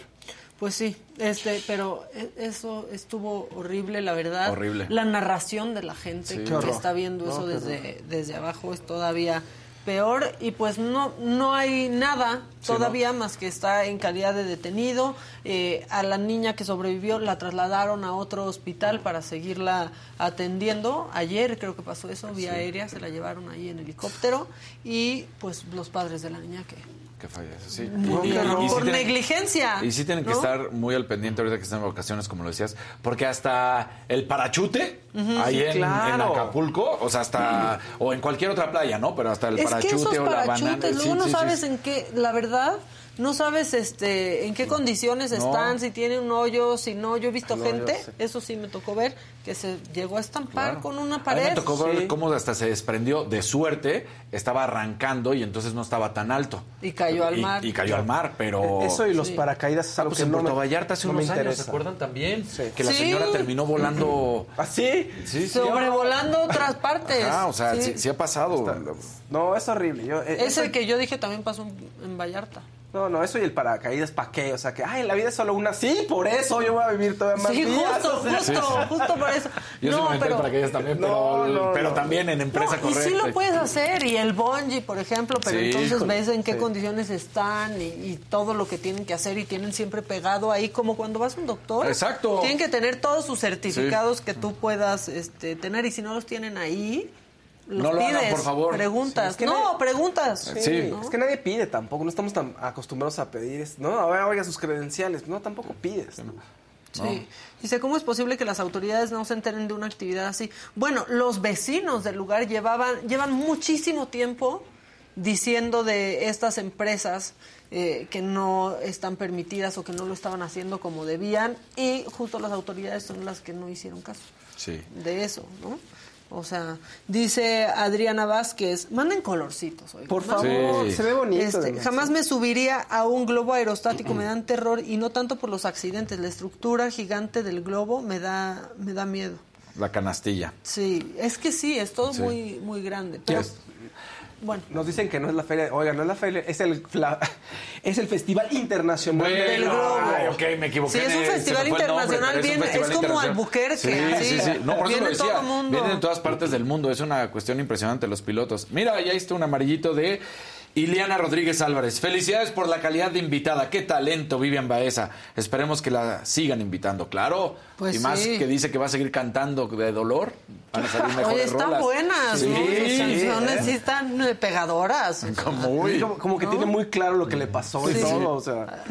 S1: Pues sí, este, pero e- eso estuvo horrible, la verdad.
S2: Horrible.
S1: La narración de la gente
S2: Sí.
S1: que está viendo
S2: No,
S1: eso desde, desde abajo es todavía peor y pues no no hay nada
S2: Sí,
S1: todavía más que está en calidad de detenido. Eh, a la niña que sobrevivió la trasladaron a otro hospital para seguirla atendiendo. Ayer creo que pasó eso, vía aérea, se la llevaron ahí en helicóptero y pues los padres de la niña que
S2: Que fallece, sí.
S1: No, horror. Por
S2: tienen-
S1: negligencia,
S2: Y sí tienen que
S1: ¿no?
S2: estar muy al pendiente ahorita que están en vacaciones, como lo decías, porque hasta el parachute,
S1: Ujú,
S2: ahí
S1: sí,
S2: en,
S1: claro.
S2: en Acapulco, o sea, hasta, o en cualquier otra playa, ¿no? Pero hasta el
S1: es que
S2: parachute
S1: esos
S2: o la banana.
S1: luego no sabes en qué, la verdad, no sabes este en qué condiciones
S2: No.
S1: están, si tiene un hoyo, si no. Yo he visto
S2: No,
S1: gente, eso sí me tocó ver, que se llegó a estampar
S2: Claro.
S1: con una
S2: A mí
S1: pared.
S2: me tocó ver cómo hasta se desprendió de suerte, estaba arrancando y entonces no estaba tan alto.
S1: Y cayó al mar.
S2: Y, cayó al mar, pero...
S4: Eso y los
S1: Sí.
S4: paracaídas es algo
S2: Pues
S4: que
S2: en
S4: no
S2: Puerto
S4: me-
S2: Vallarta hace
S4: no me
S2: unos años, ¿se
S4: interesa.
S2: acuerdan también? Que la
S1: Sí.
S2: señora terminó volando...
S4: ¿Ah, sí?
S2: Sí, sí.
S1: Sobrevolando otras partes.
S2: Ah, o sea, sí,
S1: Sí.
S2: sí ha pasado.
S4: No, es horrible. Yo, eh, eso-
S1: Ese que yo dije también pasó en- en Vallarta.
S4: No, no, eso y el paracaídas, ¿para qué? O sea, que, ay, la vida es solo una. Sí, por eso yo voy a vivir todavía más
S1: Sí,
S4: días.
S1: justo,
S4: o sea.
S1: justo, justo por eso.
S2: Yo sí
S1: no,
S2: me metí
S1: pero,
S2: también,
S4: No,
S2: pero,
S4: no,
S2: pero
S4: no.
S2: también en empresa
S1: No, y
S2: correcta.
S1: sí lo puedes hacer, y el bungee, por ejemplo, pero
S2: Sí,
S1: entonces
S2: híjole,
S1: ves en qué
S2: sí.
S1: condiciones están y, y todo lo que tienen que hacer y tienen siempre pegado ahí, como cuando vas a un doctor.
S2: Exacto.
S1: Tienen que tener todos sus certificados que tú puedas este, tener y si no los tienen ahí, los
S2: No lo hagan,
S1: pides,
S2: por favor.
S1: preguntas.
S4: Sí, es que
S1: no,
S4: nadie-
S1: preguntas.
S4: Sí,
S1: ¿no?
S4: es que nadie pide tampoco, no estamos tan acostumbrados a pedir, no, a ver, oiga sus credenciales, no, tampoco pides. ¿no?
S1: Sí. Dice, ¿cómo es posible que las autoridades no se enteren de una actividad así? Bueno, los vecinos del lugar llevaban, llevan muchísimo tiempo diciendo de estas empresas eh, que no están permitidas o que no lo estaban haciendo como debían y justo las autoridades son las que no hicieron caso
S2: Sí.
S1: de eso, ¿no? O sea, dice Adriana Vázquez, manden colorcitos. oigan,
S4: Por favor,
S2: Sí.
S4: se ve bonito.
S1: Este, jamás me subiría a un globo aerostático, me dan terror y no tanto por los accidentes, la estructura gigante del globo me da me da miedo.
S2: La canastilla.
S1: Sí, es que sí, es todo
S2: Sí.
S1: muy muy grande, pero
S4: Es-
S1: bueno,
S4: Nos dicen que no es la feria, oiga, no es la feria, es el, fla- es el Festival Internacional del
S2: Bueno,
S4: Globo.
S2: ay, ok, me equivoqué.
S1: Sí, es un festival
S2: nombre,
S1: internacional,
S2: es festival
S1: como
S2: internacional.
S1: Albuquerque,
S2: Sí,
S1: así.
S2: sí, sí. No, por eso
S1: Viene
S2: lo decía.
S1: todo mundo.
S2: Vienen de todas partes del mundo. Es una cuestión impresionante los pilotos. Mira, ya está un amarillito de Iliana Rodríguez Álvarez, felicidades por la calidad de invitada. Qué talento, Vivian Baeza. Esperemos que la sigan invitando, claro.
S1: Pues
S2: y más
S1: sí.
S2: que dice que va a seguir cantando de dolor. Van a salir mejores
S1: Oye, están
S2: rolas.
S1: buenas,
S2: Sí,
S1: ¿no? Sus
S2: sí,
S1: canciones
S2: ¿eh?
S1: sí están pegadoras.
S2: Como muy-
S4: Como, como que tiene muy claro lo que le pasó y todo, o sea,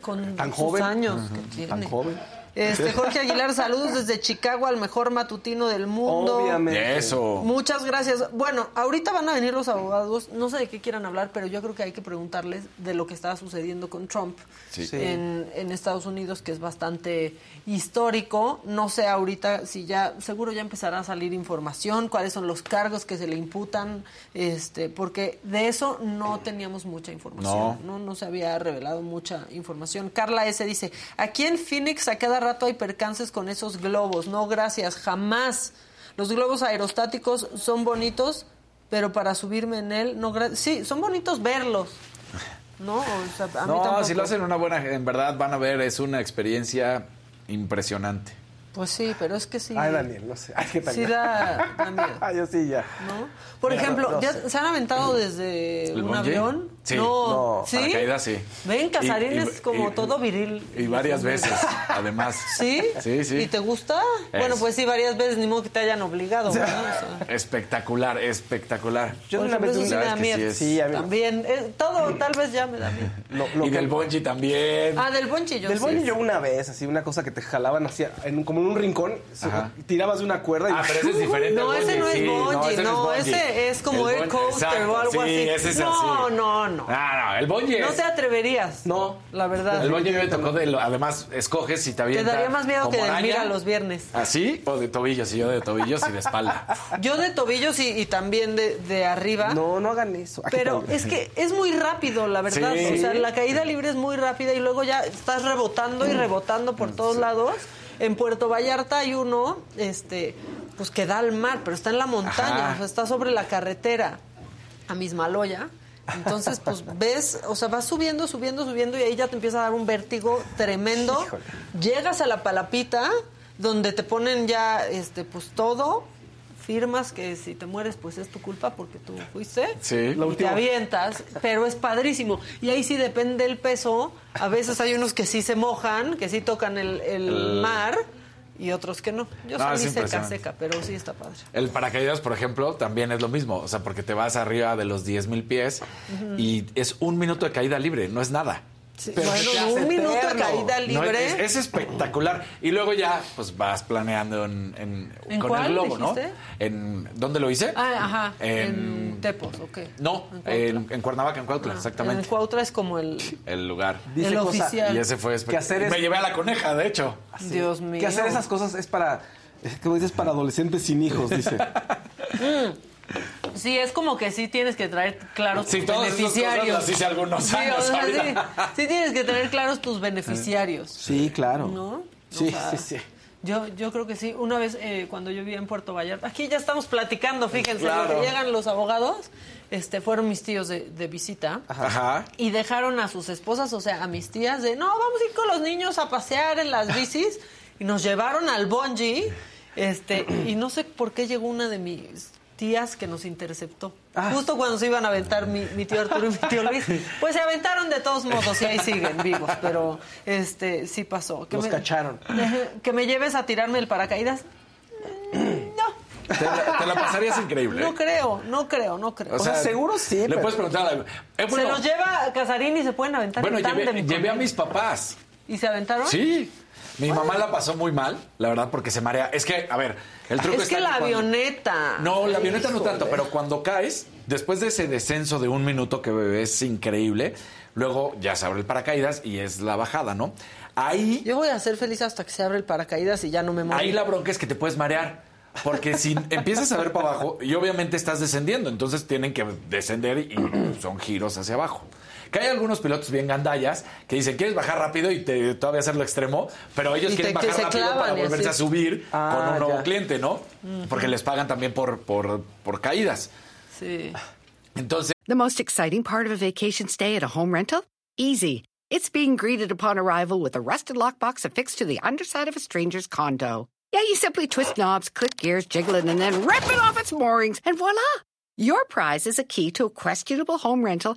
S1: Con
S4: tan
S1: sus
S4: joven.
S1: años que
S4: Tan joven.
S1: Este, Jorge Aguilar, saludos desde Chicago al mejor matutino del mundo.
S4: Obviamente.
S2: Eso.
S1: Muchas gracias. Bueno, ahorita van a venir los abogados, no sé de qué quieran hablar, pero yo creo que hay que preguntarles de lo que está sucediendo con Trump.
S2: Sí.
S1: en, en Estados Unidos, que es bastante histórico. No sé ahorita si ya, seguro ya empezará a salir información, cuáles son los cargos que se le imputan, este, porque de eso no teníamos mucha información.
S2: No.
S1: No, no se había revelado mucha información. Carla S. dice, aquí en Phoenix a cada rato hay percances con esos globos. No, gracias, jamás. Los globos aerostáticos son bonitos, pero para subirme en él, no, sí, son bonitos verlos. ¿No? O sea, a mí
S2: No,
S1: tampoco.
S2: si lo hacen una buena, en verdad van a ver, es una experiencia impresionante.
S1: Pues sí, pero es que sí.
S4: Ay, Daniel, no sé. Ay, qué
S1: Sí da, da miedo,
S4: Ay, yo sí, ya.
S1: ¿no? Por
S4: Mira,
S1: ejemplo,
S4: no
S1: ¿ya
S4: sé.
S1: ¿se han aventado desde
S2: ¿El
S1: un
S2: bungee?
S1: avión?
S2: Sí.
S1: No.
S2: No,
S1: ¿Sí?
S2: paracaídas, sí.
S1: Ven, Casarín
S2: Y- y-
S1: es como
S2: y-
S1: todo viril.
S2: Y varias veces, además.
S1: ¿Sí?
S2: Sí, sí.
S1: ¿Y te gusta?
S2: Es.
S1: Bueno, pues sí, varias veces, ni modo que te hayan obligado. ¿verdad? O sea,
S2: Espectacular, espectacular.
S4: Yo
S1: por
S4: una vez
S1: sí me da
S2: que sí
S1: miedo.
S2: es-
S4: Sí, a mí-
S1: También, eh, todo tal vez ya me da miedo.
S4: Lo, lo
S2: y
S4: que-
S2: del bungee también.
S1: Ah, del bonchillo.
S4: Del
S1: sí.
S4: bungee yo una vez, así, una cosa que te jalaban así, en, un- como en un rincón,
S2: Ajá.
S4: tirabas de una cuerda y...
S2: Ah, pero ese es diferente.
S1: No,
S2: al
S1: ese no es
S2: sí,
S1: bungee,
S2: ese
S1: no, ese es como
S2: El
S1: air coaster
S2: exacto,
S1: o algo
S2: sí,
S1: así.
S2: ese es
S1: no,
S2: así.
S1: no, no.
S2: Ah, no, el bungee
S1: No
S2: es-
S1: te atreverías.
S4: No.
S1: La verdad.
S2: El bungee me tocó de lo- además escoges si te
S1: Te
S2: avienta
S1: daría más miedo que
S2: araña,
S1: mira los viernes.
S2: ¿Así? O de tobillos, y yo de tobillos y de espalda.
S1: Yo de tobillos y, y también de, de arriba.
S4: No, no hagan eso.
S1: Pero es que es muy rápido, la verdad.
S2: Sí.
S1: O sea, la caída libre es muy rápida y luego ya estás rebotando y rebotando por todos lados. En Puerto Vallarta hay uno, este, pues que da al mar, pero está en la montaña, o sea, está sobre la carretera a Mismaloya. Entonces, pues ves, o sea, vas subiendo, subiendo, subiendo y ahí ya te empieza a dar un vértigo tremendo. Llegas a la palapita, donde te ponen ya, este, pues todo, firmas que si te mueres, pues es tu culpa porque tú fuiste.
S2: Sí.
S1: Y te avientas, pero es padrísimo. Y ahí sí depende el peso. A veces hay unos que sí se mojan, que sí tocan el, el
S2: El-
S1: mar, y otros que no. Yo
S2: No,
S1: salí seca, seca, pero sí está padre.
S2: El paracaídas, por ejemplo, también es lo mismo. O sea, porque te vas arriba de los 10 mil pies
S1: Ujú.
S2: y es un minuto de caída libre, no es nada.
S1: Sí,
S2: Pero
S1: bueno, un minuto de caída
S2: No,
S1: libre.
S2: es, es espectacular. Y luego ya, pues vas planeando en, en-
S1: ¿En
S2: con
S1: cuál
S2: el globo, ¿no? En, ¿Dónde lo hice?
S1: Ah, ajá. En,
S2: En-
S1: Tepos, ok.
S2: No, en, en Cuernavaca, en Cuautla,
S1: En
S2: exactamente.
S1: Cuautla es como el...
S2: El lugar.
S1: Dice El cosa- oficial.
S2: Y ese fue
S4: Que hacer es-
S2: Me llevé a la coneja, de hecho.
S1: Dios mío.
S4: Que hacer esas cosas es para, como dices, para adolescentes sin hijos, dice.
S1: Sí, es como que sí tienes que traer claros
S2: Sí,
S1: tus beneficiarios.
S2: cosas las hice algunos
S1: Sí, o
S2: años
S1: sea, sí,
S2: ahorita.
S1: sí tienes que tener claros tus beneficiarios.
S4: Sí, claro.
S1: ¿No?
S4: Sí,
S1: O sea,
S4: sí, sí.
S1: Yo, yo creo que sí. Una vez eh, cuando yo vivía en Puerto Vallarta, aquí ya estamos platicando, fíjense,
S2: Claro.
S1: lo que llegan los abogados, este, fueron mis tíos de, de visita.
S2: Ajá.
S1: Y dejaron a sus esposas, o sea, a mis tías, de no, vamos a ir con los niños a pasear en las bicis. Y nos llevaron al bungee. Este, y no sé por qué llegó una de mis tías que nos interceptó.
S4: Ah.
S1: Justo cuando se iban a aventar mi, mi tío Arturo y mi tío Luis. Pues se aventaron de todos modos y ahí siguen vivos. Pero este sí pasó.
S4: Los cacharon.
S1: Que me lleves a tirarme el paracaídas.
S2: Te la, te la pasarías increíble.
S1: No creo, no creo, no creo.
S2: O sea,
S4: seguro sí,
S2: Le
S4: pero-
S2: puedes preguntar a la- Eh, bueno,
S1: se los lleva Casarín y se pueden aventar
S2: bueno, llevé,
S1: con
S2: llevé a mis papás.
S1: ¿Y se aventaron?
S2: Sí. Mi mamá la pasó muy mal, la verdad, porque se marea. Es que, a ver, el truco
S1: Es
S2: está
S1: que la
S2: cuando-
S1: avioneta.
S2: No, la avioneta no tanto, pero cuando caes, después de ese descenso de un minuto que es increíble, luego ya se abre el paracaídas y es la bajada, ¿no? Ahí,
S1: Yo voy a ser feliz hasta que se abre el paracaídas y ya no me muero.
S2: ahí la bronca es que te puedes marear. Porque si empiezas a ver para abajo, y obviamente estás descendiendo, entonces tienen que descender y son giros hacia abajo. Que hay algunos pilotos bien gandallas que dicen, ¿quieres bajar rápido y te, todavía hacerlo extremo? Pero ellos
S1: Y
S2: quieren
S1: te-
S2: bajar rápido
S1: clavan
S2: para volverse
S1: así.
S2: a subir
S4: Ah,
S2: con un nuevo
S4: ya.
S2: cliente, ¿no? Porque les pagan también por, por, por caídas.
S1: Sí.
S2: Entonces,
S5: The most exciting part of a vacation stay at a home rental? Easy. It's being greeted upon arrival with a rusted lockbox affixed to the underside of a stranger's condo. Yeah, you simply twist knobs, click gears, jiggle it, and then rip it off its moorings, and voila! Your prize is a key to a questionable home rental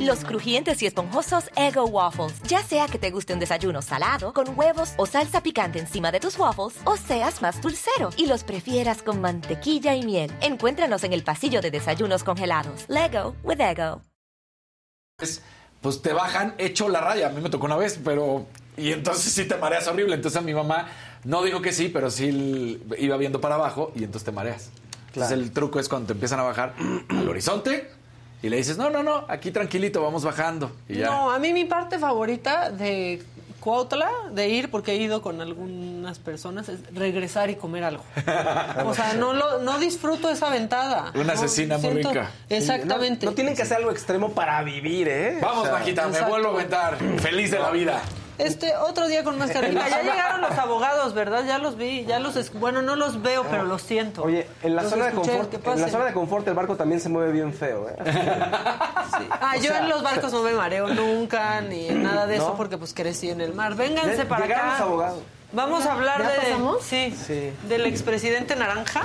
S21: Los crujientes y esponjosos Ego Waffles. Ya sea que te guste un desayuno salado, con huevos o salsa picante encima de tus waffles, o seas más dulcero y los prefieras con mantequilla y miel. Encuéntranos en el pasillo de desayunos congelados. Lego with Ego.
S2: Es, pues te bajan hecho la raya. A mí me tocó una vez, pero. Y entonces sí te mareas horrible. Entonces a mi mamá no dijo que sí, pero sí iba viendo para abajo y entonces te mareas. Entonces el truco es cuando te empiezan a bajar al horizonte y le dices, no, no, no, aquí tranquilito, vamos bajando. Y ya.
S1: No, a mí mi parte favorita de Cuautla, de ir, porque he ido con algunas personas, es regresar y comer algo. O sea, no, lo, no disfruto esa ventada.
S2: Una
S1: No,
S2: asesina muy
S1: siento-
S2: rica.
S1: Exactamente.
S4: No, no tienen que hacer algo extremo para vivir, ¿eh?
S2: Vamos,
S4: O sea,
S2: Majita, me vuelvo a aventar. Feliz de la vida.
S1: Este, otro día con más carnita. Ya llegaron los abogados, ¿verdad? Ya los vi, ya los... Bueno, no los veo, pero los siento.
S4: Oye, en la,
S1: Los
S4: zona de confort, en la zona de confort el barco también se mueve bien feo, ¿eh?
S1: Ah,
S4: O
S1: yo
S4: sea,
S1: en los barcos no me mareo nunca, ni en nada de eso, porque pues crecí en el mar. Vénganse
S4: Ya-
S1: para
S4: llegaron
S1: acá.
S4: los abogados.
S1: Vamos a hablar
S22: ¿Ya
S1: de...
S22: pasamos?
S1: Sí,
S4: Sí.
S1: del expresidente Naranja.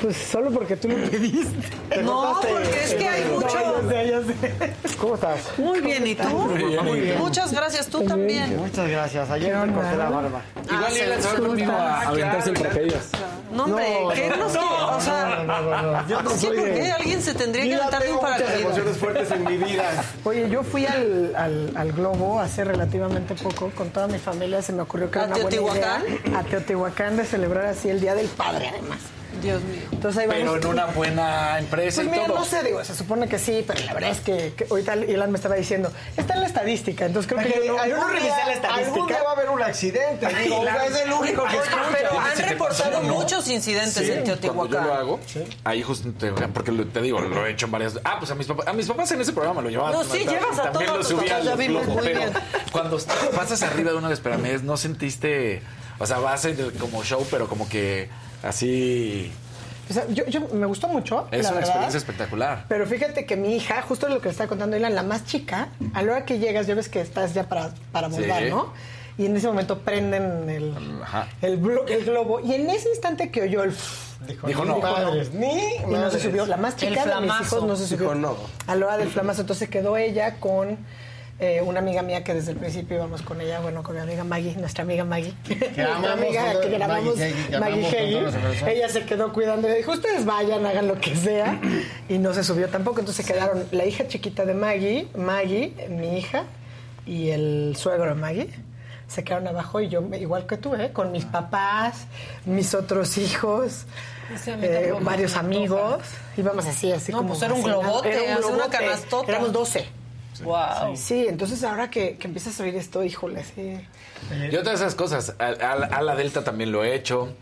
S22: Pues solo porque tú lo pediste. Te
S1: No,
S22: notaste.
S1: porque es que hay
S22: No,
S1: mucho-
S22: ya sé, ya sé. ¿Cómo estás?
S1: Muy bien, ¿y tú?
S22: Muy bien.
S1: Muchas gracias, tú también.
S17: Muchas gracias. Ayer
S22: ¿Qué
S17: me corté la barba.
S2: Igual
S1: se
S2: iban a conmigo a aventarse el paracaídas.
S1: No, hombre, ¿qué nos
S17: no,
S1: O sea,
S17: no, no, no, no. Yo no
S1: sí,
S17: soy
S1: ¿por
S17: de-
S1: qué alguien se tendría que
S17: Mira,
S1: aventar de un
S17: muchas
S1: paracaídas?
S17: emociones
S4: fuertes en mi vida.
S22: Oye, yo fui al, al, al Globo hace relativamente poco con toda mi familia. Se me ocurrió que
S1: ¿A
S22: era una buena idea
S1: Teotihuacán?
S22: a Teotihuacán de celebrar así el Día del Padre, además.
S1: Dios mío.
S22: Entonces ahí
S2: Pero en una buena empresa
S22: Pues
S2: y
S22: mira,
S2: todo.
S22: no sé, digo, se supone que sí, pero la verdad es que, que ahorita Ilan me estaba diciendo, está en la estadística, entonces creo que yo, no- yo no
S17: algún
S22: revisé
S17: día-
S22: la
S17: Algún
S22: estadística.
S17: día va a haber un accidente. Digo, es el único que
S1: Oye,
S17: escucha.
S1: pero han reportado
S2: no.
S1: muchos incidentes
S2: Sí,
S1: en
S2: Cuando yo
S1: Teotihuacán.
S2: lo hago, ahí justo te, porque te digo, lo he hecho en varias. Ah, pues a mis papás, a mis papás en ese programa lo llevaban.
S1: No, sí, llevas a
S2: También
S1: todos
S2: lo subía pero
S1: bien.
S2: cuando pasas arriba de una desperamés, no sentiste, o sea, vas a ser como show, pero como que así
S22: O sea, yo, yo- me gustó mucho,
S2: es
S22: la
S2: una
S22: verdad.
S2: experiencia espectacular.
S22: Pero fíjate que mi hija, justo lo que le estaba contando Ilan, la más chica, a la hora que llegas, ya ves que estás ya para, para
S2: Sí.
S22: ¿no? Y en ese momento prenden el, el, blo- el globo. Y en ese instante que oyó el...
S2: Dijo no.
S17: Ni
S22: Y no se subió. La más chica
S1: El
S22: de mis
S1: flamazo.
S22: hijos no se subió.
S4: Dijo no.
S22: A la hora del flamazo. Entonces quedó ella con eh, una amiga mía que desde el principio íbamos con ella, bueno, con mi amiga Maggie, nuestra amiga Maggie. nuestra
S17: amamos
S22: amiga
S17: todo-
S22: que grabamos,
S17: Maggie Heggie, que
S22: Maggie
S17: amamos.
S22: Ella se quedó cuidando y le dijo, ustedes vayan, hagan lo que sea. Y no se subió tampoco. Entonces quedaron la hija chiquita de Maggie, Maggie, mi hija, y el suegro de Maggie. Se quedaron abajo y yo, igual que tú, ¿eh? con mis papás, mis otros hijos,
S1: mí
S22: eh, varios
S1: se
S22: amigos. Íbamos así, así
S1: No,
S22: como.
S1: pues era un globote,
S22: Era un
S1: hace una
S22: globote.
S1: canastota.
S22: Éramos 12.
S1: Wow.
S22: Sí, entonces ahora que, que empiezas a oír esto, híjole, sí.
S2: Yo todas esas cosas, a, a- a la Delta también lo he hecho.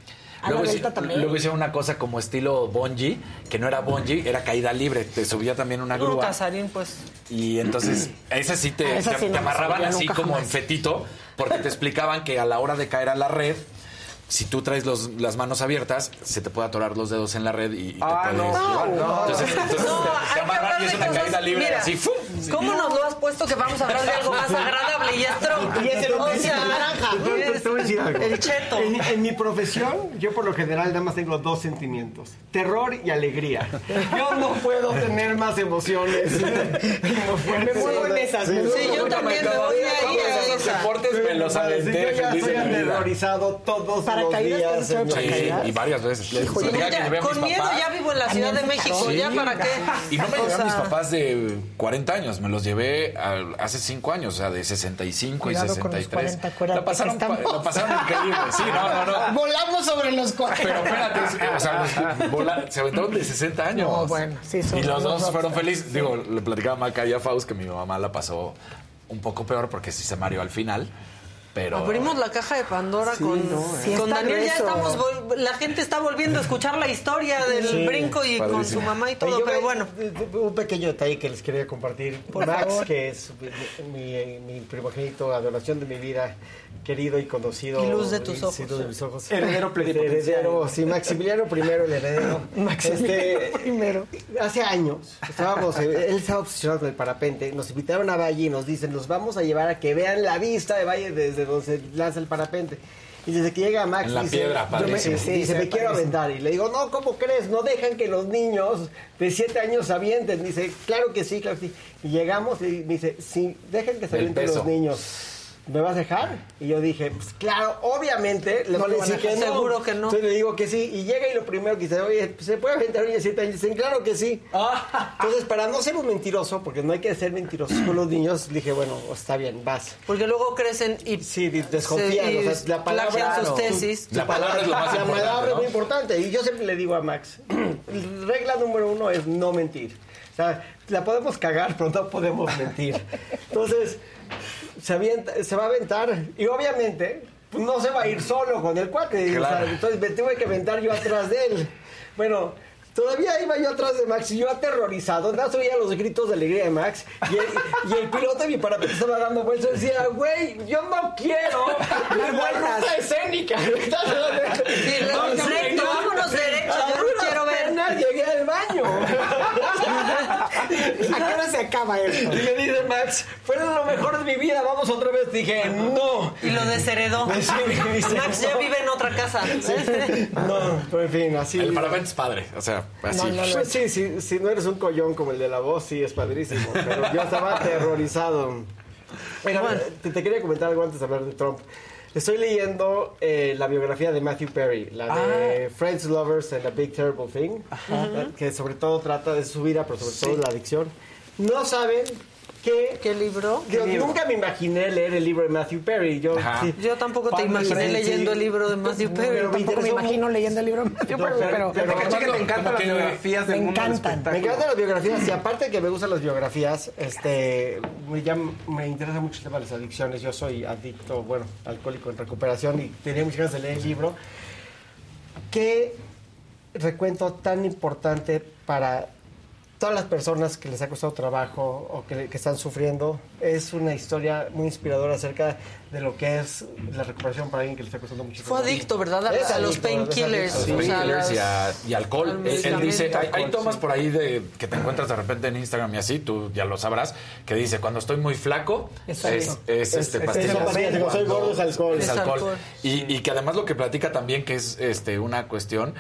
S22: A la
S2: hice-
S22: Delta también.
S2: luego hice una cosa como estilo bungee, que no era bungee, era caída libre. Te subía también una
S1: No,
S2: grúa.
S1: Casarín, pues.
S2: Y entonces, esa sí te,
S22: esa
S2: te-
S22: sí
S2: te
S22: no
S2: amarraban así como en fetito, porque te explicaban que a la hora de caer a la red, si tú traes los- las manos abiertas, se te puede atorar los dedos en la red y, y te
S4: Ah,
S2: puedes
S4: no,
S2: llevar.
S4: no.
S2: Entonces, entonces
S1: No,
S2: te, te amarran y es una
S1: cosas-
S2: caída libre
S1: mira,
S2: así. ¡fum!
S1: ¿Cómo nos lo has puesto que vamos a hablar de algo más agradable? Y es Trump.
S22: Y es el
S1: o
S22: hombre
S1: sea,
S22: naranja.
S17: Te- te- te a
S1: el cheto.
S17: En, en mi profesión, yo por lo general nada más tengo dos sentimientos: terror y alegría. Yo no puedo tener más emociones.
S22: Me muevo en esas, me
S1: Sí, yo también me voy de ahí a
S2: esos deportes me los
S17: Sí,
S2: aventé
S17: yo ya soy aterrorizado todos
S22: Paracaídas,
S17: días.
S22: ¿te has hecho
S17: en mi
S2: Sí,
S22: paracaídas?
S2: y varias veces. Le dijo,
S1: Sí,
S2: "Diga que
S1: con miedo
S2: papás".
S1: ya vivo en la Ciudad de México,
S2: Sí.
S1: ¿ya para qué?
S2: Y no me
S1: O
S2: llevé a mis papás de 40 años, me los llevé a- hace 5 años, o sea, de 65
S22: Cuidado
S2: y
S22: con los
S2: 63.
S22: 40, acuérdate
S2: la pasaron, pa- la pasaron increíble. Sí, no, no, no.
S22: Volamos sobre los cuartos.
S2: Pero espérate, es- o sea, los- vola- se aventaron de 60 años.
S22: No, bueno, sí,
S2: Y los dos fueron felices. Digo, le platicaba a Maca y a Faust que mi mamá la pasó un poco peor porque sí se mareó al final. Pero...
S1: Abrimos la caja de Pandora
S4: Sí,
S1: con,
S4: no,
S1: con
S4: Sí, está
S1: Daniel. Ya estamos, la gente está volviendo a escuchar la historia del
S17: Sí,
S1: brinco y con su
S17: padrísimo.
S1: mamá y todo,
S17: yo
S1: pero
S17: me-
S1: bueno.
S17: Un pequeño detalle que les quería compartir.
S1: Por
S17: Max,
S1: favor.
S17: que es mi, mi primogénito, adoración de mi vida, querido y conocido.
S1: Y luz de tus ojos.
S17: luz de mis ojos.
S4: Heredero plenipotenciario.
S17: Heredero, sí, Maximiliano primero, el heredero.
S4: Maximiliano
S17: primero. Hace años, estábamos, eh, él estaba obsesionado con el parapente, nos invitaron a Valle y nos dicen, nos vamos a llevar a que vean la vista de Valle desde donde se lanza el parapente. Y desde que llega Max,
S2: En la
S17: dice,
S2: piedra,
S17: yo me, sí, dice, me quiero aventar. Y le digo, no, ¿cómo crees? No dejan que los niños de 7 años se avienten. Dice, claro que sí, claro que sí. Y llegamos y me dice, sí, dejen que se avienten los niños. ¿Me vas a dejar? Y yo dije, pues claro, obviamente le
S1: No
S17: voy a decir que no.
S1: Seguro que no.
S17: Entonces le digo que sí. Y llega y lo primero que dice, oye, ¿se puede aventar un niño de 7 años? Dicen, claro que sí. Entonces, para no ser un mentiroso, porque no hay que ser mentirosos con los niños, dije, bueno, está bien, vas.
S1: Porque luego crecen y
S17: Sí, desconfían.
S1: se- y
S17: o sea, la palabra,
S1: sus tesis.
S17: tu
S2: La palabra es lo más
S17: la
S2: importante,
S17: palabra
S2: ¿no?
S17: es muy importante. Y yo siempre le digo a Max, regla número uno es no mentir. O sea, la podemos cagar, pero no podemos mentir. Entonces, se, avienta- se va a aventar. Y obviamente, pues, no se va a ir solo con el cuate. O sea,
S2: Claro.
S17: entonces me tuve que aventar yo atrás de él. Bueno, todavía iba yo atrás de Max y yo aterrorizado. Nada, oía los gritos de alegría de Max. Y el, y el piloto de mi parapente estaba dando vueltas y decía, güey, yo no quiero la vuelta escénica.
S1: Sí,
S17: No,
S1: recto,
S17: no,
S1: vámonos derecho,
S17: a
S1: yo no
S17: duras
S1: quiero ver.
S17: penas Llegué al baño. ¿A qué hora se acaba esto? Y me dice Max, fue lo mejor de mi vida, vamos otra vez. Dije, no.
S1: Y lo desheredó.
S17: Sí,
S1: Max ya vive en otra casa.
S17: No, pero en fin, así.
S2: El parapente es padre, o sea, así.
S17: No, no, no, sí, sí, si no eres un collón como el de la voz, sí, es padrísimo. Pero yo estaba aterrorizado. Mira, te, te quería comentar algo antes de hablar de Trump. Estoy leyendo eh, la biografía de Matthew Perry, la de Friends, Lovers and a Big Terrible Thing, que sobre todo trata de su vida, pero sobre todo de la adicción. No saben que...
S1: ¿Qué libro?
S17: Yo nunca me imaginé leer el libro de Matthew Perry. Yo, sí,
S1: Yo tampoco te
S17: de
S1: imaginé leyendo
S17: sí.
S1: el libro de Matthew Perry.
S17: Pero me
S7: Tampoco me imagino leyendo el libro de Matthew
S17: No,
S7: Perry, pero,
S17: pero-
S4: Me caché que te encantan las biografías
S7: me
S4: del
S7: encantan.
S17: Me encantan las biografías y aparte que me gustan las biografías, este, me, llama- me interesa mucho el tema de las adicciones. Yo soy adicto, bueno, alcohólico en recuperación y tenía muchas ganas de leer el libro. Qué recuento tan importante para todas las personas que les ha costado trabajo o que, que están sufriendo. Es una historia muy inspiradora acerca de lo que es la recuperación para alguien que le está costando mucho
S1: Fue adicto, ¿verdad? A, a los painkillers.
S2: y,
S1: las-
S2: a- y alcohol.
S1: al
S2: Él, él dice, hay, hay tomas
S1: sí.
S2: por ahí de que te encuentras de repente en Instagram y así, tú ya lo sabrás, que dice, cuando estoy muy flaco, es, es,
S17: Es-
S2: este,
S17: es-
S2: pastillas.
S17: es pastillas, cuando soy gordo es alcohol.
S2: Es
S1: Es
S2: alcohol.
S1: alcohol.
S2: Y, y que además lo que platica también, que es este una cuestión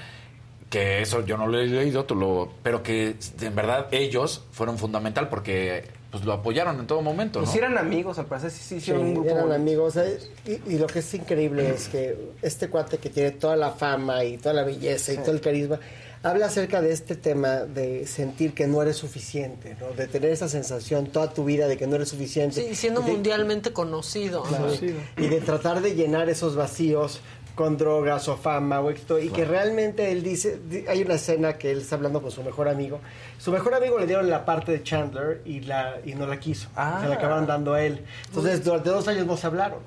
S2: que eso yo no lo he leído, tú lo, pero que en verdad ellos fueron fundamental porque pues lo apoyaron en todo momento, ¿no?
S4: Pues sí eran amigos, al parecer sí, sí,
S17: Sí,
S4: hicieron un grupo.
S17: eran amigos. ¿eh? Y, y lo que es increíble es que este cuate que tiene toda la fama y toda la belleza y todo el carisma, habla acerca de este tema de sentir que no eres suficiente, ¿no? de tener esa sensación toda tu vida de que no eres suficiente.
S1: Sí, siendo
S17: de-
S1: mundialmente conocido.
S17: Claro. Y de tratar de llenar esos vacíos con drogas o fama o éxito y que realmente él dice, di- hay una escena que él está hablando con su mejor amigo, su mejor amigo le dieron la parte de Chandler y la y no la quiso,
S4: Ah.
S17: se la acabaron dando a él, entonces durante dos años no se hablaron,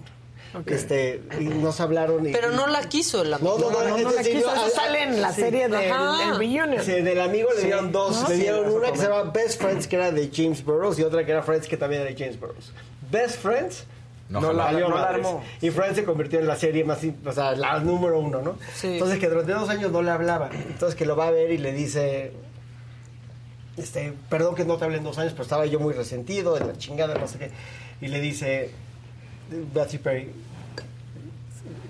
S17: este y no se hablaron y,
S1: Pero no la quiso el amigo.
S17: no, no, no,
S7: No, no la quiso,
S17: no,
S7: eso
S17: al-
S7: sale en la
S17: sí.
S7: serie del Reunion.
S17: Sí, del amigo le dieron dos, le
S4: Sí,
S17: dieron una que se llama Best Friends que era de James Burrows y otra que era Friends que también era de James Burrows. Best Friends
S2: No,
S4: No la- no la armó.
S17: Y Friends se convirtió en la serie más, o sea, la número uno, ¿no?
S1: Sí.
S17: Entonces que durante dos años no le hablaba. Entonces que lo va a ver y le dice, este, perdón que no te hablé en dos años, pero estaba yo muy resentido, de la chingada, no sé qué. Y le dice, Matthew Perry,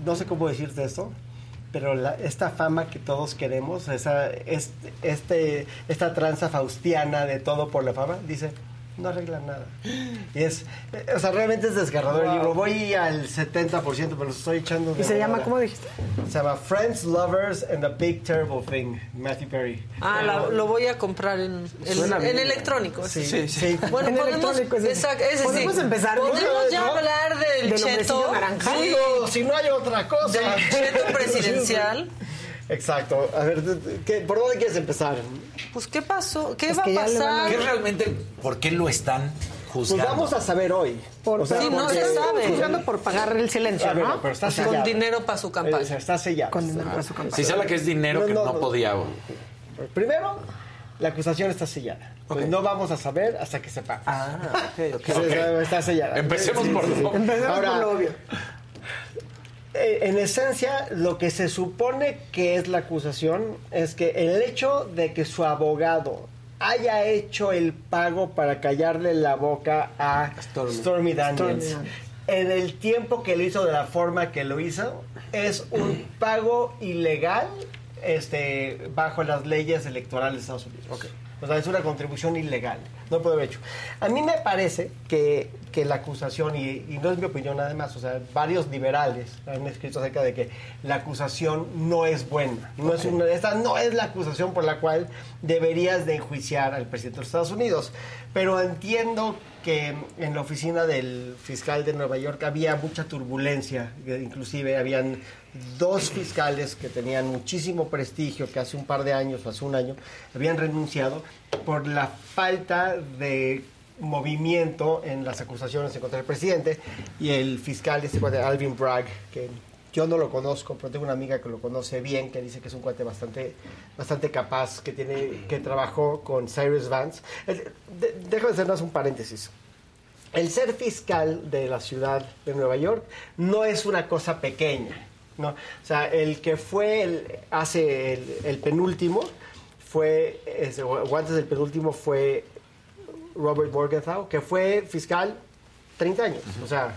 S17: no sé cómo decirte esto, pero la- esta fama que todos queremos, esa, este, este, esta tranza faustiana de todo por la fama, dice, no arregla nada. Y es, eh, o sea, realmente es desgarrador el libro. Voy al 70%, pero lo estoy echando de
S7: ¿Y se llama,
S17: volada.
S7: cómo dijiste?
S17: Se llama Friends, Lovers and the Big Terrible Thing, Matthew Perry.
S1: Ah, la- lo voy a comprar en, en
S4: bien.
S1: electrónico.
S17: Sí,
S1: ese.
S17: sí. sí.
S1: Bueno,
S7: En
S1: podemos,
S7: electrónico, ese-
S1: sí.
S7: ¿Podemos empezar?
S1: Podemos ya
S17: ¿No?
S1: hablar del, cheto. Sí,
S17: Digo, si no hay otra cosa.
S1: del cheto presidencial.
S17: Exacto. A ver, ¿qué- ¿por dónde quieres empezar?
S1: Pues, ¿qué pasó? ¿Qué
S7: Es
S1: va
S7: que
S1: a
S7: van a-
S1: pasar?
S2: ¿Qué realmente, por qué lo están
S17: Pues vamos a saber hoy.
S22: Por,
S17: O sea,
S1: Sí, no se sabe.
S22: juzgando por pagar el silencio,
S17: A ver,
S22: ¿no?
S17: pero está
S22: O sea,
S17: sellado.
S1: Con dinero para su campaña.
S17: O sea, está sellado.
S22: Con dinero para su campaña.
S2: Si se habla que es dinero
S17: No,
S2: que
S17: no,
S2: podía.
S17: Primero, la acusación está sellada. Pues no vamos a saber hasta que sepa.
S4: Ah, ok, ok.
S17: Sí, Está sellada.
S2: Empecemos por lo-
S22: Empecemos
S17: Ahora,
S22: por lo obvio.
S17: Eh, en esencia, lo que se supone que es la acusación es que el hecho de que su abogado haya hecho el pago para callarle la boca a Stormy, Daniels
S22: Stormy Daniels.
S17: en el tiempo que lo hizo de la forma que lo hizo es un pago ilegal este bajo las leyes electorales de Estados Unidos. O sea, es una contribución ilegal. No puede haber hecho. A mí me parece que, que la acusación, y, y no es mi opinión además, o sea, varios liberales han escrito acerca de que la acusación no es buena. No es una, esta no es la acusación por la cual deberías de enjuiciar al presidente de los Estados Unidos. Pero entiendo que en la oficina del fiscal de Nueva York había mucha turbulencia, inclusive habían dos fiscales que tenían muchísimo prestigio, que hace un par de años o hace un año habían renunciado por la falta de movimiento en las acusaciones contra del presidente y el fiscal este cuate Alvin Bragg que yo no lo conozco pero tengo una amiga que lo conoce bien que dice que es un cuate bastante bastante capaz que tiene que trabajó con Cyrus Vance Eh, de- déjame hacernos un paréntesis el ser fiscal de la ciudad de Nueva York no es una cosa pequeña. ¿no? O sea, el que fue hace el, el penúltimo fue, ese, o antes del penúltimo fue Robert Morgenthau, que fue fiscal 30 años. O sea,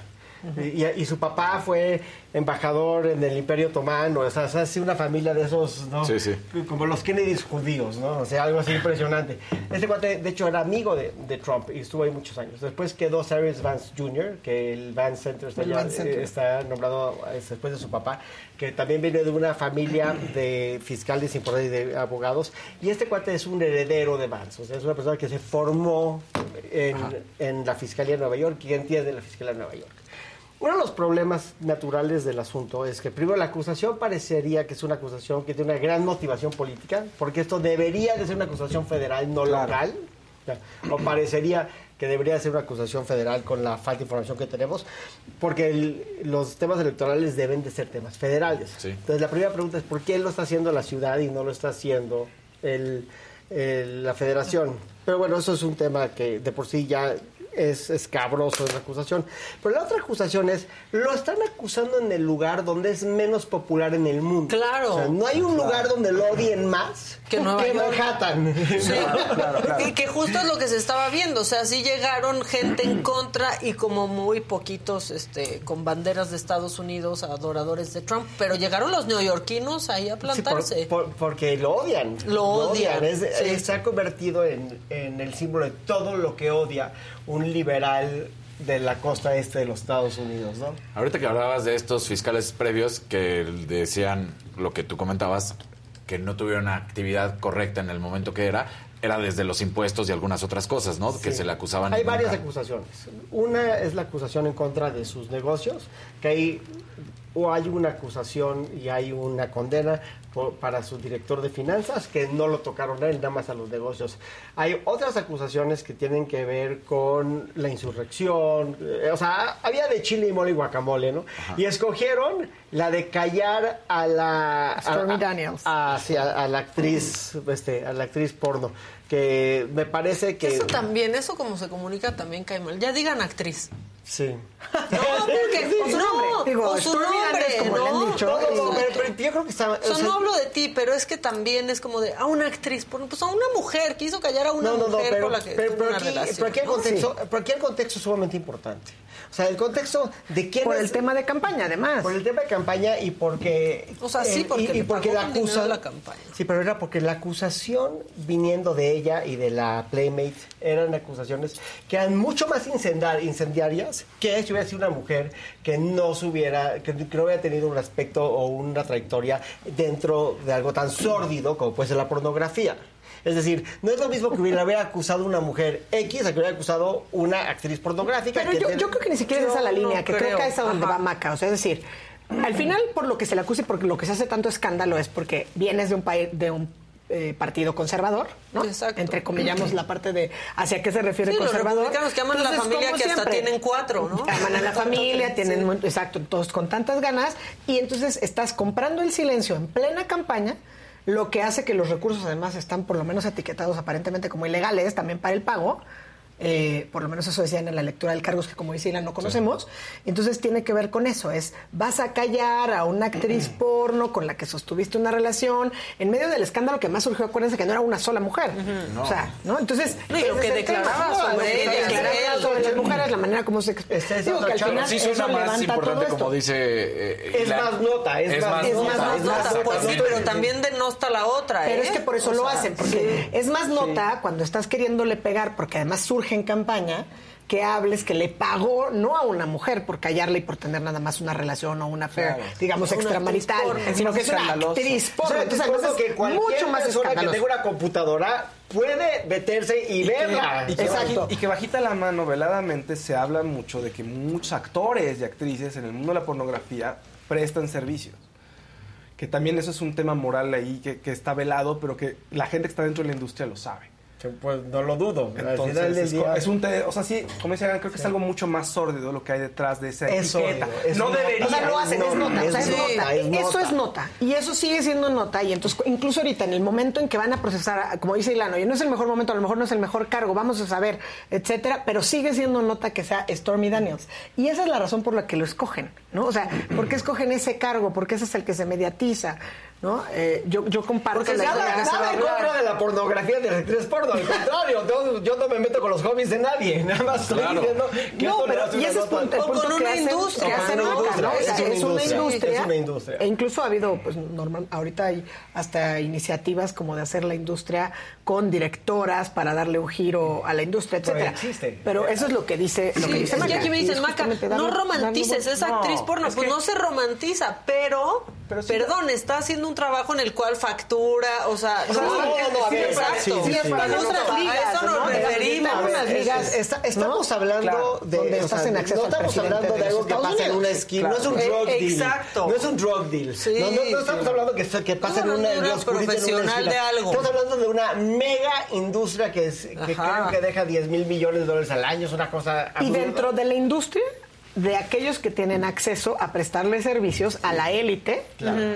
S17: y, y su papá fue embajador en el Imperio Otomano. O sea, es así una familia de esos, ¿no?
S2: Sí, sí.
S17: Como los Kennedys judíos, ¿no? O sea, algo así impresionante. Este cuate, de hecho, era amigo de, de Trump y estuvo ahí muchos años. Después quedó Cyrus Vance Jr., que el Vance Center está,
S22: El
S17: ya-
S22: Vance Center.
S17: eh, está nombrado después de su papá, que también viene de una familia de fiscales importantes y de abogados. Y este cuate es un heredero de Vance. O sea, es una persona que se formó en, en la Fiscalía de Nueva York y entiende la Fiscalía de Nueva York. Uno de los problemas naturales del asunto es que primero la acusación parecería que es una acusación que tiene una gran motivación política, porque esto debería de ser una acusación federal, no local. Ya, O parecería que debería ser una acusación federal con la falta de información que tenemos, porque el- los temas electorales deben de ser temas federales.
S2: Sí.
S17: Entonces la primera pregunta es ¿por qué lo está haciendo la ciudad y no lo está haciendo el- el- la federación? Pero bueno, eso es un tema que de por sí ya es escabroso en la acusación. Pero la otra acusación es, lo están acusando en el lugar donde es menos popular en el mundo.
S1: Claro.
S17: O sea, no hay un lugar donde lo odien más
S1: Que Nueva.
S17: Manhattan.
S1: Sí.
S17: Claro, claro.
S1: Y que justo es lo que se estaba viendo, o sea, sí llegaron gente en contra y como muy poquitos este con banderas de Estados Unidos, adoradores de Trump, pero llegaron los neoyorquinos ahí a
S17: Sí, por-
S1: plantarse.
S17: por- porque lo odian.
S1: Lo odian,
S17: Es-
S1: sí.
S17: es- se ha convertido en, en el símbolo de todo lo que odia un liberal de la costa este de los Estados Unidos, ¿no?
S2: Ahorita que hablabas de estos fiscales previos que decían lo que tú comentabas, que no tuvieron actividad correcta en el momento que era, era desde los impuestos y algunas otras cosas, ¿no? Que se le acusaban.
S17: Hay varias
S2: nunca-
S17: acusaciones. Una es la acusación en contra de sus negocios, que hay, o hay una acusación y hay una condena por- para su director de finanzas, que no lo tocaron a él, nada más a los negocios. Hay otras acusaciones que tienen que ver con la insurrección, eh, o sea, había de chile y mole y guacamole, ¿no? Y escogieron la de callar a la...
S22: Stormy
S17: a-
S22: Daniels.
S17: a- sí, a- a la actriz, este, a la actriz porno, que me parece que...
S1: Eso también, eso como se comunica también cae mal. Ya digan actriz.
S17: Sí.
S1: No, porque
S22: su
S1: no,
S22: nombre. Digo,
S1: o su nombre,
S22: como le han
S1: ¿no?
S22: dicho,
S17: No, no, no, pero, pero yo creo que está...
S1: O sea,
S17: o sea,
S1: no hablo de ti, pero es que también es como de a una actriz, por- pues a una mujer, quiso callar a una
S17: no, no, no,
S1: mujer
S17: pero,
S1: con la que
S17: pero-
S1: tuvo
S17: pero
S1: una
S17: aquí,
S1: relación.
S17: pero aquí el
S1: ¿no?
S17: contexto, pero aquí el contexto es sumamente importante. O sea, el contexto de quién
S22: Por
S17: es-
S22: el tema de campaña, además.
S17: Por el tema de campaña y porque...
S1: O sea, sí,
S17: eh,
S1: porque
S17: y, y
S1: le
S17: porque
S1: pagó
S17: la
S1: de la campaña.
S17: Sí, pero era porque la acusación viniendo de ella y de la Playmate eran acusaciones que eran mucho más incendar- incendiarias que si hubiera sido una mujer que no se hubiera, que, que no hubiera tenido un aspecto o una trayectoria dentro de algo tan sórdido como puede ser la pornografía. Es decir, no es lo mismo que hubiera hubiera acusado una mujer X a que hubiera acusado una actriz pornográfica.
S22: Pero
S17: que
S22: yo, yo creo que ni siquiera es esa la
S1: no
S22: línea, que creo,
S1: creo.
S22: que es a donde
S1: Ajá.
S22: va Maca. O sea, es decir, al final, por lo que se le acusa y por lo que se hace tanto escándalo es porque vienes de un país, de un eh, partido conservador, ¿no?
S1: Exacto.
S22: Entre comillamos la parte de hacia qué se refiere
S1: Sí, los
S22: conservador.
S1: republicanos que aman a la familia, que hasta tienen cuatro, ¿no?
S22: Aman a la familia, tienen,
S1: Sí.
S22: exacto, todos con tantas ganas, y entonces estás comprando el silencio en plena campaña, lo que hace que los recursos además están por lo menos etiquetados aparentemente como ilegales también para el pago. Eh, por lo menos eso decían en la lectura del cargos que como dice Ilan no conocemos. Entonces tiene que ver con eso, es vas a callar a una actriz porno con la que sostuviste una relación en medio del escándalo que más surgió, acuérdense que no era una sola mujer.
S1: No.
S22: O sea, ¿no? Entonces,
S1: No, y lo que
S22: es
S1: declaraba
S22: tema.
S1: sobre
S22: declaraba
S1: él.
S22: sobre las mujeres, la manera como se
S17: es
S22: digo
S17: otra
S22: que al
S17: charla.
S22: final
S2: Sí
S22: eso
S2: suena más importante, como dice... eh,
S17: Es más nota, es más
S22: Es
S17: nota,
S22: más
S17: es
S22: nota,
S17: más
S22: pues
S1: pero también denota la otra,
S22: Pero
S1: ¿eh?
S22: es que por eso
S1: O
S22: lo
S1: sea,
S22: hacen, porque es más nota cuando estás queriéndole pegar, porque además surge en campaña que hables que le pagó no a una mujer por callarle y por tener nada más una relación o una affair,
S17: Claro.
S22: digamos,
S17: Una
S22: extramarital,
S17: porno.
S22: sino que es una actriz
S17: O
S22: porno.
S17: sea,
S22: Entonces, es
S17: que cualquier
S22: mucho más
S17: persona que tenga una computadora puede meterse y,
S4: Y que-
S17: verla.
S4: Y que,
S22: Exacto.
S4: baji- y que bajita la mano, veladamente, se habla mucho de que muchos actores y actrices en el mundo de la pornografía prestan servicios. Que también eso es un tema moral ahí que, que está velado, pero que la gente que está dentro de la industria lo sabe.
S17: Pues no lo dudo. Al
S4: Entonces,
S17: final del
S4: es,
S17: día-
S4: co- es un te- o sea, sí, como decía, creo que es algo mucho más sórdido lo que hay detrás de esa
S17: Es
S4: etiqueta.
S17: sórdido, es
S4: no
S17: nota.
S4: debería.
S22: O sea, lo hacen, es nota, o sea, es
S17: es
S22: nota.
S17: nota, es
S22: Eso es nota. Y eso sigue siendo nota. Y entonces, incluso ahorita, en el momento en que van a procesar, como dice Ilano, y no es el mejor momento, a lo mejor no es el mejor cargo, vamos a saber, etcétera, pero sigue siendo nota que sea Stormy Daniels. Y esa es la razón por la que lo escogen, ¿no? O sea, ¿por qué escogen ese cargo? Porque ese es el que se mediatiza, ¿no? Eh, yo, yo comparto
S17: Porque
S22: la
S17: nada,
S22: idea
S17: nada en contra de la pornografía de las actrices porno, al contrario, yo, yo no me meto con los hobbies de nadie, nada más estoy
S2: Claro.
S17: diciendo que
S22: No, pero y ese es punto- el
S1: con
S22: que
S1: una
S22: hacen-
S1: industria,
S22: que hacen
S17: es una industria,
S22: ¿no? O sea,
S17: es una
S22: es una
S17: industria,
S22: industria.
S17: es una industria.
S22: E incluso ha habido, pues normal, ahorita hay hasta iniciativas como de hacer la industria con directoras para darle un giro a la industria,
S17: Pero
S22: etcétera.
S17: existe.
S22: Pero eso es lo que dice, lo que
S1: Sí,
S22: dice
S1: es que
S22: Maca.
S1: aquí me dicen, Maca, no romantices, esa actriz porno,
S4: es
S1: pues no se romantiza, pero, perdón, está haciendo un trabajo en el cual factura, o sea,
S22: O sea,
S1: no,
S22: no, no, a ver,
S1: exacto.
S22: sí, sí, sí.
S1: Para
S22: Están
S1: otras
S22: otras
S1: ligas, a eso nos
S22: ¿no?
S1: referimos.
S22: Están unas ligas,
S17: Está- estamos
S22: ¿no?
S17: hablando
S4: Claro,
S17: de.
S22: donde
S17: o
S22: estás
S17: sea,
S22: en acceso
S17: estamos hablando de algo que pasa en una esquina.
S4: Claro.
S17: No es un
S1: Eh,
S17: drug deal.
S1: exacto.
S17: No es un drug deal.
S1: Sí,
S17: no, no, no estamos
S1: sí.
S17: hablando que, que pasa
S1: No,
S17: en una
S1: profesional de algo.
S17: Estamos hablando de una mega industria que, es, que
S1: Ajá.
S17: creo que deja 10 mil millones de dólares al año. Es una cosa.
S22: Y dentro de la industria, de aquellos que tienen acceso a prestarle servicios a la élite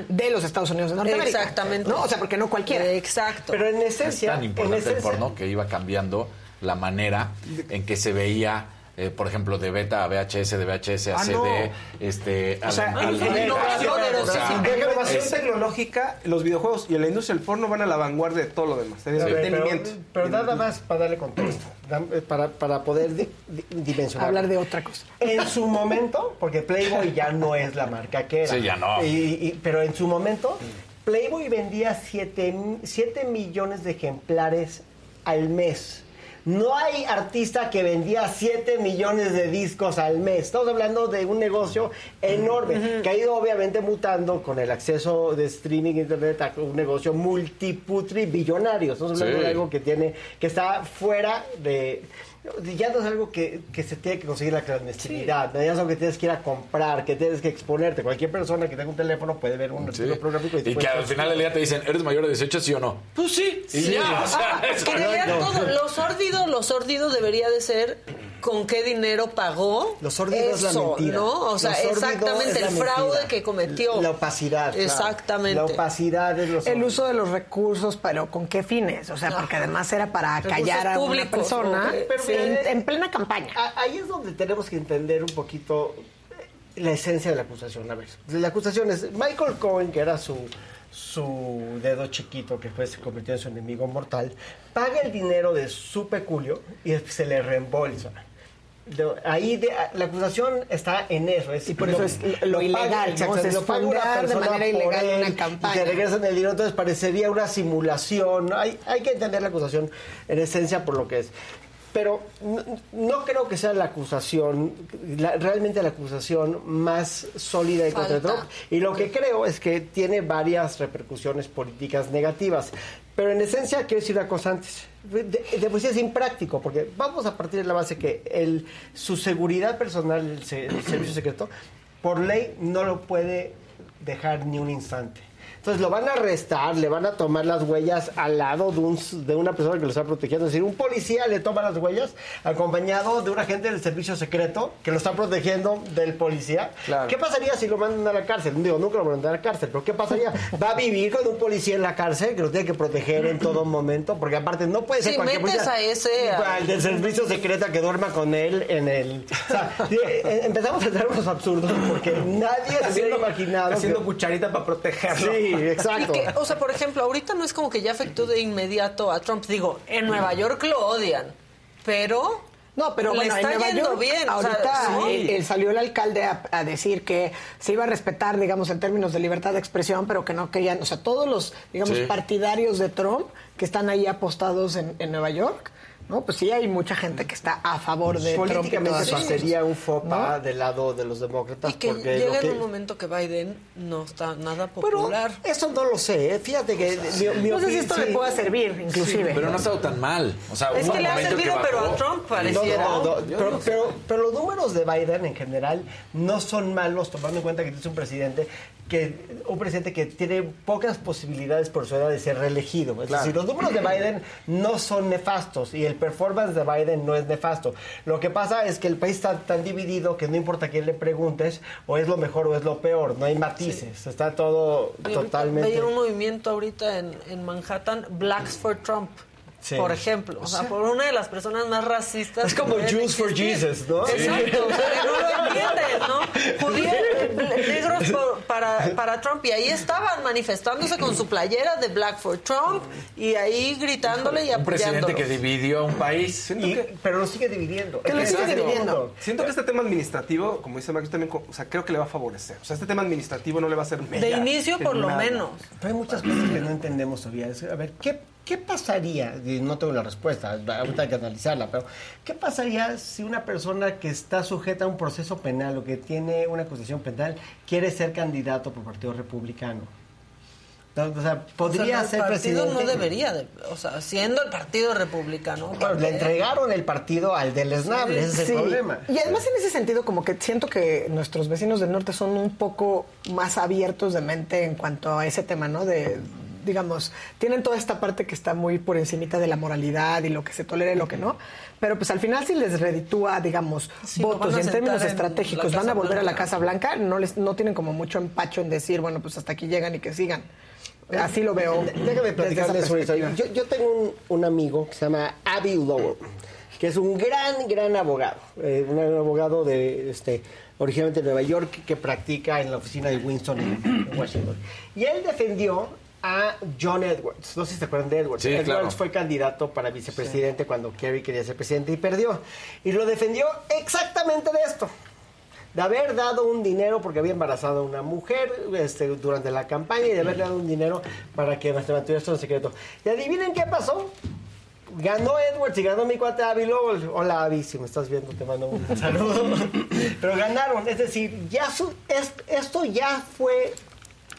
S22: de los Estados Unidos de Norteamérica.
S1: Exactamente.
S22: ¿no? O sea, porque no cualquiera.
S1: Exacto.
S17: Pero en
S2: Es
S17: esencia.
S2: tan
S17: en
S2: importante el porno que iba cambiando la manera en que se veía, eh, por ejemplo, de beta a VHS, de VHS a
S4: Ah,
S2: CD,
S4: no.
S2: este,
S4: O sea, en la innovación,
S2: o sea,
S4: en la innovación
S2: es-
S4: tecnológica, los videojuegos y la industria del porno van a la vanguardia de todo lo demás. de entretenimiento.
S17: Pero, pero nada más para darle contexto, eh, para, para poder di- di- dimensionar.
S22: Hablar de otra cosa.
S17: En su momento, porque Playboy ya no es la marca que era.
S2: Sí, ya no.
S17: Y- y- pero en su momento, Playboy vendía 7 millones de ejemplares al mes. No hay artista que vendía 7 millones de discos al mes. Estamos hablando de un negocio enorme que ha ido obviamente mutando con el acceso de streaming internet a un negocio multiputri billonario. Estamos hablando
S2: Sí.
S17: de algo que tiene que está fuera de ya no es algo que, que se tiene que conseguir la clandestinidad, ya es algo que tienes que ir a comprar, que tienes que exponerte. Cualquier persona que tenga un teléfono puede ver un
S2: Sí.
S17: artículo programático y, te
S2: Y que al final del día te dicen, ¿eres mayor de 18, sí o no? Pues sí. Y ya, o sea,
S1: Ah,
S2: es-
S1: que en realidad todo, lo sórdido, lo sórdido debería de ser con qué dinero pagó.
S17: Lo sórdido es la
S1: eso,
S17: mentira.
S1: ¿no? O sea, exactamente el fraude
S17: mentira.
S1: que cometió.
S17: La opacidad. claro.
S1: Exactamente.
S17: La opacidad es lo
S22: El uso de los recursos, pero ¿con qué fines? O sea, porque además era para
S1: Recursos
S22: callar a una persona en, en plena campaña.
S17: Ahí es donde tenemos que entender un poquito la esencia de la acusación. A ver, la acusación es Michael Cohen, que era su, su dedo chiquito, que después se convirtió en su enemigo mortal, paga el dinero de su peculio y se le reembolsa. De- ahí de- la acusación está en eso. Es,
S22: Y por eso es lo ilegal, ¿no?
S17: exacto,
S22: Se
S17: lo paga una
S22: esfondar de
S17: persona
S22: manera ilegal
S17: él
S22: una
S17: Y
S22: campaña.
S17: te regresan el dinero, entonces parecería una simulación. ¿no? Hay, hay que entender la acusación en esencia por lo que es. Pero no, no creo que sea la acusación, la- realmente la acusación más sólida en contra
S1: Falta.
S17: Trump. Y lo que creo es que tiene varias repercusiones políticas negativas. Pero en esencia, quiero decir una cosa antes. De, de sí es impráctico, porque vamos a partir de la base que el, su seguridad personal, el servicio secreto, por ley no lo puede dejar ni un instante. Entonces lo van a arrestar, le van a tomar las huellas al lado de, un, de una persona que lo está protegiendo. Es decir, un policía le toma las huellas acompañado de un agente del servicio secreto que lo está protegiendo del policía. ¿Qué pasaría si lo mandan a la cárcel? Digo, nunca lo mandan a la cárcel, pero ¿qué pasaría? Va a vivir con un policía en la cárcel que lo tiene que proteger en todo momento, porque aparte no puede ser
S1: Si
S17: cualquier
S1: metes
S17: policía.
S1: a ese, a-
S17: Al del servicio secreto que duerma con él en el... O sea, eh, empezamos a entrar unos absurdos porque nadie se hubiera imaginado...
S4: haciendo
S17: que-
S4: cucharita para protegerlo.
S17: Sí, exacto.
S1: Y que, o sea, por ejemplo, ahorita no es como que ya afectó de inmediato a Trump. Digo, en Nueva York lo odian, pero
S22: No, pero
S1: le
S22: bueno,
S1: está
S22: en Nueva
S1: yendo
S22: York,
S1: bien. o sea,
S22: Ahorita
S1: sí.
S22: eh, eh, salió el alcalde a, a decir que se iba a respetar, digamos, en términos de libertad de expresión, pero que no querían, o sea, todos los, digamos,
S2: Sí.
S22: partidarios de Trump que están ahí apostados en, en Nueva York, ¿no? Pues sí hay mucha gente que está a favor de Trump. y
S17: Políticamente pues,
S22: esas
S17: sería un fopa
S22: ¿no?
S17: del lado de los demócratas.
S1: que
S17: porque
S1: llega
S17: que-
S1: en un momento que Biden no está nada popular.
S17: Eso no lo sé, ¿eh? fíjate que... mi- mi
S22: No sé si esto le pueda servir, inclusive.
S2: Pero no ha estado tan mal. O sea,
S1: Es que le ha servido, pero a. Trump
S17: No,
S1: pareciera.
S17: no, no, pero, pero- pero los números de Biden en general no son malos, tomando en cuenta que es un presidente que un presidente que tiene pocas posibilidades por su edad de ser reelegido. Es decir, los números de Biden no son nefastos y el performance de Biden no es nefasto. Lo que pasa es que el país está tan dividido que no importa a quién le preguntes, o es lo mejor o es lo peor, no hay matices, está todo totalmente...
S1: Veía un movimiento ahorita en, en Manhattan, Blacks for Trump.
S17: Sí.
S1: Por ejemplo, o sea, por una de las personas más racistas.
S17: Es como Jews for. Jesus, ¿no?
S1: Exacto, o sea, que no lo entienden, ¿no? Judíos, eh, negros por- para, para Trump, y ahí estaban manifestándose con su playera de Black for Trump, y ahí gritándole y
S2: Un presidente
S1: apoyándolo.
S2: que dividió a un país.
S17: Y- pero lo sigue dividiendo.
S22: Que lo sigue dividiendo.
S4: Siento que este tema administrativo, como dice Max, también, o sea, creo que le va a favorecer. O sea, este tema administrativo no le va a hacer
S1: De inicio, por lo
S4: nada.
S1: menos.
S17: Pero hay muchas cosas que no entendemos todavía. A ver, ¿qué, qué pasaría? No tengo la respuesta, ahorita hay que analizarla, pero ¿qué pasaría si una persona que está sujeta a un proceso penal o que tiene una acusación penal quiere ser candidato por Partido Republicano? No, O sea, podría
S1: O sea,
S17: ser
S1: el partido
S17: presidente.
S1: no debería, de- o sea, siendo el partido republicano.
S17: Bueno, le entregaron el partido al del esnable, ese es el
S22: Sí.
S17: problema.
S22: Y además en ese sentido como que siento que nuestros vecinos del norte son un poco más abiertos de mente en cuanto a ese tema, ¿no? De digamos, tienen toda esta parte que está muy por encimita de la moralidad y lo que se tolera y lo que no, pero pues al final si les reditúa, digamos,
S1: Sí,
S22: votos y en términos
S1: en
S22: estratégicos van a volver a la. Casa Blanca, no les no tienen como mucho empacho en decir, bueno, pues hasta aquí llegan y que sigan. Así lo veo.
S17: Déjame platicarles una historia. Yo, yo tengo un, un amigo que se llama Abby Lowell, que es un gran, gran abogado. eh, un abogado de este originalmente de Nueva York que practica en la oficina de Winston en Washington. Y él defendió a John Edwards. No sé si se acuerdan de Edwards.
S2: Sí,
S17: Edwards
S2: claro.
S17: fue candidato para vicepresidente cuando Kerry quería ser presidente y perdió. Y lo defendió exactamente de esto de haber dado un dinero porque había embarazado a una mujer este, durante la campaña y de haberle dado un dinero para que se mantuviera esto en secreto. Y adivinen qué pasó. Ganó Edwards y ganó mi cuate Abby Lowell. Hola Abby, si me estás viendo te mando un saludo. Pero ganaron, es decir, ya su- es- esto ya fue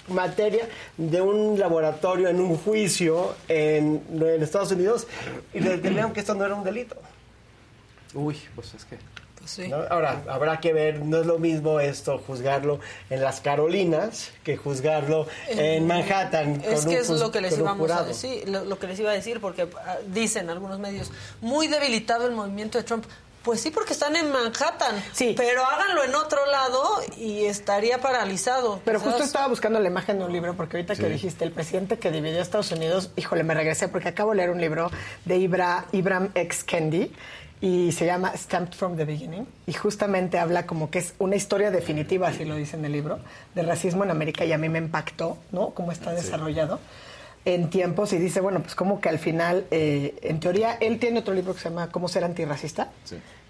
S17: materia de un laboratorio en un juicio en, en Estados Unidos y le determinaron que esto no era un delito.
S4: Uy, pues es que...
S17: ¿no? Ahora, habrá que ver, no es lo mismo esto, juzgarlo en las Carolinas que juzgarlo en Manhattan.
S1: Es
S17: con
S1: que
S17: un
S1: es lo que les íbamos a decir, lo, lo que les iba a decir, porque ah, dicen algunos medios, muy debilitado el movimiento de Trump. Pues sí, porque están en Manhattan. Sí. Pero háganlo en otro lado y estaría paralizado.
S22: Pero justo estaba buscando la imagen de un libro, porque ahorita que
S1: Sí.
S22: dijiste el presidente que dividió a Estados Unidos, híjole, me regresé porque acabo de leer un libro de Ibra, Ibram X. Kendi y se llama Stamped from the Beginning y justamente habla como que es una historia definitiva, así lo dice en el libro, del racismo en América y a mí me impactó, ¿no? Cómo está desarrollado en tiempos y dice, bueno, pues como que al final, eh, en teoría, él tiene otro libro que se llama Cómo ser antirracista.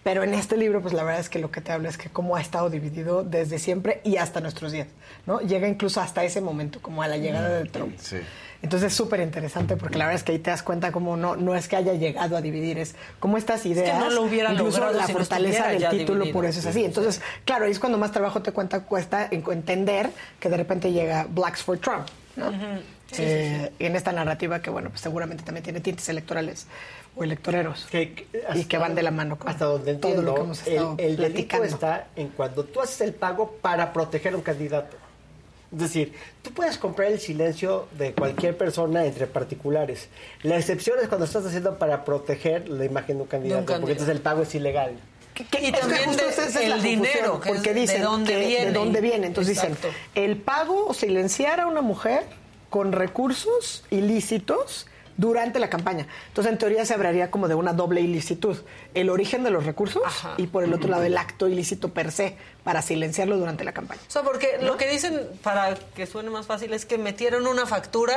S22: Pero en este libro, pues la verdad es que lo que te habla es que cómo ha estado dividido desde siempre y hasta nuestros días, ¿no? Llega incluso hasta ese momento, como a la llegada de Trump.
S2: Sí.
S22: Entonces es súper interesante porque la verdad es que ahí te das cuenta cómo no, no es que haya llegado a dividir, es cómo estas
S1: que
S22: ideas,
S1: no lo hubiera
S22: incluso
S1: logrado
S22: la
S1: si
S22: fortaleza del título,
S1: dividido.
S22: por eso es así. Entonces, claro, ahí es cuando más trabajo te cuenta, cuesta en- entender que de repente llega Blacks for Trump, ¿no?
S1: Sí,
S22: Eh, En esta narrativa que, bueno, pues seguramente también tiene tintes electorales o electoreros y que van de la mano con
S17: Hasta donde
S22: todo
S17: entiendo,
S22: lo que hemos estado
S17: el, el delito está en cuando tú haces el pago para proteger a un candidato. Es decir, tú puedes comprar el silencio de cualquier persona entre particulares. La excepción es cuando estás haciendo para proteger la imagen de un candidato, porque
S1: candidato.
S17: entonces el pago es ilegal.
S1: Y
S22: que
S1: también
S22: justo
S1: de-
S22: es
S1: el dinero, que
S22: porque
S1: de
S22: dicen
S1: dónde
S22: que-
S1: viene.
S22: de dónde viene. Entonces
S1: Exacto.
S22: dicen, el pago o silenciar a una mujer con recursos ilícitos durante la campaña. Entonces, en teoría se hablaría como de una doble ilicitud. El origen de los recursos y por el otro lado el acto ilícito per se para silenciarlo durante la campaña.
S1: O sea, porque lo que dicen, para que suene más fácil, es que metieron una factura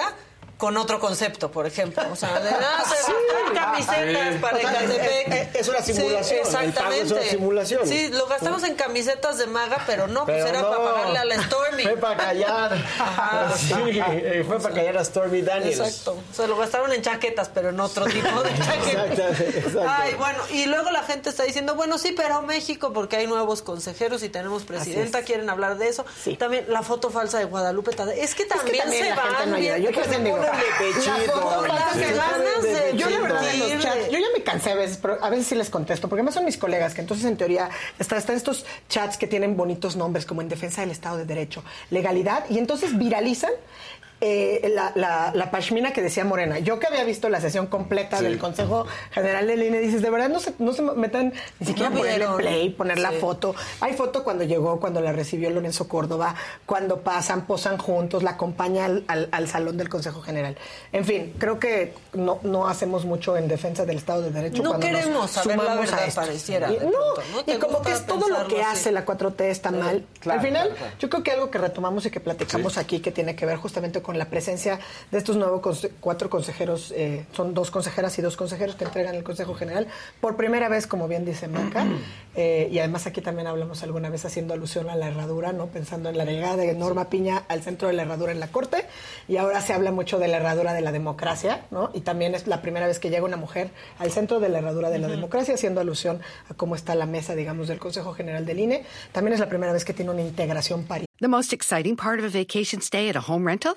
S1: con otro concepto, por ejemplo. O sea, de nada se
S17: Sí.
S1: camisetas
S17: Sí.
S1: para
S17: O sea,
S1: Ecatepec.
S17: es- es- es una
S1: Sí,
S17: simulación, el pago es
S1: exactamente.
S17: una simulación.
S1: Sí, lo gastamos en camisetas de maga, pero no, pues era
S17: no,
S1: para pagarle a la Stormy.
S17: Fue para callar.
S1: Ajá.
S17: Sí, eh, fue para callar a Stormy Daniels.
S1: Exacto. O sea, lo gastaron en chaquetas, pero en otro tipo de chaquetas.
S17: Exacto, exacto.
S1: Ay, bueno, y luego la gente está diciendo, bueno, sí, pero México, porque hay nuevos consejeros y tenemos presidenta,
S22: es.
S1: quieren hablar de eso. También la foto falsa de Guadalupe. Es que también,
S22: también
S1: se
S22: la gente
S1: van
S22: no
S1: bien-
S22: Yo
S1: pechito,
S22: yo la verdad en los
S1: mentir,
S22: chats,
S1: de-
S22: yo ya me cansé a veces, pero a veces sí les contesto, porque además son mis colegas, que entonces en teoría está- están estos chats que tienen bonitos nombres, como en defensa del Estado de Derecho, legalidad, y entonces viralizan eh, la, la, la pashmina que decía Morena. Yo que había visto la sesión completa
S2: Sí.
S22: del Consejo General del INE, dices, de verdad no se, no se metan ni siquiera
S1: No
S22: ponerle play, poner la foto. Hay foto cuando llegó, cuando la recibió Lorenzo Córdoba, cuando pasan, posan juntos, la acompaña al, al- al salón del Consejo General. En fin, creo que no, no hacemos mucho en defensa del Estado de Derecho.
S1: No
S22: cuando nos
S1: queremos saber la
S22: a
S1: verdad, pareciera,
S22: Y,
S1: de
S22: no,
S1: pronto, ¿no? ¿Te
S22: y como que es todo lo que
S1: así?
S22: hace la 4T está mal.
S17: claro,
S22: Al final,
S17: claro, claro.
S22: yo creo que algo que retomamos y que platicamos aquí, que tiene que ver justamente con la presencia de estos nuevos conse- cuatro consejeros, eh, son dos consejeras y dos consejeros que entregan el Consejo General, por primera vez, como bien dice Maca, eh, y además aquí también hablamos alguna vez haciendo alusión a la herradura, ¿no? pensando en la llegada de Norma Piña al centro de la herradura en la Corte, y ahora se habla mucho de la herradura de la democracia, ¿no? y también es la primera vez que llega una mujer al centro de la herradura de la democracia, haciendo alusión a cómo está la mesa, digamos, del Consejo General del INE. También es la primera vez que tiene una integración paritaria.
S5: The most exciting part of a vacation stay at a home rental?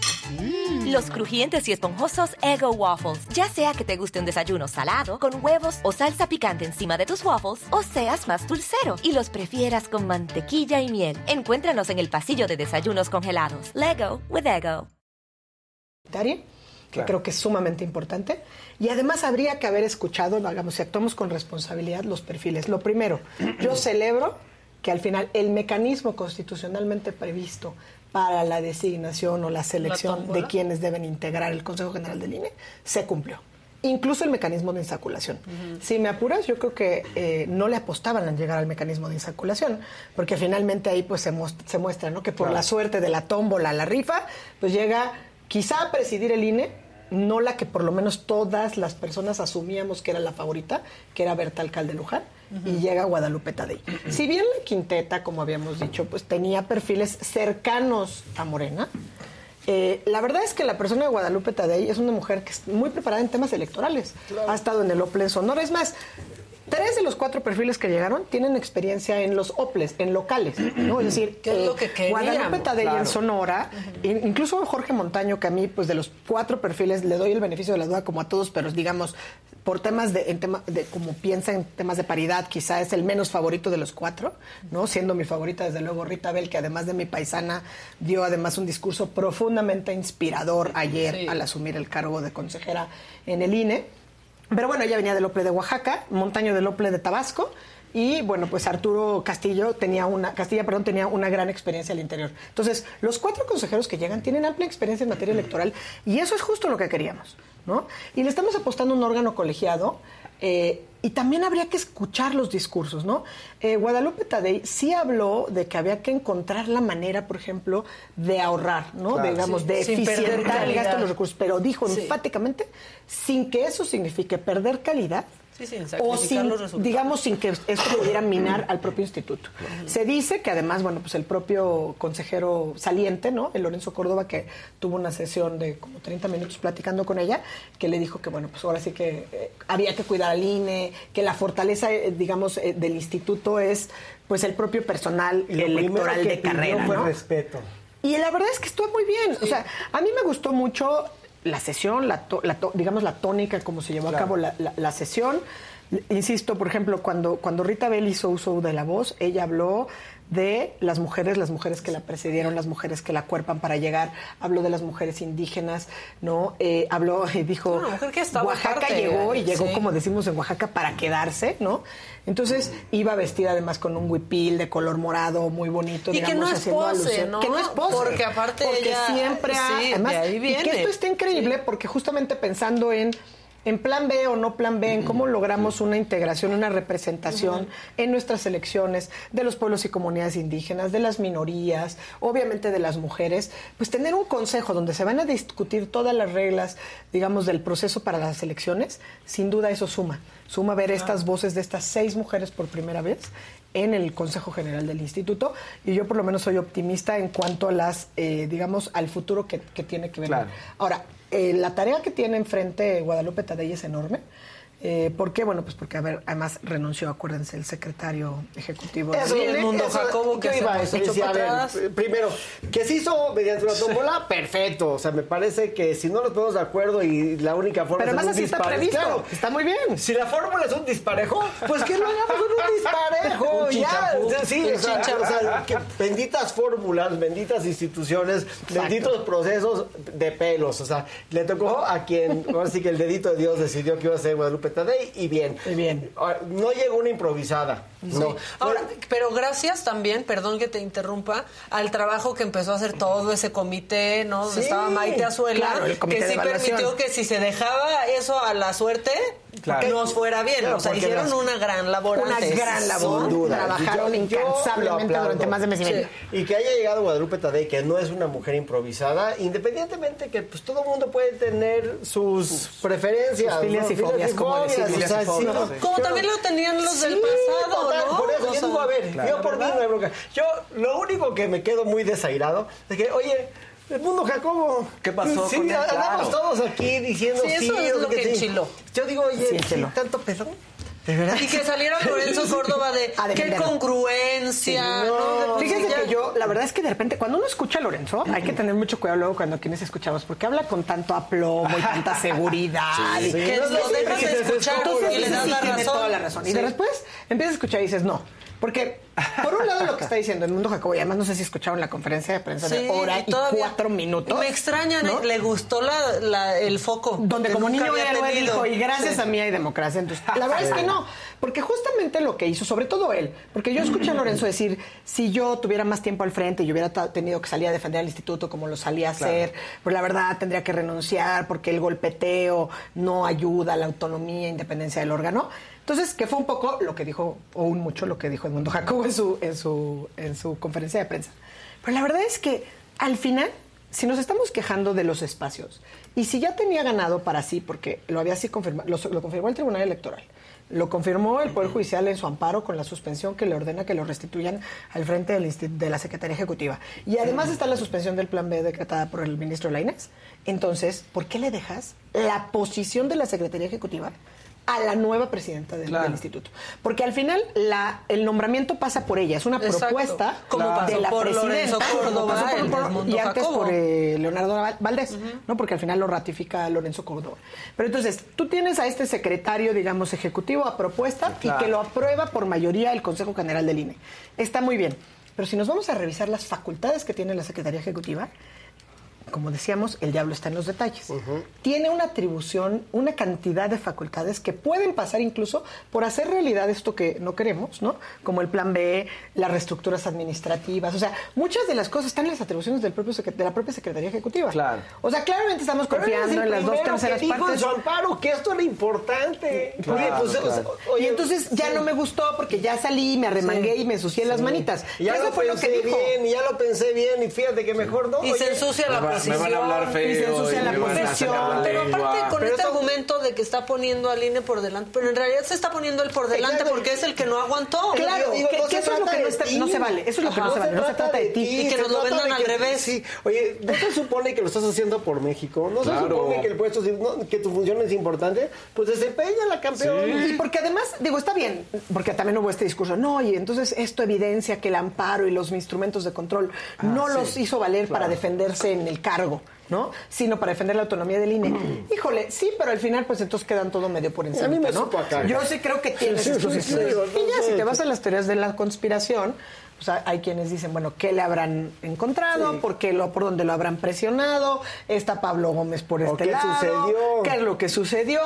S21: Los crujientes y esponjosos Ego Waffles. Ya sea que te guste un desayuno salado, con huevos o salsa picante encima de tus waffles, o seas más dulcero y los prefieras con mantequilla y miel. Encuéntranos en el pasillo de desayunos congelados. Lego with Ego.
S22: que creo que es sumamente importante. Y además habría que haber escuchado, digamos, si actuamos con responsabilidad, los perfiles. Lo primero, yo celebro que al final el mecanismo constitucionalmente previsto para la designación o la selección de quienes deben integrar el Consejo General del INE se cumplió. Incluso el mecanismo de insaculación. Si me apuras, yo creo que eh, no le apostaban a llegar al mecanismo de insaculación, porque finalmente ahí pues se, se muestra ¿no? que por
S17: Claro.
S22: la suerte de la tómbola, la rifa, pues llega quizá a presidir el INE, no la que por lo menos todas las personas asumíamos que era la favorita, que era Berta Alcalde Luján, y llega Guadalupe Tadei. Si bien la quinteta, como habíamos dicho, pues tenía perfiles cercanos a Morena, eh, la verdad es que la persona de Guadalupe Tadei es una mujer que es muy preparada en temas electorales. Ha estado en el OPLE en Sonora. Es más, tres de los cuatro perfiles que llegaron tienen experiencia en los OPLES, en locales. ¿no? Es decir,
S1: ¿Qué es
S22: eh,
S1: lo que queríamos?
S22: Guadalupe Tadei
S1: Claro.
S22: en Sonora, in- incluso Jorge Montaño, que a mí, pues de los cuatro perfiles, le doy el beneficio de la duda como a todos, pero digamos, por temas de, en tema, de como piensa en temas de paridad, quizá es el menos favorito de los cuatro, ¿no? Siendo mi favorita, desde luego, Rita Bell, que además de mi paisana, dio además un discurso profundamente inspirador ayer
S1: Sí.
S22: al asumir el cargo de consejera en el INE. Pero bueno, ella venía del OPLE de Oaxaca, Montaño del OPLE de Tabasco, y bueno, pues Arturo Castillo tenía una, Castilla, perdón, tenía una gran experiencia al interior. Entonces, los cuatro consejeros que llegan tienen amplia experiencia en materia electoral y eso es justo lo que queríamos, ¿no? Y le estamos apostando a un órgano colegiado eh, y también habría que escuchar los discursos, ¿no? Eh, Guadalupe Tadei sí habló de que había que encontrar la manera, por ejemplo, de ahorrar, ¿no?
S1: Claro,
S22: digamos,
S1: sí.
S22: de
S1: Sin
S22: eficientar el gasto de los recursos, pero dijo
S1: Sí.
S22: enfáticamente, sin que eso signifique perder calidad,
S1: Sí, sin
S22: o sin,
S1: los resultados.
S22: digamos, sin que esto pudiera minar al propio instituto. Se dice que además, bueno, pues el propio consejero saliente, ¿no? El Lorenzo Córdoba, que tuvo una sesión de como 30 minutos platicando con ella, que le dijo que, bueno, pues ahora sí que eh, había que cuidar al INE, que la fortaleza, eh, digamos, eh, del instituto es, pues, el propio personal
S17: Y
S22: electoral
S17: que
S22: de carrera,
S17: fue
S22: ¿no?
S17: respeto.
S22: Y la verdad es que estuvo muy bien. O sea, a mí me gustó mucho la sesión, la, to- la to- digamos la tónica, como se llevó a cabo la, la- la sesión. Insisto, por ejemplo, cuando, cuando Rita Bell hizo uso de la voz, ella habló de las mujeres, las mujeres que la precedieron, las mujeres que la cuerpan para llegar, habló de las mujeres indígenas, ¿no? Eh, habló y dijo,
S1: mujer que estaba
S22: Oaxaca
S1: aparte,
S22: llegó y llegó,
S1: sí.
S22: como decimos en Oaxaca, para quedarse, ¿no? Entonces iba vestida además con un huipil de color morado muy bonito,
S1: Y que
S22: digamos,
S1: no es pose,
S22: alusión-
S1: ¿no?
S22: Que no es pose.
S1: Porque aparte
S22: Porque
S1: ella-
S22: siempre ha-
S1: sí, de
S22: además, y que esto está increíble porque justamente pensando en en plan B o no plan B, en cómo logramos una integración, una representación en nuestras elecciones de los pueblos y comunidades indígenas, de las minorías, obviamente de las mujeres, pues tener un consejo donde se van a discutir todas las reglas, digamos, del proceso para las elecciones, sin duda eso suma. Suma ver estas voces de estas seis mujeres por primera vez en el Consejo General del Instituto y yo por lo menos soy optimista en cuanto a las, eh, digamos, al futuro que, que tiene que venir.
S4: Claro.
S22: Ahora, eh, la tarea que tiene enfrente Guadalupe Tadei es enorme. Eh, ¿Por qué? Bueno, pues porque, a ver, además renunció, acuérdense, el secretario ejecutivo.
S17: Eso,
S22: del
S17: mundo Jacobo que iba a eso, decía, a ver, primero, que se hizo mediante una tómbola, perfecto. O sea, me parece que si no nos ponemos de acuerdo y la única forma
S22: Pero
S17: es
S22: además
S17: un
S22: así está previsto.
S17: claro.
S22: Está muy bien.
S17: Si la fórmula es un disparejo, pues que lo hagamos en un disparejo.
S22: Un
S17: ya, sí, o sea, o sea, que benditas fórmulas, benditas instituciones, benditos procesos de pelos. O sea, le tocó a quien, ahora sí que el dedito de Dios decidió que iba a ser Guadalupe Y bien.
S22: bien.
S17: No llegó una improvisada. No.
S1: Ahora, pero gracias también, perdón que te interrumpa, al trabajo que empezó a hacer todo ese comité, ¿no? Donde
S22: Sí,
S1: estaba Maite Azuela,
S22: claro,
S1: que sí permitió que si se dejaba eso a la suerte,
S17: Claro.
S1: nos fuera bien.
S17: Claro,
S1: o sea, hicieron
S17: las-
S1: una gran labor
S22: Una
S1: antes.
S22: gran labor.
S17: Sin duda.
S22: Trabajaron
S17: Yo-
S22: incansablemente durante más de mes y medio.
S17: Y que haya llegado Guadalupe Tadei, que no es una mujer improvisada, independientemente que pues todo el mundo puede tener sus preferencias.
S22: sus filias
S17: ¿no?
S22: y fobias, como.
S1: Como también lo tenían los del pasado,
S17: total,
S1: ¿no?
S17: Por eso,
S1: O
S17: yo digo, a ver,
S1: claro.
S17: yo por mí no hay bronca. Yo, lo único que me quedo muy desairado es que, oye, el mundo Jacobo.
S12: ¿Qué pasó
S17: Sí,
S12: con
S17: andamos
S12: Claro.
S17: todos aquí diciendo
S1: Sí, eso
S17: sí,
S1: es lo que
S17: sí.
S1: enchiló.
S17: Yo digo, oye,
S22: Sí,
S17: ¿sí, tanto peso. ¿De verdad?
S1: Y que saliera Lorenzo Córdoba de
S22: A
S1: qué congruencia.
S22: Sí, Fíjense
S1: ya-
S22: que yo, la verdad es que de repente, cuando uno escucha a Lorenzo, hay que tener mucho cuidado luego cuando quienes escuchamos, porque habla con tanto aplomo y tanta seguridad.
S1: Sí.
S22: y-
S1: Que
S22: No,
S1: lo dejas de escuchar y le das la razón.
S22: toda la razón. Y después empiezas a escuchar y dices, no. Porque, por un lado, lo que está diciendo el mundo Jacobo, y además no sé si escucharon la conferencia de prensa
S1: Sí,
S22: de hora y cuatro minutos.
S1: Me extraña,
S22: ¿no?
S1: le gustó la, la- el foco.
S22: donde como niño héroe
S1: tenido.
S22: dijo, y gracias
S1: Sí.
S22: a mí hay democracia. Entonces, la verdad es que no, porque justamente lo que hizo, sobre todo él, porque yo escuché a Lorenzo decir, si yo tuviera más tiempo al frente y hubiera tenido que salir a defender al instituto como lo salía a hacer, pues la verdad tendría que renunciar porque el golpeteo no ayuda a la autonomía e independencia del órgano. Entonces, que fue un poco lo que dijo, o un mucho lo que dijo Edmundo Jacobo en su, en su, en su conferencia de prensa. Pero la verdad es que al final si nos estamos quejando de los espacios, y si ya tenía ganado para sí, porque lo había así confirmado, lo, lo confirmó el Tribunal Electoral, lo confirmó el Poder Judicial en su amparo con la suspensión que le ordena que lo restituyan al frente del de la Secretaría Ejecutiva. Y además está la suspensión del Plan B decretada por el ministro Lainez. Entonces, ¿por qué le dejas la posición de la Secretaría Ejecutiva a la nueva presidenta del,
S1: Claro.
S22: del instituto? Porque al final la, el nombramiento pasa por ella, es una
S1: Exacto.
S22: propuesta
S1: Como
S22: de la
S1: por
S22: presidenta,
S1: Córdoba,
S22: pasó por- por- y antes
S1: Jacobo.
S22: por eh, Leonardo Val- Valdés, ¿no? Porque al final lo ratifica Lorenzo Córdoba. Pero entonces, tú tienes a este secretario, digamos, ejecutivo a propuesta
S1: Claro.
S22: y que lo aprueba por mayoría el Consejo General del INE. Está muy bien. Pero si nos vamos a revisar las facultades que tiene la Secretaría Ejecutiva, como decíamos, el diablo está en los detalles. Tiene una atribución, una cantidad de facultades que pueden pasar incluso por hacer realidad esto que no queremos, ¿no? Como el plan B, las reestructuras administrativas, o sea, muchas de las cosas están en las atribuciones del propio de la propia Secretaría Ejecutiva. Claro. O sea, claramente estamos confiando en las dos terceras
S17: que dijo
S22: partes.
S17: amparo que esto era importante.
S22: Claro,
S17: Oye, pues,
S22: claro. y entonces ya no me gustó porque ya salí, me arremangué y me ensucié las
S17: Sí.
S22: manitas.
S17: Y ya
S22: Eso
S17: lo
S22: fue lo
S17: pensé
S22: que dijo.
S17: bien, y ya lo pensé bien, y fíjate que mejor no.
S1: Y se ensucia la
S2: Me van a hablar feo
S1: y se ensucia
S2: y
S1: la
S2: me van a
S1: posición.
S2: sacar la
S1: Pero aparte con
S17: Pero
S1: este argumento de que está poniendo al INE por delante, pero en realidad se está poniendo él por delante porque es el que no aguantó.
S22: Claro,
S17: Digo,
S22: que-
S17: no
S22: que
S17: se
S22: eso es lo que no
S17: de
S22: está-
S17: ti.
S22: no se vale, eso es lo que no se vale, no se trata de ti.
S1: Y que nos lo vendan al revés.
S17: Sí, oye, ¿no se supone que lo estás haciendo por México? ¿No se supone que el puesto, que tu función es importante? Pues desempeña la campeón.
S22: Y porque además, digo, está bien, porque también hubo este discurso, no, y entonces esto evidencia que el amparo y los instrumentos de control no
S17: sí,
S22: los hizo valer para defenderse en el cargo, ¿no? Sino para defender la autonomía del INE. Híjole, sí, pero al final, pues entonces quedan todo medio por encima. ¿no? Yo sí creo que tienes
S17: Sí, sí,
S22: y ya, si te vas a las teorías de la conspiración, pues hay- hay quienes dicen, bueno, ¿qué le habrán encontrado? ¿Por qué lo, por dónde lo habrán presionado? Está Pablo Gómez por este
S17: qué
S22: lado.
S17: sucedió?
S22: ¿Qué es lo que sucedió?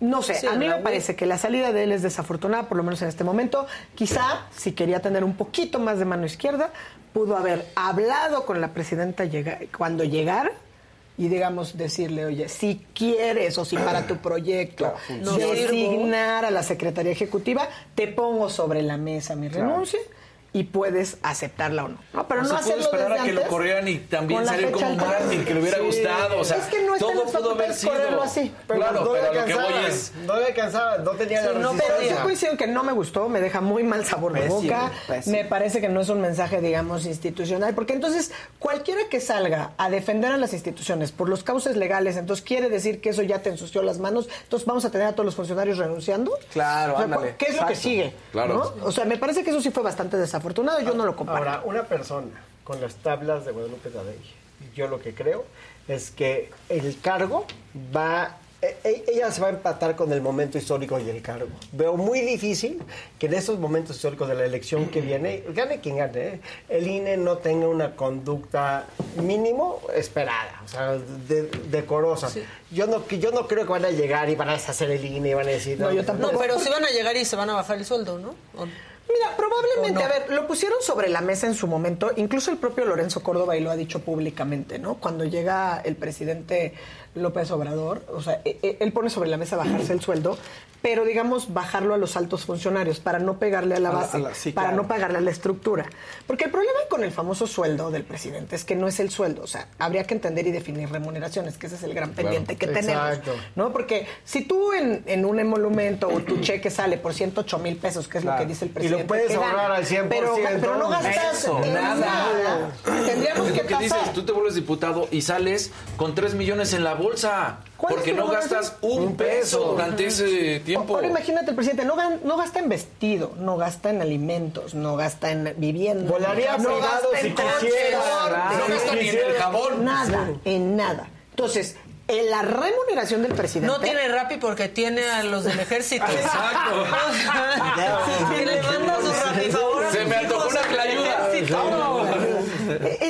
S22: No sé,
S1: Sí,
S22: a mí me parece que la salida de él es desafortunada, por lo menos en este momento. Quizá, si quería tener un poquito más de mano izquierda, pudo haber hablado con la presidenta llega- cuando llegara y, digamos, decirle, oye, si quieres o si para tu proyecto
S1: No
S22: designar a la Secretaría Ejecutiva, te pongo sobre la mesa mi renuncia y puedes aceptarla o no. No, pero
S2: O
S22: no
S2: sea,
S22: hacerlo
S2: esperar
S22: desde
S2: a que lo corrieran y también salir como un mártir que le hubiera
S22: Sí.
S2: gustado. O sea,
S22: Es que no
S2: todo pudo haber sido.
S22: correrlo así.
S17: Pero
S2: claro,
S17: no le
S2: pero lo que
S17: alcanzaba,
S2: voy es.
S17: No le alcanzaba, no tenía
S22: Sí,
S17: la
S22: no, pero yo coincido en que no me gustó, me deja muy mal sabor de boca.
S17: pésimo.
S22: Me parece que no es un mensaje, digamos, institucional, porque entonces cualquiera que salga a defender a las instituciones por los cauces legales, entonces quiere decir que eso ya te ensució las manos, entonces vamos a tener a todos los funcionarios renunciando.
S4: Claro,
S22: O sea,
S4: ándale.
S22: ¿Qué es lo que sigue?
S2: Claro.
S22: ¿no? O sea, me parece que eso sí fue bastante desafortunado, yo no lo comparto.
S17: Ahora, una persona con las tablas de Guadalupe Tadei, yo lo que creo es que el cargo va... e- e- Ella se va a empatar con el momento histórico y el cargo. Veo muy difícil que en esos momentos históricos de la elección que viene, gane quien gane, ¿eh? el INE no tenga una conducta mínimo esperada, o sea, de- decorosa. Yo no yo no creo que van a llegar y van a deshacer el INE y van a decir...
S22: No, yo tampoco.
S1: No, pero sí van a llegar y se van a bajar el sueldo, ¿no? ¿O no?
S22: Mira, probablemente, a ver, lo pusieron sobre la mesa en su momento, incluso el propio Lorenzo Córdoba y lo ha dicho públicamente, ¿no? Cuando llega el presidente López Obrador, o sea, e- e- él pone sobre la mesa bajarse el sueldo, pero digamos bajarlo a los altos funcionarios para no pegarle a la
S4: A la-
S22: base,
S4: a la- sí,
S22: para
S4: claro.
S22: no pagarle a la estructura. Porque el problema con el famoso sueldo del presidente es que no es el sueldo, o sea, habría que entender y definir remuneraciones, que ese es el gran pendiente que tenemos.
S17: Exacto.
S22: ¿no? Porque si tú en, en un emolumento o tu cheque sale por 108 mil pesos, que es lo que dice el
S17: Y lo
S22: presidente.
S17: puedes ahorrar al 100%,
S22: Pero, pero no gastas
S2: Eso,
S22: en
S2: nada.
S22: nada. Tendríamos
S2: Es
S22: que
S2: lo que dices, tú te vuelves diputado y sales con 3 millones en la bolsa.
S22: ¿Cuál es
S2: Porque no gastas un peso durante ese tiempo.
S22: Ahora imagínate, el presidente no, gasta en vestido, no gasta en alimentos, no gasta en vivienda.
S17: Volaría
S22: no
S17: privado
S22: gasta
S17: si
S22: en
S17: quisiera,
S22: transporte,
S17: claro.
S2: No gasta ni en el jabón.
S22: Nada, en nada. Entonces, en la remuneración del presidente...
S1: No tiene Rappi porque tiene a los del ejército.
S2: Exacto.
S1: y le manda su Rappi favor.
S2: Se me antojó una clayuda.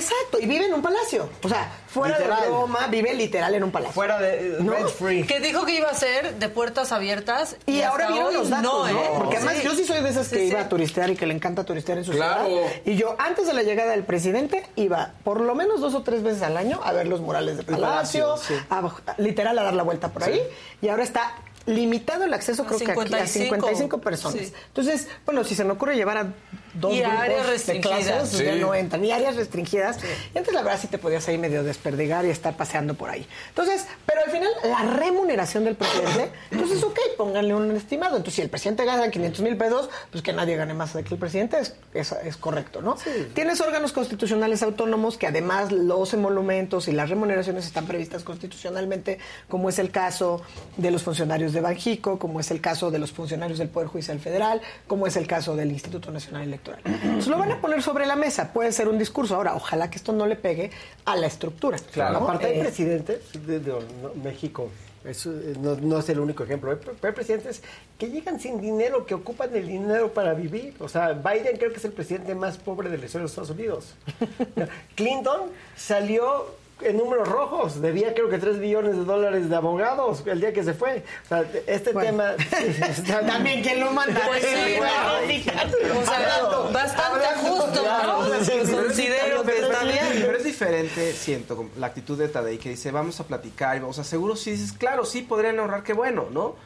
S22: Exacto, y vive en un palacio. O sea, fuera
S17: Literal.
S22: de broma, vive literal en un palacio.
S17: Fuera de
S22: ¿No?
S17: rent free.
S1: Que dijo que iba a ser de puertas abiertas.
S22: Y, ahora vieron los datos,
S1: no,
S22: ¿no?
S1: ¿eh?
S22: Porque además
S1: Sí.
S22: yo sí soy de esas que
S1: Sí,
S22: iba
S1: sí.
S22: a turistear y que le encanta turistear en su
S2: Claro.
S22: ciudad. Y yo, antes de la llegada del presidente, iba por lo menos dos o tres veces al año a ver los murales de Palacio,
S4: Palacio, sí.
S22: a- literal a dar la vuelta por ahí. Y ahora está limitado el acceso, creo que aquí a
S1: 55.
S22: 55 personas.
S1: Sí.
S22: Entonces, bueno, si se me ocurre llevar a dos
S1: Y áreas
S22: de
S1: restringidas.
S22: clases,
S2: Sí.
S22: ya no entran. Y áreas restringidas. Y antes, la verdad, sí te podías ahí medio desperdigar y estar paseando por ahí. Entonces, pero al final, la remuneración del presidente, entonces, ok, pónganle un estimado. Entonces, si el presidente gana 500 mil pesos, pues que nadie gane más de que el presidente, es, es, es correcto, ¿no? Tienes órganos constitucionales autónomos que además los emolumentos y las remuneraciones están previstas constitucionalmente, como es el caso de los funcionarios de Banjico, como es el caso de los funcionarios del Poder Judicial Federal, como es el caso del Instituto Nacional Electoral. Entonces, lo van a poner sobre la mesa, puede ser un discurso. Ahora, ojalá que esto no le pegue a la estructura.
S17: Claro,
S22: ¿no?
S17: aparte hay
S22: Eh,
S17: presidentes de, de- no, México. eso, eh, no, no es el único ejemplo. Hay, pre- hay presidentes que llegan sin dinero, que ocupan el dinero para vivir. O sea, Biden creo que es el presidente más pobre de la historia de los Estados Unidos. Clinton salió en números rojos. Debía creo que 3 billones de dólares de abogados el día que se fue. O sea, este tema...
S22: También, ¿quién lo manda?
S1: Pues sí, bueno. O sea, bastante justo, ¿no? Considero que está bien.
S4: Pero es diferente, siento, la actitud de Tadei que dice, vamos a platicar, y vamos a seguro si dices, claro, sí, podrían ahorrar, qué bueno, ¿no?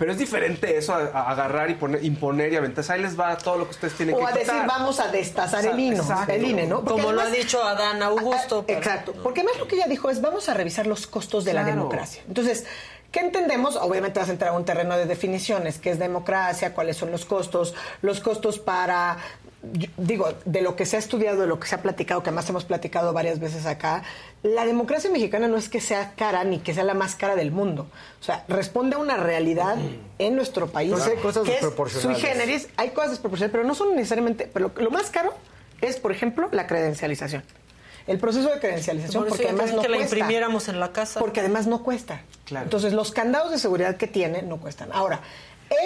S4: Pero es diferente eso a, a agarrar y poner, imponer y aventar. Ahí les va todo lo que ustedes tienen
S22: O
S4: que
S22: a decir, vamos a destazar el
S4: Exacto.
S22: el INE, ¿no? Porque
S1: Como lo ha dicho Adán Augusto. pero-
S22: Exacto, porque más lo que ella dijo es vamos a revisar los costos de la democracia. Entonces, ¿qué entendemos? Obviamente vas a entrar a un terreno de definiciones, qué es democracia, cuáles son los costos, los costos para, yo- digo, de lo que se ha estudiado, de lo que se ha platicado, que además hemos platicado varias veces acá, la democracia mexicana no es que sea cara ni que sea la más cara del mundo. O sea, responde a una realidad en nuestro país.
S17: Entonces hay cosas
S22: que es
S17: desproporcionales.
S22: Sui generis, hay cosas desproporcionales, pero no son necesariamente, pero lo, lo más caro es, por ejemplo, la credencialización. El proceso de credencialización,
S1: Por
S22: porque además no
S1: que la
S22: cuesta.
S1: imprimiéramos en la casa.
S22: Porque además no cuesta.
S4: Claro.
S22: Entonces, los candados de seguridad que tiene no cuestan. Ahora,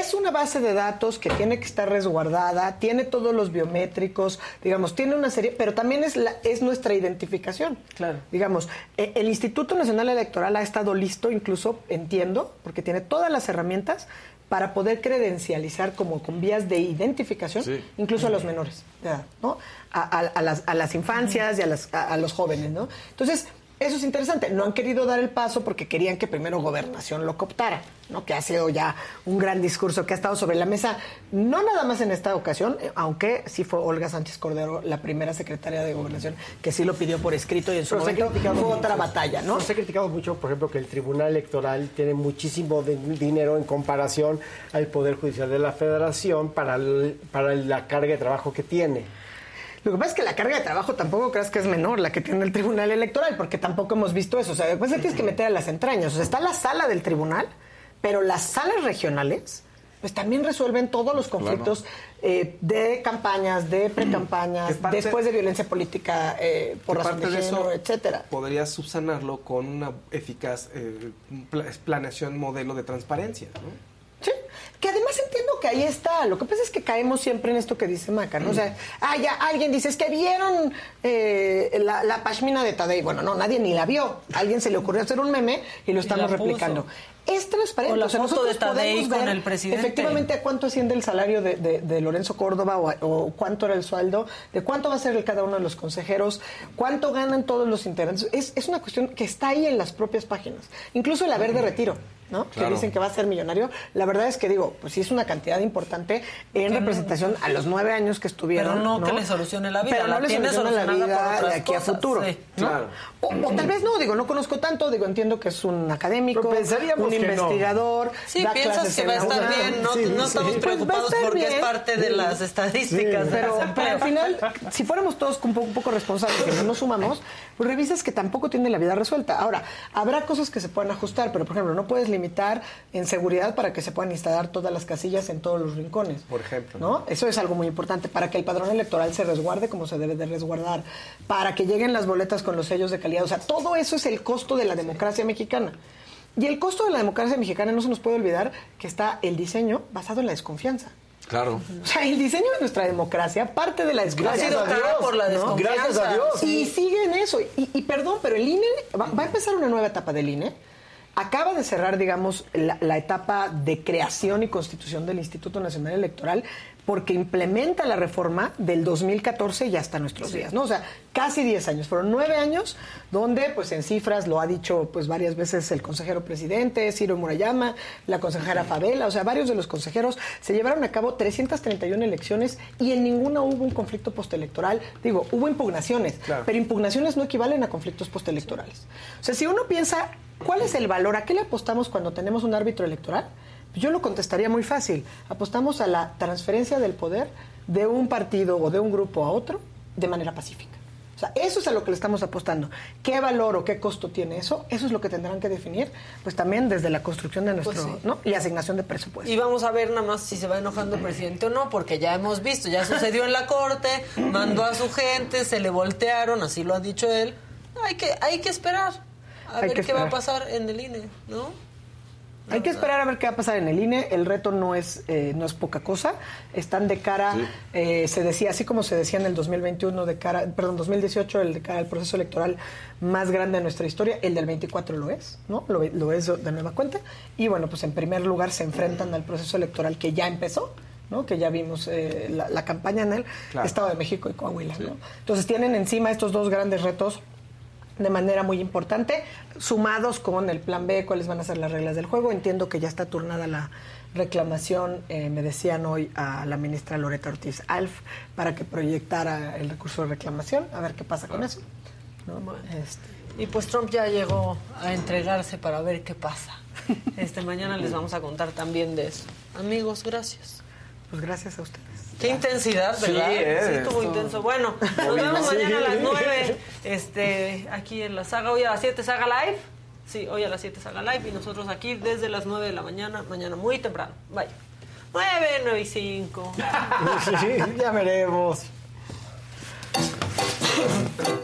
S22: es una base de datos que tiene que estar resguardada, tiene todos los biométricos, digamos, tiene una serie, pero también es, la, es nuestra identificación.
S1: Claro.
S22: Digamos, eh, el Instituto Nacional Electoral ha estado listo, incluso, entiendo, porque tiene todas las herramientas para poder credencializar como con vías de identificación,
S2: Sí.
S22: incluso a los menores de edad, ¿no? A, a- a las, a las infancias y a, las- a- a los jóvenes, ¿no? Entonces, eso es interesante. No han querido dar el paso porque querían que primero Gobernación lo cooptara, ¿no? Que ha sido ya un gran discurso que ha estado sobre la mesa, no nada más en esta ocasión, aunque sí fue Olga Sánchez Cordero, la primera secretaria de Gobernación, que sí lo pidió por escrito y en su
S17: Pero
S22: momento fue
S17: mucho.
S22: otra batalla, ¿no?
S17: Se ha criticado mucho, por ejemplo, que el Tribunal Electoral tiene muchísimo de- dinero en comparación al Poder Judicial de la Federación para, el- para la carga de trabajo que tiene.
S22: Lo que pasa es que la carga de trabajo tampoco creas que es menor la que tiene el Tribunal Electoral, porque tampoco hemos visto eso. O sea, después te tienes que meter a las entrañas. O sea, está la sala del tribunal, pero las salas regionales, pues también resuelven todos los conflictos eh, de campañas, de precampañas, después de violencia política eh, por razón de
S4: parte de
S22: género, etcétera.
S4: podrías subsanarlo con una eficaz eh, pla- planeación modelo de transparencia, ¿no?
S22: Que además entiendo que ahí está. Lo que pasa es que caemos siempre en esto que dice Maca, ¿no? O sea, ah, ya alguien dice, es que vieron eh, la, la pashmina de Tadei. Bueno, no, nadie ni la vio. A alguien se le ocurrió hacer un meme y lo estamos replicando. Es transparente.
S1: O la
S22: o sea,
S1: foto
S22: nosotros
S1: de Tadei
S22: podemos
S1: con
S22: ver
S1: el presidente.
S22: Efectivamente, a cuánto asciende el salario de, de- de Lorenzo Córdoba o, a- o cuánto era el sueldo, de cuánto va a ser el cada uno de los consejeros, cuánto ganan todos los integrantes. Es, es una cuestión que está ahí en las propias páginas. Incluso el haber de retiro. ¿No?
S2: Claro.
S22: Que dicen que va a ser millonario. La verdad es que digo, pues sí es una cantidad importante en representación a los nueve años que estuvieron.
S1: Pero no que le solucione la vida,
S22: Pero no
S1: la
S22: le soluciona la vida de aquí a futuro.
S1: sí.
S22: ¿no?
S4: Claro.
S22: O, o tal vez no, digo, no conozco tanto, digo, entiendo que es un académico, un
S17: que no.
S22: investigador.
S1: Sí,
S22: da
S1: piensas
S22: clases
S1: que
S22: en
S1: va a estar bien, no,
S17: Sí,
S1: no
S17: sí.
S1: estamos
S17: Pues
S1: preocupados porque es parte de las estadísticas de
S22: Pero, pero al final, si fuéramos todos un poco, un poco responsables y no nos sumamos, pues revisas que tampoco tiene la vida resuelta. Ahora, habrá cosas que se puedan ajustar, pero por ejemplo, no puedes limitar en seguridad para que se puedan instalar todas las casillas en todos los rincones.
S4: Por ejemplo.
S22: ¿no? Eso es algo muy importante para que el padrón electoral se resguarde como se debe de resguardar, para que lleguen las boletas con los sellos de calidad. O sea, todo eso es el costo de la democracia mexicana. Y el costo de la democracia mexicana no se nos puede olvidar que está el diseño basado en la desconfianza.
S2: Claro.
S22: O sea, el diseño de nuestra democracia parte de la desconfianza.
S1: Ha sido cara por la.
S17: Gracias a Dios.
S22: Y sigue en eso. Y, y perdón, pero el INE, va, va a empezar una nueva etapa del INE. Acaba de cerrar, digamos, la, la etapa de creación y constitución del Instituto Nacional Electoral porque implementa la reforma del 2014 y hasta nuestros días, ¿no? O sea, casi 10 años. Fueron 9 años donde, pues en cifras, lo ha dicho pues varias veces el consejero presidente, Ciro Murayama, la consejera Favela, o sea, varios de los consejeros se llevaron a cabo 331 elecciones y en ninguna hubo un conflicto postelectoral. Digo, hubo impugnaciones, pero impugnaciones no equivalen a conflictos postelectorales. O sea, si uno piensa, ¿cuál es el valor? ¿A qué le apostamos cuando tenemos un árbitro electoral? Yo lo contestaría muy fácil. Apostamos a la transferencia del poder de un partido o de un grupo a otro de manera pacífica. O sea, eso es a lo que le estamos apostando. ¿Qué valor o qué costo tiene eso? Eso es lo que tendrán que definir, pues también desde la construcción de nuestro,
S1: Pues sí.
S22: ¿no? Y asignación de presupuesto.
S1: Y vamos a ver nada más si se va enojando el presidente o no, porque ya hemos visto, ya sucedió en la corte, mandó a su gente, se le voltearon, así lo ha dicho él. Hay que, hay que esperar a
S22: Hay
S1: ver qué va a pasar en el INE, ¿no?
S22: Hay que esperar a ver qué va a pasar en el INE. El reto no es, eh, no es poca cosa. Están de cara, eh, se decía, así como se decía en el 2021, de cara, perdón, 2018, el de cara al proceso electoral más grande de nuestra historia, el del 24 lo es, ¿no? Lo, lo es de nueva cuenta. Y bueno, pues en primer lugar se enfrentan al proceso electoral que ya empezó. ¿no? que ya vimos eh, la, la campaña en el
S4: Claro.
S22: Estado de México y Coahuila. ¿no? Entonces tienen encima estos dos grandes retos de manera muy importante, sumados con el plan B, cuáles van a ser las reglas del juego. Entiendo que ya está turnada la reclamación, eh, me decían hoy a la ministra Loreta Ortiz Alf, para que proyectara el recurso de reclamación, a ver qué pasa con eso. ¿no? Este,
S1: Y pues Trump ya llegó a entregarse para ver qué pasa. Este mañana les vamos a contar también de eso. Amigos, gracias.
S22: Pues gracias a ustedes.
S1: Qué intensidad,
S4: Sí,
S1: ¿verdad?
S4: eh,
S1: estuvo
S4: esto-
S1: intenso. Bueno, nos vemos
S4: Sí.
S1: mañana a las 9 este, aquí en la saga. Hoy a las 7 saga live. Sí, hoy a las 7 saga live y nosotros aquí desde las 9 de la mañana, mañana muy temprano. Vaya. 9, 9 y 5.
S17: ya veremos.